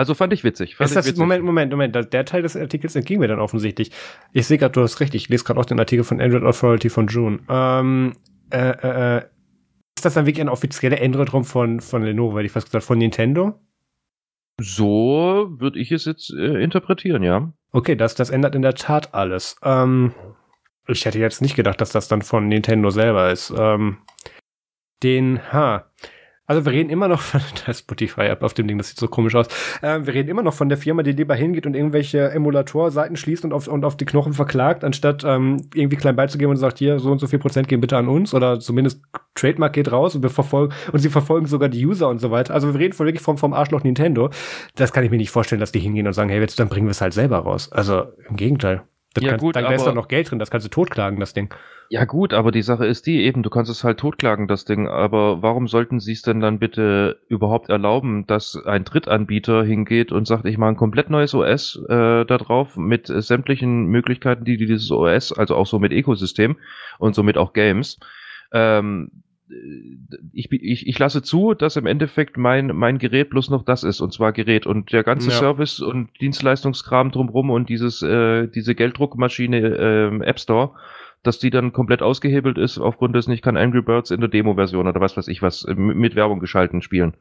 Also fand ich witzig. Fand Ist ich das, witzig. Moment, Moment, Moment, der- der Teil des Artikels entging mir dann offensichtlich. Ich sehe gerade, du hast recht, ich lese gerade auch den Artikel von Android Authority von June. Ähm, äh, äh, äh, ist das dann wirklich ein offizieller Android-ROM von, von Lenovo, hätte ich fast gesagt, von Nintendo? So würde ich es jetzt äh, interpretieren, ja. Okay, das, das ändert in der Tat alles. Ähm, ich hätte jetzt nicht gedacht, dass das dann von Nintendo selber ist. Ähm, den, ha. Also wir reden immer noch von der Spotify-App auf dem Ding, das sieht so komisch aus. Äh, wir reden immer noch von der Firma, die lieber hingeht und irgendwelche Emulator-Seiten schließt und auf, und auf die Knochen verklagt, anstatt ähm, irgendwie klein beizugeben und sagt, hier, so und so viel Prozent gehen bitte an uns oder zumindest Trademark geht raus und wir verfolgen und sie verfolgen sogar die User und so weiter. Also wir reden von wirklich vom, vom Arschloch Nintendo. Das kann ich mir nicht vorstellen, dass die hingehen und sagen, hey, jetzt dann bringen wir es halt selber raus. Also im Gegenteil. Das Ja, kannst, gut, da, da ist aber- doch noch Geld drin, das kannst du totklagen, das Ding. Ja gut, aber die Sache ist die eben, du kannst es halt totklagen, das Ding. Aber warum sollten sie es denn dann bitte überhaupt erlauben, dass ein Drittanbieter hingeht und sagt, ich mache ein komplett neues OS äh, da drauf mit äh, sämtlichen Möglichkeiten, die dieses OS, also auch so mit Ökosystem und somit auch Games. Ähm, ich, ich, ich lasse zu, dass im Endeffekt mein, mein Gerät bloß noch das ist, und zwar Gerät. Und der ganze Ja. Service und Dienstleistungskram drumrum und dieses, äh, diese Gelddruckmaschine ähm, App Store, dass die dann komplett ausgehebelt ist, aufgrund dessen ich kann Angry Birds in der Demo-Version oder was weiß ich was äh, mit Werbung geschalten spielen.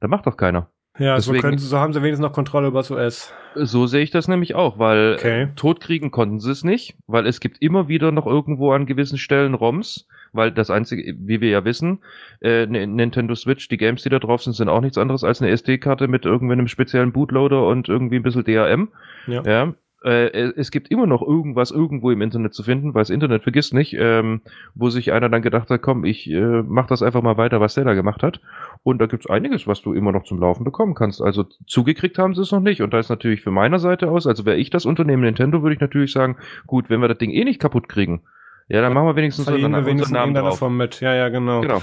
Da macht doch keiner. Ja, so, Deswegen- können, sie- so haben sie wenigstens noch Kontrolle über das OS. So sehe ich das nämlich auch, weil Okay. totkriegen konnten sie es nicht, weil es gibt immer wieder noch irgendwo an gewissen Stellen ROMs, weil das einzige, wie wir ja wissen, äh, Nintendo Switch, die Games, die da drauf sind, sind auch nichts anderes als eine SD-Karte mit irgendwie einem speziellen Bootloader und irgendwie ein bisschen DRM. Ja. Ja. Äh, es gibt immer noch irgendwas irgendwo im Internet zu finden, weil das Internet vergisst nicht, ähm, wo sich einer dann gedacht hat, komm, ich äh, mach das einfach mal weiter, was der da gemacht hat. Und da gibt's einiges, was du immer noch zum Laufen bekommen kannst. Also zugekriegt haben sie es noch nicht. Und da ist natürlich für meiner Seite aus, also wäre ich das Unternehmen Nintendo, würde ich natürlich sagen, gut, wenn wir das Ding eh nicht kaputt kriegen, ja, dann machen wir wenigstens Verdienen wir unseren, wenigstens unseren Namen drauf. davon mit. Ja, ja, genau. Genau.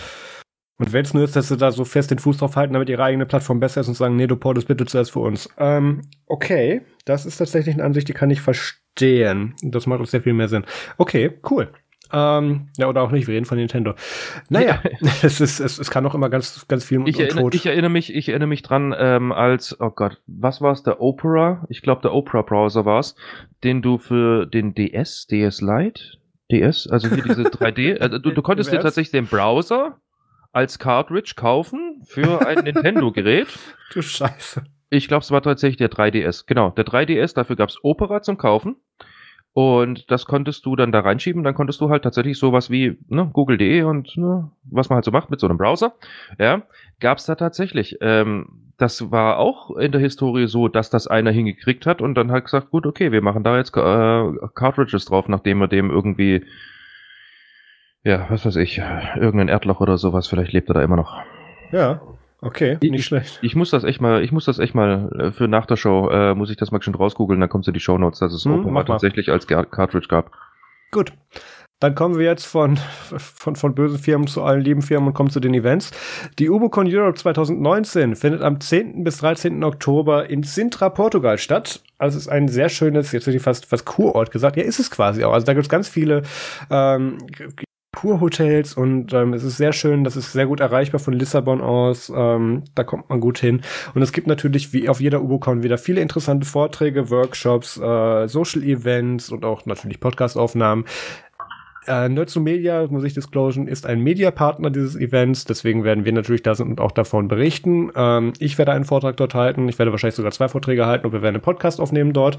Und wenn es nur ist, dass sie da so fest den Fuß drauf halten, damit ihre eigene Plattform besser ist und sagen, nee, du portest bitte zuerst für uns. Ähm, okay, das ist tatsächlich eine Ansicht, die kann ich verstehen. Das macht auch sehr viel mehr Sinn. Okay, cool. Ähm, ja, oder auch nicht, wir reden von Nintendo. Naja, es, ist, es, es kann auch immer ganz, ganz viel Ich erinnere, ich erinnere mich, ich erinnere mich dran, ähm, als, oh Gott, was war es, der Opera? Ich glaube, der Opera-Browser war es, den du für den DS, DS Lite, DS, also hier diese 3D, also du, du konntest dir tatsächlich den Browser als Cartridge kaufen für ein Nintendo-Gerät. du Scheiße. Ich glaube, es war tatsächlich der 3DS. Genau, der 3DS, dafür gab's Opera zum Kaufen. Und das konntest du dann da reinschieben. Dann konntest du halt tatsächlich sowas wie ne, Google.de und ne, was man halt so macht mit so einem Browser. Ja, gab's da tatsächlich. Ähm, das war auch in der Historie so, dass das einer hingekriegt hat und dann halt gesagt, gut, okay, wir machen da jetzt äh, Cartridges drauf, nachdem wir dem irgendwie, ja, was weiß ich, irgendein Erdloch oder sowas, vielleicht lebt er da immer noch. Ja, okay, Ich- nicht schlecht. Ich muss das echt mal, ich muss das echt mal äh, für nach der Show, äh, muss ich das mal schon rausgoogeln, dann kommst du in die Shownotes, dass es Hm, mal. tatsächlich als Cartridge gab. Gut. Dann kommen wir jetzt von, von, von bösen Firmen zu allen lieben Firmen und kommen zu den Events. Die UboCon Europe 2019 findet am 10. bis 13. Oktober in Sintra, Portugal statt. Also es ist ein sehr schönes, jetzt hätte ich fast, fast Kurort gesagt. Ja, ist es quasi auch. Also da gibt es ganz viele ähm, Kurhotels und ähm, es ist sehr schön, das ist sehr gut erreichbar von Lissabon aus, ähm, da kommt man gut hin. Und es gibt natürlich wie auf jeder UboCon wieder viele interessante Vorträge, Workshops, äh, Social Events und auch natürlich Podcastaufnahmen. Äh, Nerds Media, muss ich disclosen, ist ein Mediapartner dieses Events, deswegen werden wir natürlich da sind und auch davon berichten. Ähm, ich werde einen Vortrag dort halten, ich werde wahrscheinlich sogar zwei Vorträge halten und wir werden einen Podcast aufnehmen dort.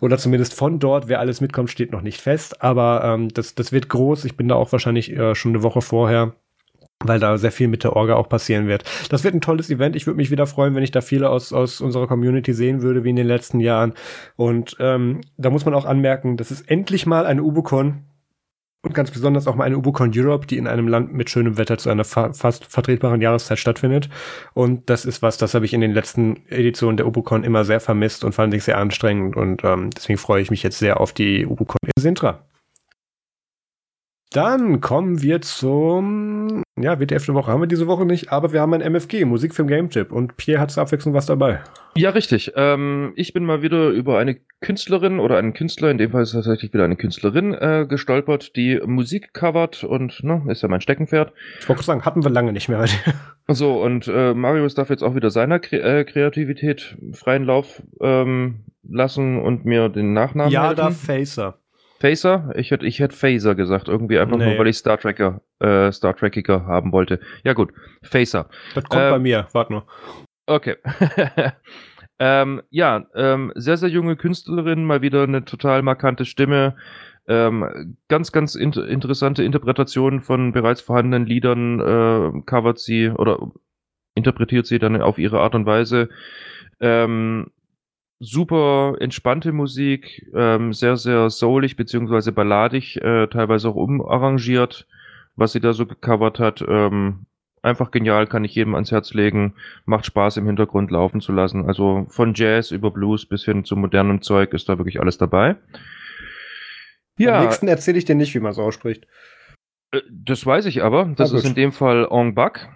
Oder zumindest von dort. Wer alles mitkommt, steht noch nicht fest, aber ähm, das, das wird groß. Ich bin da auch wahrscheinlich äh, schon eine Woche vorher weil da sehr viel mit der Orga auch passieren wird. Das wird ein tolles Event. Ich würde mich wieder freuen, wenn ich da viele aus, aus unserer Community sehen würde, wie in den letzten Jahren. Und ähm, da muss man auch anmerken, das ist endlich mal eine Ubucon und ganz besonders auch mal eine Ubucon Europe, die in einem Land mit schönem Wetter zu einer fa fast vertretbaren Jahreszeit stattfindet. Und das ist was, das habe ich in den letzten Editionen der Ubucon immer sehr vermisst und fand ich sehr anstrengend. Und ähm, deswegen freue ich mich jetzt sehr auf die Ubucon in Sintra. Dann kommen wir zum, ja, WTF der Woche haben wir diese Woche nicht, aber wir haben ein MFG, Musikfilm Game Tip und Pierre hat zur Abwechslung was dabei. Ja, richtig. Ähm, ich bin mal wieder über eine Künstlerin oder einen Künstler, in dem Fall ist es tatsächlich wieder eine Künstlerin, äh, gestolpert, die Musik covert und, ne, ist ja mein Steckenpferd. Ich wollte sagen, hatten wir lange nicht mehr. So, und äh, Marius darf jetzt auch wieder seiner Kre äh, Kreativität freien Lauf ähm, lassen und mir den Nachnamen ja, da Facer. Phaser? Ich hätte ich hätte Phaser gesagt, irgendwie einfach Nee. nur, weil ich Star Trekker, äh, Star Trekkiger haben wollte. Ja gut, Phaser. Das kommt Ähm, bei mir, warte nur. Okay. ähm, ja, ähm, sehr, sehr junge Künstlerin, mal wieder eine total markante Stimme. Ähm, ganz, ganz int interessante Interpretationen von bereits vorhandenen Liedern äh, covert sie oder interpretiert sie dann auf ihre Art und Weise. Ähm, super entspannte Musik, ähm, sehr, sehr soulig beziehungsweise balladig, äh, teilweise auch umarrangiert, was sie da so gecovert hat. Ähm, einfach genial, kann ich jedem ans Herz legen. Macht Spaß im Hintergrund laufen zu lassen. Also von Jazz über Blues bis hin zu modernem Zeug ist da wirklich alles dabei. Ja. Am nächsten erzähle ich dir nicht, wie man es ausspricht. Äh, das weiß ich aber. Das ist in dem Fall Ong Bak.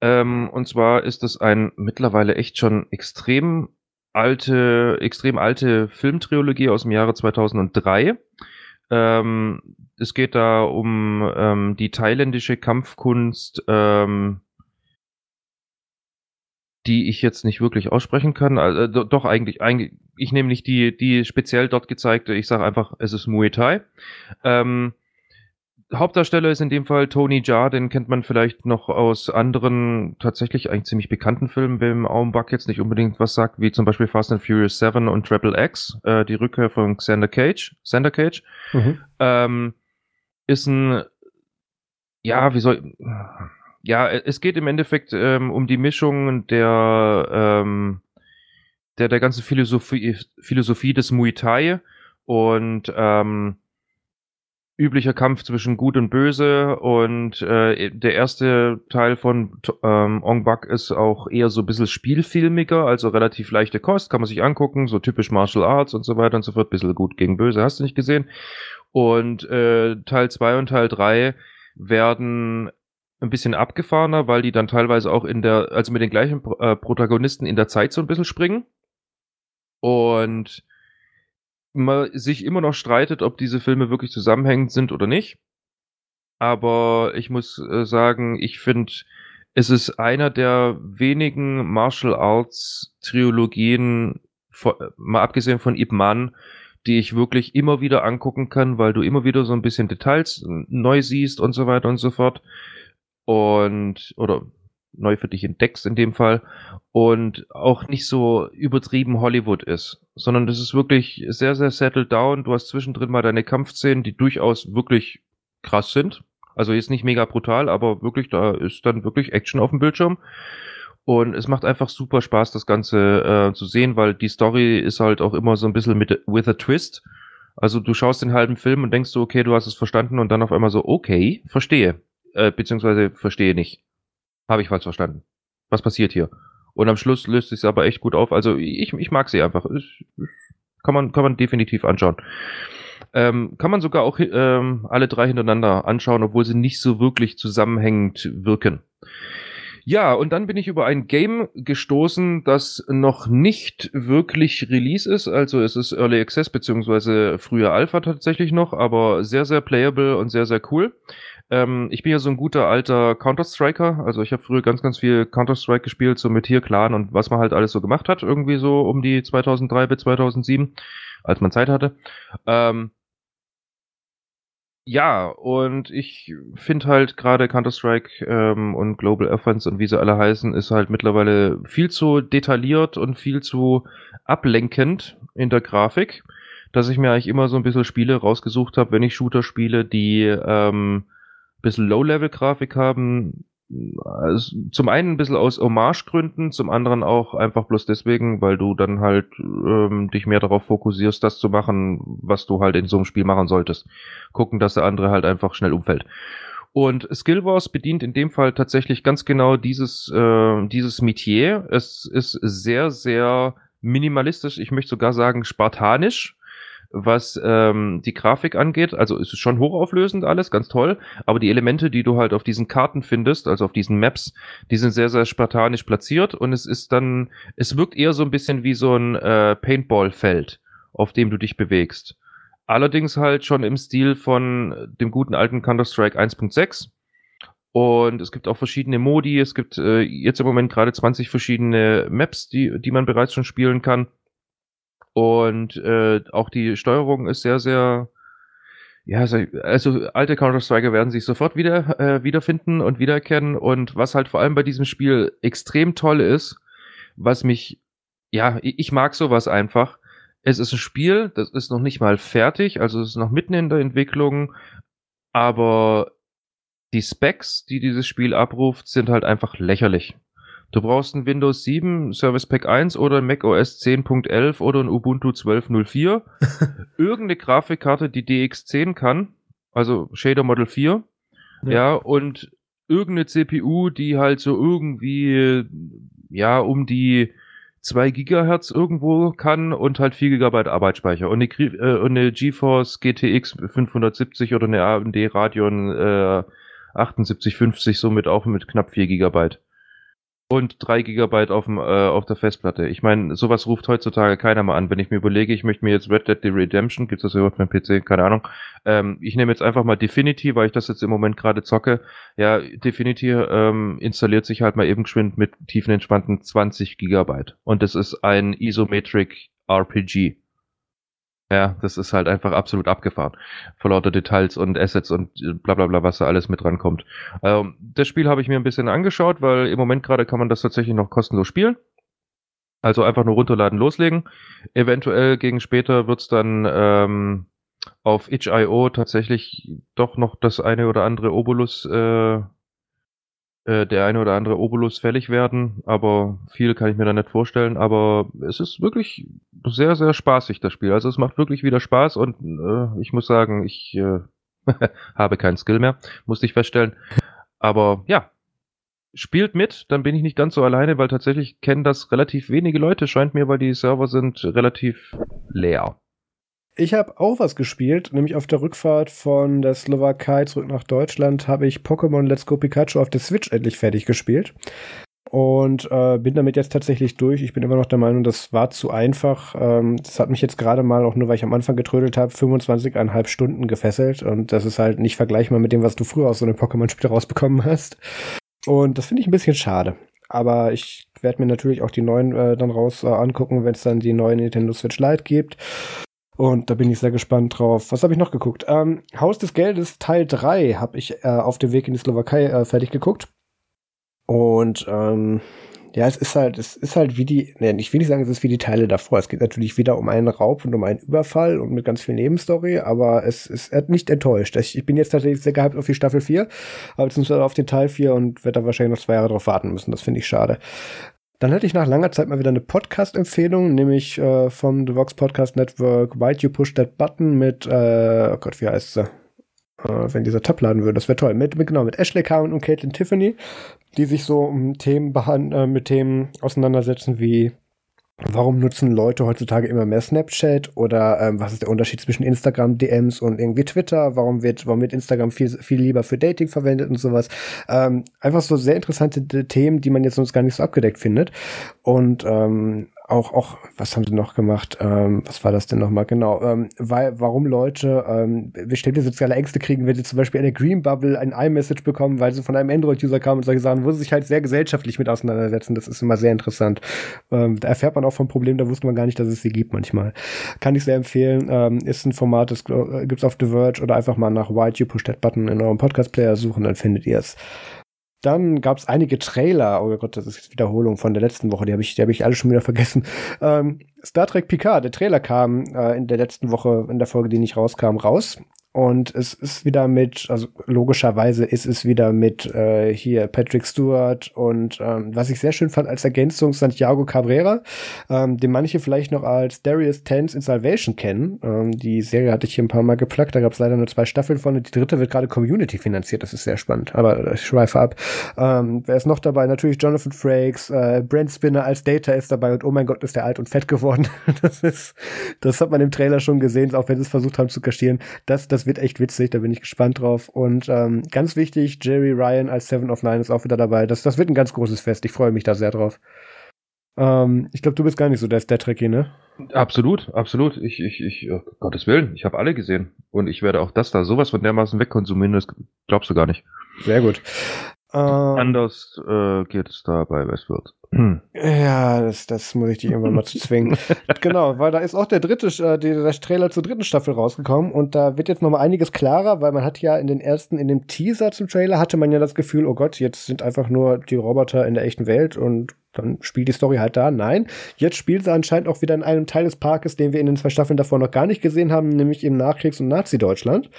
Ähm, und zwar ist es ein mittlerweile echt schon extrem alte, extrem alte Filmtrilogie aus dem Jahre 2003. Ähm, es geht da um ähm, die thailändische Kampfkunst, ähm, die ich jetzt nicht wirklich aussprechen kann. Also, doch eigentlich, eigentlich, ich nehme nicht die, die speziell dort gezeigte. Ich sage einfach, es ist Muay Thai. Ähm, Hauptdarsteller ist in dem Fall Tony Jaa, den kennt man vielleicht noch aus anderen tatsächlich eigentlich ziemlich bekannten Filmen, wem Auenbach jetzt nicht unbedingt was sagt, wie zum Beispiel Fast and Furious 7 und Triple X, äh, die Rückkehr von Xander Cage, Xander Cage, mhm. ähm, ist ein, ja, wie soll, ja, es geht im Endeffekt ähm, um die Mischung der, ähm, der, der ganzen Philosophie, Philosophie des Muay Thai und ähm, üblicher Kampf zwischen Gut und Böse und äh, der erste Teil von ähm, Ong Bak ist auch eher so ein bisschen spielfilmiger, also relativ leichte Kost, kann man sich angucken, so typisch Martial Arts und so weiter und so fort, bisschen Gut gegen Böse, hast du nicht gesehen. Und äh, Teil 2 und Teil 3 werden ein bisschen abgefahrener, weil die dann teilweise auch in der, also mit den gleichen äh, Protagonisten in der Zeit so ein bisschen springen. Und man sich immer noch streitet, ob diese Filme wirklich zusammenhängend sind oder nicht. Aber ich muss äh, sagen, ich finde, es ist einer der wenigen Martial Arts Trilogien, mal abgesehen von Ip Man, die ich wirklich immer wieder angucken kann, weil du immer wieder so ein bisschen Details neu siehst und so weiter und so fort. Und, oder neu für dich entdeckst in dem Fall und auch nicht so übertrieben Hollywood ist, sondern das ist wirklich sehr, sehr settled down. Du hast zwischendrin mal deine Kampfszenen, die durchaus wirklich krass sind. Also jetzt nicht mega brutal, aber wirklich, da ist dann wirklich Action auf dem Bildschirm. Und es macht einfach super Spaß, das Ganze äh, zu sehen, weil die Story ist halt auch immer so ein bisschen mit with a twist. Also du schaust den halben Film und denkst so, okay, du hast es verstanden und dann auf einmal so, okay, verstehe. Äh, beziehungsweise verstehe nicht. Habe ich falsch verstanden. Was passiert hier? Und am Schluss löst sich aber echt gut auf. Also ich, ich mag sie einfach. Ich, kann, man, kann man definitiv anschauen. Ähm, kann man sogar auch ähm, alle drei hintereinander anschauen, obwohl sie nicht so wirklich zusammenhängend wirken. Ja, und dann bin ich über ein Game gestoßen, das noch nicht wirklich Release ist. Also es ist Early Access beziehungsweise früher Alpha tatsächlich noch, aber sehr, sehr playable und sehr, sehr cool. Ähm, ich bin ja so ein guter alter Counter-Striker. Also ich habe früher ganz, ganz viel Counter-Strike gespielt, so mit hier Clan und was man halt alles so gemacht hat, irgendwie so um die 2003 bis 2007, als man Zeit hatte. Ähm, ja, und ich finde halt gerade Counter-Strike ähm, und Global Offense und wie sie alle heißen, ist halt mittlerweile viel zu detailliert und viel zu ablenkend in der Grafik, dass ich mir eigentlich immer so ein bisschen Spiele rausgesucht habe, wenn ich Shooter spiele, die ähm, bisschen Low-Level-Grafik haben. Also zum einen ein bisschen aus Hommage-Gründen, zum anderen auch einfach bloß deswegen, weil du dann halt ähm, dich mehr darauf fokussierst, das zu machen, was du halt in so einem Spiel machen solltest. Gucken, dass der andere halt einfach schnell umfällt. Und Skill Wars bedient in dem Fall tatsächlich ganz genau dieses, äh, dieses Metier. Es ist sehr, sehr minimalistisch, ich möchte sogar sagen spartanisch was ähm, die Grafik angeht. Also ist es schon hochauflösend alles, ganz toll. Aber die Elemente, die du halt auf diesen Karten findest, also auf diesen Maps, die sind sehr, sehr spartanisch platziert und es ist dann, es wirkt eher so ein bisschen wie so ein äh, Paintball-Feld, auf dem du dich bewegst. Allerdings halt schon im Stil von dem guten alten Counter-Strike 1.6. Und es gibt auch verschiedene Modi. Es gibt äh, jetzt im Moment gerade 20 verschiedene Maps, die, die man bereits schon spielen kann. Und äh, auch die Steuerung ist sehr, sehr, ja, also alte Counter-Striker werden sich sofort wieder äh, wiederfinden und wiedererkennen. Und was halt vor allem bei diesem Spiel extrem toll ist, was mich, ja, ich mag sowas einfach. Es ist ein Spiel, das ist noch nicht mal fertig, also es ist noch mitten in der Entwicklung, aber die Specs, die dieses Spiel abruft, sind halt einfach lächerlich. Du brauchst ein Windows 7 Service Pack 1 oder ein Mac OS 10.11 oder ein Ubuntu 12.04. Irgendeine Grafikkarte, die DX10 kann, also Shader Model 4. Ja. ja, und irgendeine CPU, die halt so irgendwie, ja, um die 2 Gigahertz irgendwo kann und halt 4 Gigabyte Arbeitsspeicher und eine, äh, und eine GeForce GTX 570 oder eine AMD Radeon äh, 7850 somit auch mit knapp 4 Gigabyte und 3 GB auf, dem, äh, auf der Festplatte. Ich meine, sowas ruft heutzutage keiner mal an. Wenn ich mir überlege, ich möchte mir jetzt Red Dead Redemption, gibt es das überhaupt für den PC? Keine Ahnung. Ähm, ich nehme jetzt einfach mal Definity, weil ich das jetzt im Moment gerade zocke. Ja, Definity ähm, installiert sich halt mal eben geschwind mit tiefenentspannten 20 GB. Und das ist ein Isometric RPG. Ja, das ist halt einfach absolut abgefahren. Vor lauter Details und Assets und äh, bla bla bla, was da alles mit rankommt. Ähm, das Spiel habe ich mir ein bisschen angeschaut, weil im Moment gerade kann man das tatsächlich noch kostenlos spielen. Also einfach nur runterladen, loslegen. Eventuell gegen später wird's dann ähm, auf itch.io tatsächlich doch noch das eine oder andere Obolus äh, äh, der eine oder andere Obolus fällig werden, aber viel kann ich mir da nicht vorstellen. Aber es ist wirklich sehr, sehr spaßig, das Spiel. Also es macht wirklich wieder Spaß und äh, ich muss sagen, ich äh, habe keinen Skill mehr, musste ich feststellen. Aber ja, spielt mit, dann bin ich nicht ganz so alleine, weil tatsächlich kennen das relativ wenige Leute, scheint mir, weil die Server sind relativ leer. Ich habe auch was gespielt, nämlich auf der Rückfahrt von der Slowakei zurück nach Deutschland habe ich Pokémon Let's Go Pikachu auf der Switch endlich fertig gespielt. Und äh, bin damit jetzt tatsächlich durch. Ich bin immer noch der Meinung, das war zu einfach. Ähm, das hat mich jetzt gerade mal, auch nur weil ich am Anfang getrödelt habe, 25,5 Stunden gefesselt. Und das ist halt nicht vergleichbar mit dem, was du früher aus so einem Pokémon-Spiel rausbekommen hast. Und das finde ich ein bisschen schade. Aber ich werde mir natürlich auch die neuen äh, dann raus äh, angucken, wenn es dann die neue Nintendo Switch Lite gibt. Und da bin ich sehr gespannt drauf. Was habe ich noch geguckt? Ähm, Haus des Geldes Teil 3 habe ich äh, auf dem Weg in die Slowakei äh, fertig geguckt. Und ähm, ja, es ist halt, es ist halt wie die, ne, ich will nicht sagen, es ist wie die Teile davor. Es geht natürlich wieder um einen Raub und um einen Überfall und mit ganz viel Nebenstory, aber es ist nicht enttäuscht. Ich bin jetzt tatsächlich sehr gehypt auf die Staffel 4, aber beziehungsweise auf den Teil 4 und werde da wahrscheinlich noch zwei Jahre drauf warten müssen. Das finde ich schade. Dann hätte ich nach langer Zeit mal wieder eine Podcast-Empfehlung, nämlich äh, vom The Vox Podcast Network Why You Push That Button mit, äh, oh Gott, wie heißt sie? Äh, wenn dieser Tab laden würde, das wäre toll. Mit, mit, genau, mit Ashley Cowan und Caitlin Tiffany, die sich so um Themen äh, mit Themen auseinandersetzen wie Warum nutzen Leute heutzutage immer mehr Snapchat oder ähm, was ist der Unterschied zwischen Instagram DMs und irgendwie Twitter? Warum wird, warum wird Instagram viel, viel lieber für Dating verwendet und sowas? Ähm, einfach so sehr interessante Themen, die man jetzt sonst gar nicht so abgedeckt findet. Und ähm, auch, auch, was haben sie noch gemacht? Ähm, was war das denn nochmal? Genau, ähm, weil, warum Leute ähm, bestimmte soziale Ängste kriegen, wenn sie zum Beispiel eine Green Bubble, ein iMessage bekommen, weil sie von einem Android-User kamen und solche Sachen, wo sie sich halt sehr gesellschaftlich mit auseinandersetzen. Das ist immer sehr interessant. Ähm, da erfährt man auch vom Problem, da wusste man gar nicht, dass es sie gibt manchmal. Kann ich sehr empfehlen. Ähm, ist ein Format, das äh, gibt's auf The Verge oder einfach mal nach Why You Push That Button in eurem Podcast-Player suchen, dann findet ihr es. Dann gab es einige Trailer, oh Gott, das ist jetzt Wiederholung von der letzten Woche, die habe ich, die hab ich alle schon wieder vergessen. Ähm, Star Trek Picard, der Trailer kam äh, in der letzten Woche, in der Folge, die nicht rauskam, raus. Und es ist wieder mit, also logischerweise ist es wieder mit äh, hier Patrick Stewart und ähm, was ich sehr schön fand als Ergänzung Santiago Cabrera, ähm, den manche vielleicht noch als Darius Tens in Salvation kennen. Ähm, die Serie hatte ich hier ein paar Mal geplagt, da gab es leider nur zwei Staffeln von und die dritte wird gerade Community finanziert, das ist sehr spannend, aber ich schweife ab. Ähm, wer ist noch dabei? Natürlich Jonathan Frakes, äh, Brent Spinner als Data ist dabei und oh mein Gott, ist der alt und fett geworden. das ist, das hat man im Trailer schon gesehen, auch wenn sie es versucht haben zu kaschieren. Das, das das wird echt witzig, da bin ich gespannt drauf. Und ähm, ganz wichtig, Jerry Ryan als Seven of Nine ist auch wieder dabei. Das, das wird ein ganz großes Fest. Ich freue mich da sehr drauf. Ähm, ich glaube, du bist gar nicht so der, der Trekkie, ne? Absolut, absolut. Ich, ich, ich, oh, Gottes Willen, ich habe alle gesehen. Und ich werde auch das da sowas von dermaßen wegkonsumieren, das glaubst du gar nicht. Sehr gut. Ähm, Anders äh, geht es da bei Westworld. Ja, das, das muss ich dich irgendwann mal zu zwingen. genau, weil da ist auch der dritte, äh, der Trailer zur dritten Staffel rausgekommen und da wird jetzt nochmal einiges klarer, weil man hat ja in den ersten, in dem Teaser zum Trailer hatte man ja das Gefühl, oh Gott, jetzt sind einfach nur die Roboter in der echten Welt und dann spielt die Story halt da. Nein, jetzt spielt sie anscheinend auch wieder in einem Teil des Parkes, den wir in den zwei Staffeln davor noch gar nicht gesehen haben, nämlich im Nachkriegs- und Nazi-Deutschland.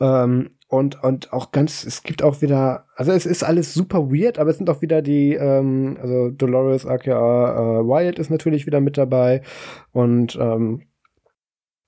Ähm, und, und auch ganz, es gibt auch wieder, also es ist alles super weird, aber es sind auch wieder die, ähm, also Dolores, aka äh, Wyatt ist natürlich wieder mit dabei. Und ähm,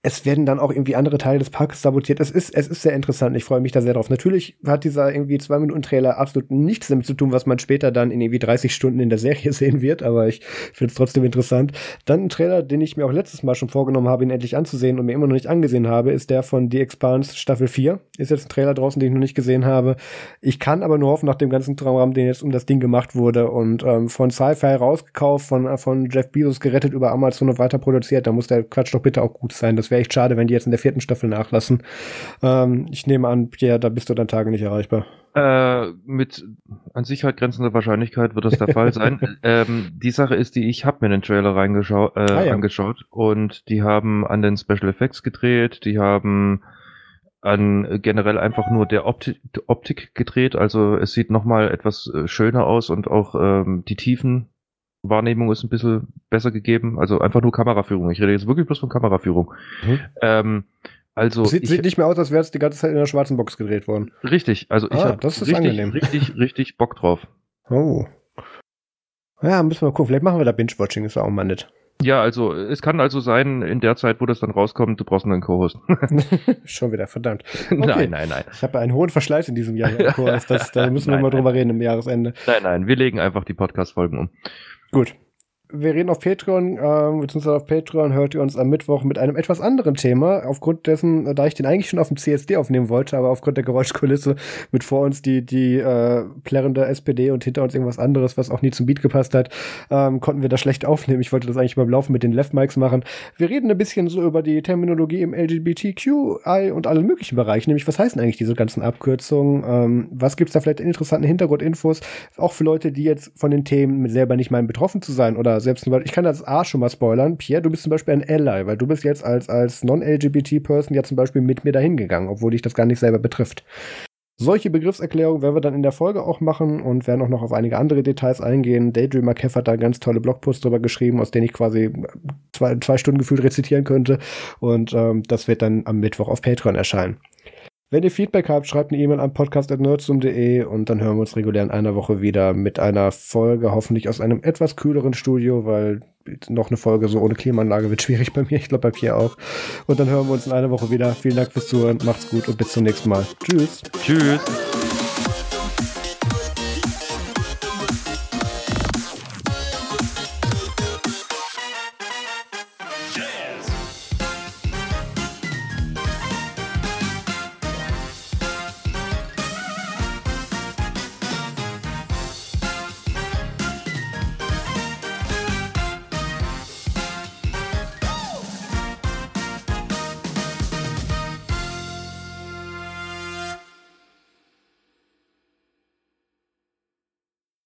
es werden dann auch irgendwie andere Teile des Parks sabotiert. Es ist, es ist sehr interessant. Ich freue mich da sehr drauf. Natürlich hat dieser irgendwie zwei Minuten Trailer absolut nichts damit zu tun, was man später dann in irgendwie 30 Stunden in der Serie sehen wird, aber ich finde es trotzdem interessant. Dann ein Trailer, den ich mir auch letztes Mal schon vorgenommen habe, ihn endlich anzusehen und mir immer noch nicht angesehen habe, ist der von The Expanse Staffel 4. Ist jetzt ein Trailer draußen, den ich noch nicht gesehen habe. Ich kann aber nur hoffen, nach dem ganzen Traum, den jetzt um das Ding gemacht wurde und ähm, von Sci-Fi rausgekauft, von, von Jeff Bezos gerettet über Amazon und weiter produziert, da muss der Quatsch doch bitte auch gut sein. Das wäre echt schade, wenn die jetzt in der vierten Staffel nachlassen. Ähm, ich nehme an, Pierre, da bist du dann Tage nicht erreichbar. Äh, mit an Sicherheit grenzender Wahrscheinlichkeit wird das der Fall sein. ähm, die Sache ist die, ich habe mir den Trailer reingeschaut, äh, ah, ja. angeschaut und die haben an den Special Effects gedreht, die haben an generell einfach nur der Opti Optik gedreht. Also es sieht nochmal etwas äh, schöner aus und auch ähm, die Tiefen Wahrnehmung ist ein bisschen besser gegeben. Also einfach nur Kameraführung. Ich rede jetzt wirklich bloß von Kameraführung. Mhm. Ähm, also sieht, ich, sieht nicht mehr aus, als wäre es die ganze Zeit in der schwarzen Box gedreht worden. Richtig, also ich ah, habe richtig, angenehm. richtig, richtig Bock drauf. Oh. Ja, müssen wir mal gucken. Vielleicht machen wir da Binge-Watching, ist auch mal nett. Ja, also es kann also sein, in der Zeit, wo das dann rauskommt, du brauchst einen Co-Host. Schon wieder, verdammt. Okay. Nein, nein, nein. Ich habe einen hohen Verschleiß in diesem Jahr. Das, da müssen wir nein, mal drüber reden im Jahresende. Nein, nein, wir legen einfach die Podcast-Folgen um. Gut wir reden auf Patreon, äh, beziehungsweise auf Patreon hört ihr uns am Mittwoch mit einem etwas anderen Thema. Aufgrund dessen, da ich den eigentlich schon auf dem CSD aufnehmen wollte, aber aufgrund der Geräuschkulisse mit vor uns die, die äh, plärrende SPD und hinter uns irgendwas anderes, was auch nie zum Beat gepasst hat, ähm, konnten wir das schlecht aufnehmen. Ich wollte das eigentlich beim Laufen mit den Left Mics machen. Wir reden ein bisschen so über die Terminologie im LGBTQI und allen möglichen Bereichen, nämlich was heißen eigentlich diese ganzen Abkürzungen? Ähm, was gibt's da vielleicht interessanten Hintergrundinfos? Auch für Leute, die jetzt von den Themen selber nicht meinen, betroffen zu sein oder selbst, ich kann das A schon mal spoilern. Pierre, du bist zum Beispiel ein Ally, weil du bist jetzt als, als Non-LGBT-Person ja zum Beispiel mit mir dahin gegangen, obwohl dich das gar nicht selber betrifft. Solche Begriffserklärungen werden wir dann in der Folge auch machen und werden auch noch auf einige andere Details eingehen. Daydreamer Kev hat da ganz tolle Blogposts drüber geschrieben, aus denen ich quasi zwei, zwei Stunden gefühlt rezitieren könnte. Und ähm, das wird dann am Mittwoch auf Patreon erscheinen. Wenn ihr Feedback habt, schreibt eine E-Mail an podcast.nerdsum.de und dann hören wir uns regulär in einer Woche wieder mit einer Folge, hoffentlich aus einem etwas kühleren Studio, weil noch eine Folge so ohne Klimaanlage wird schwierig bei mir, ich glaube bei Pierre auch. Und dann hören wir uns in einer Woche wieder. Vielen Dank fürs Zuhören, macht's gut und bis zum nächsten Mal. Tschüss. Tschüss.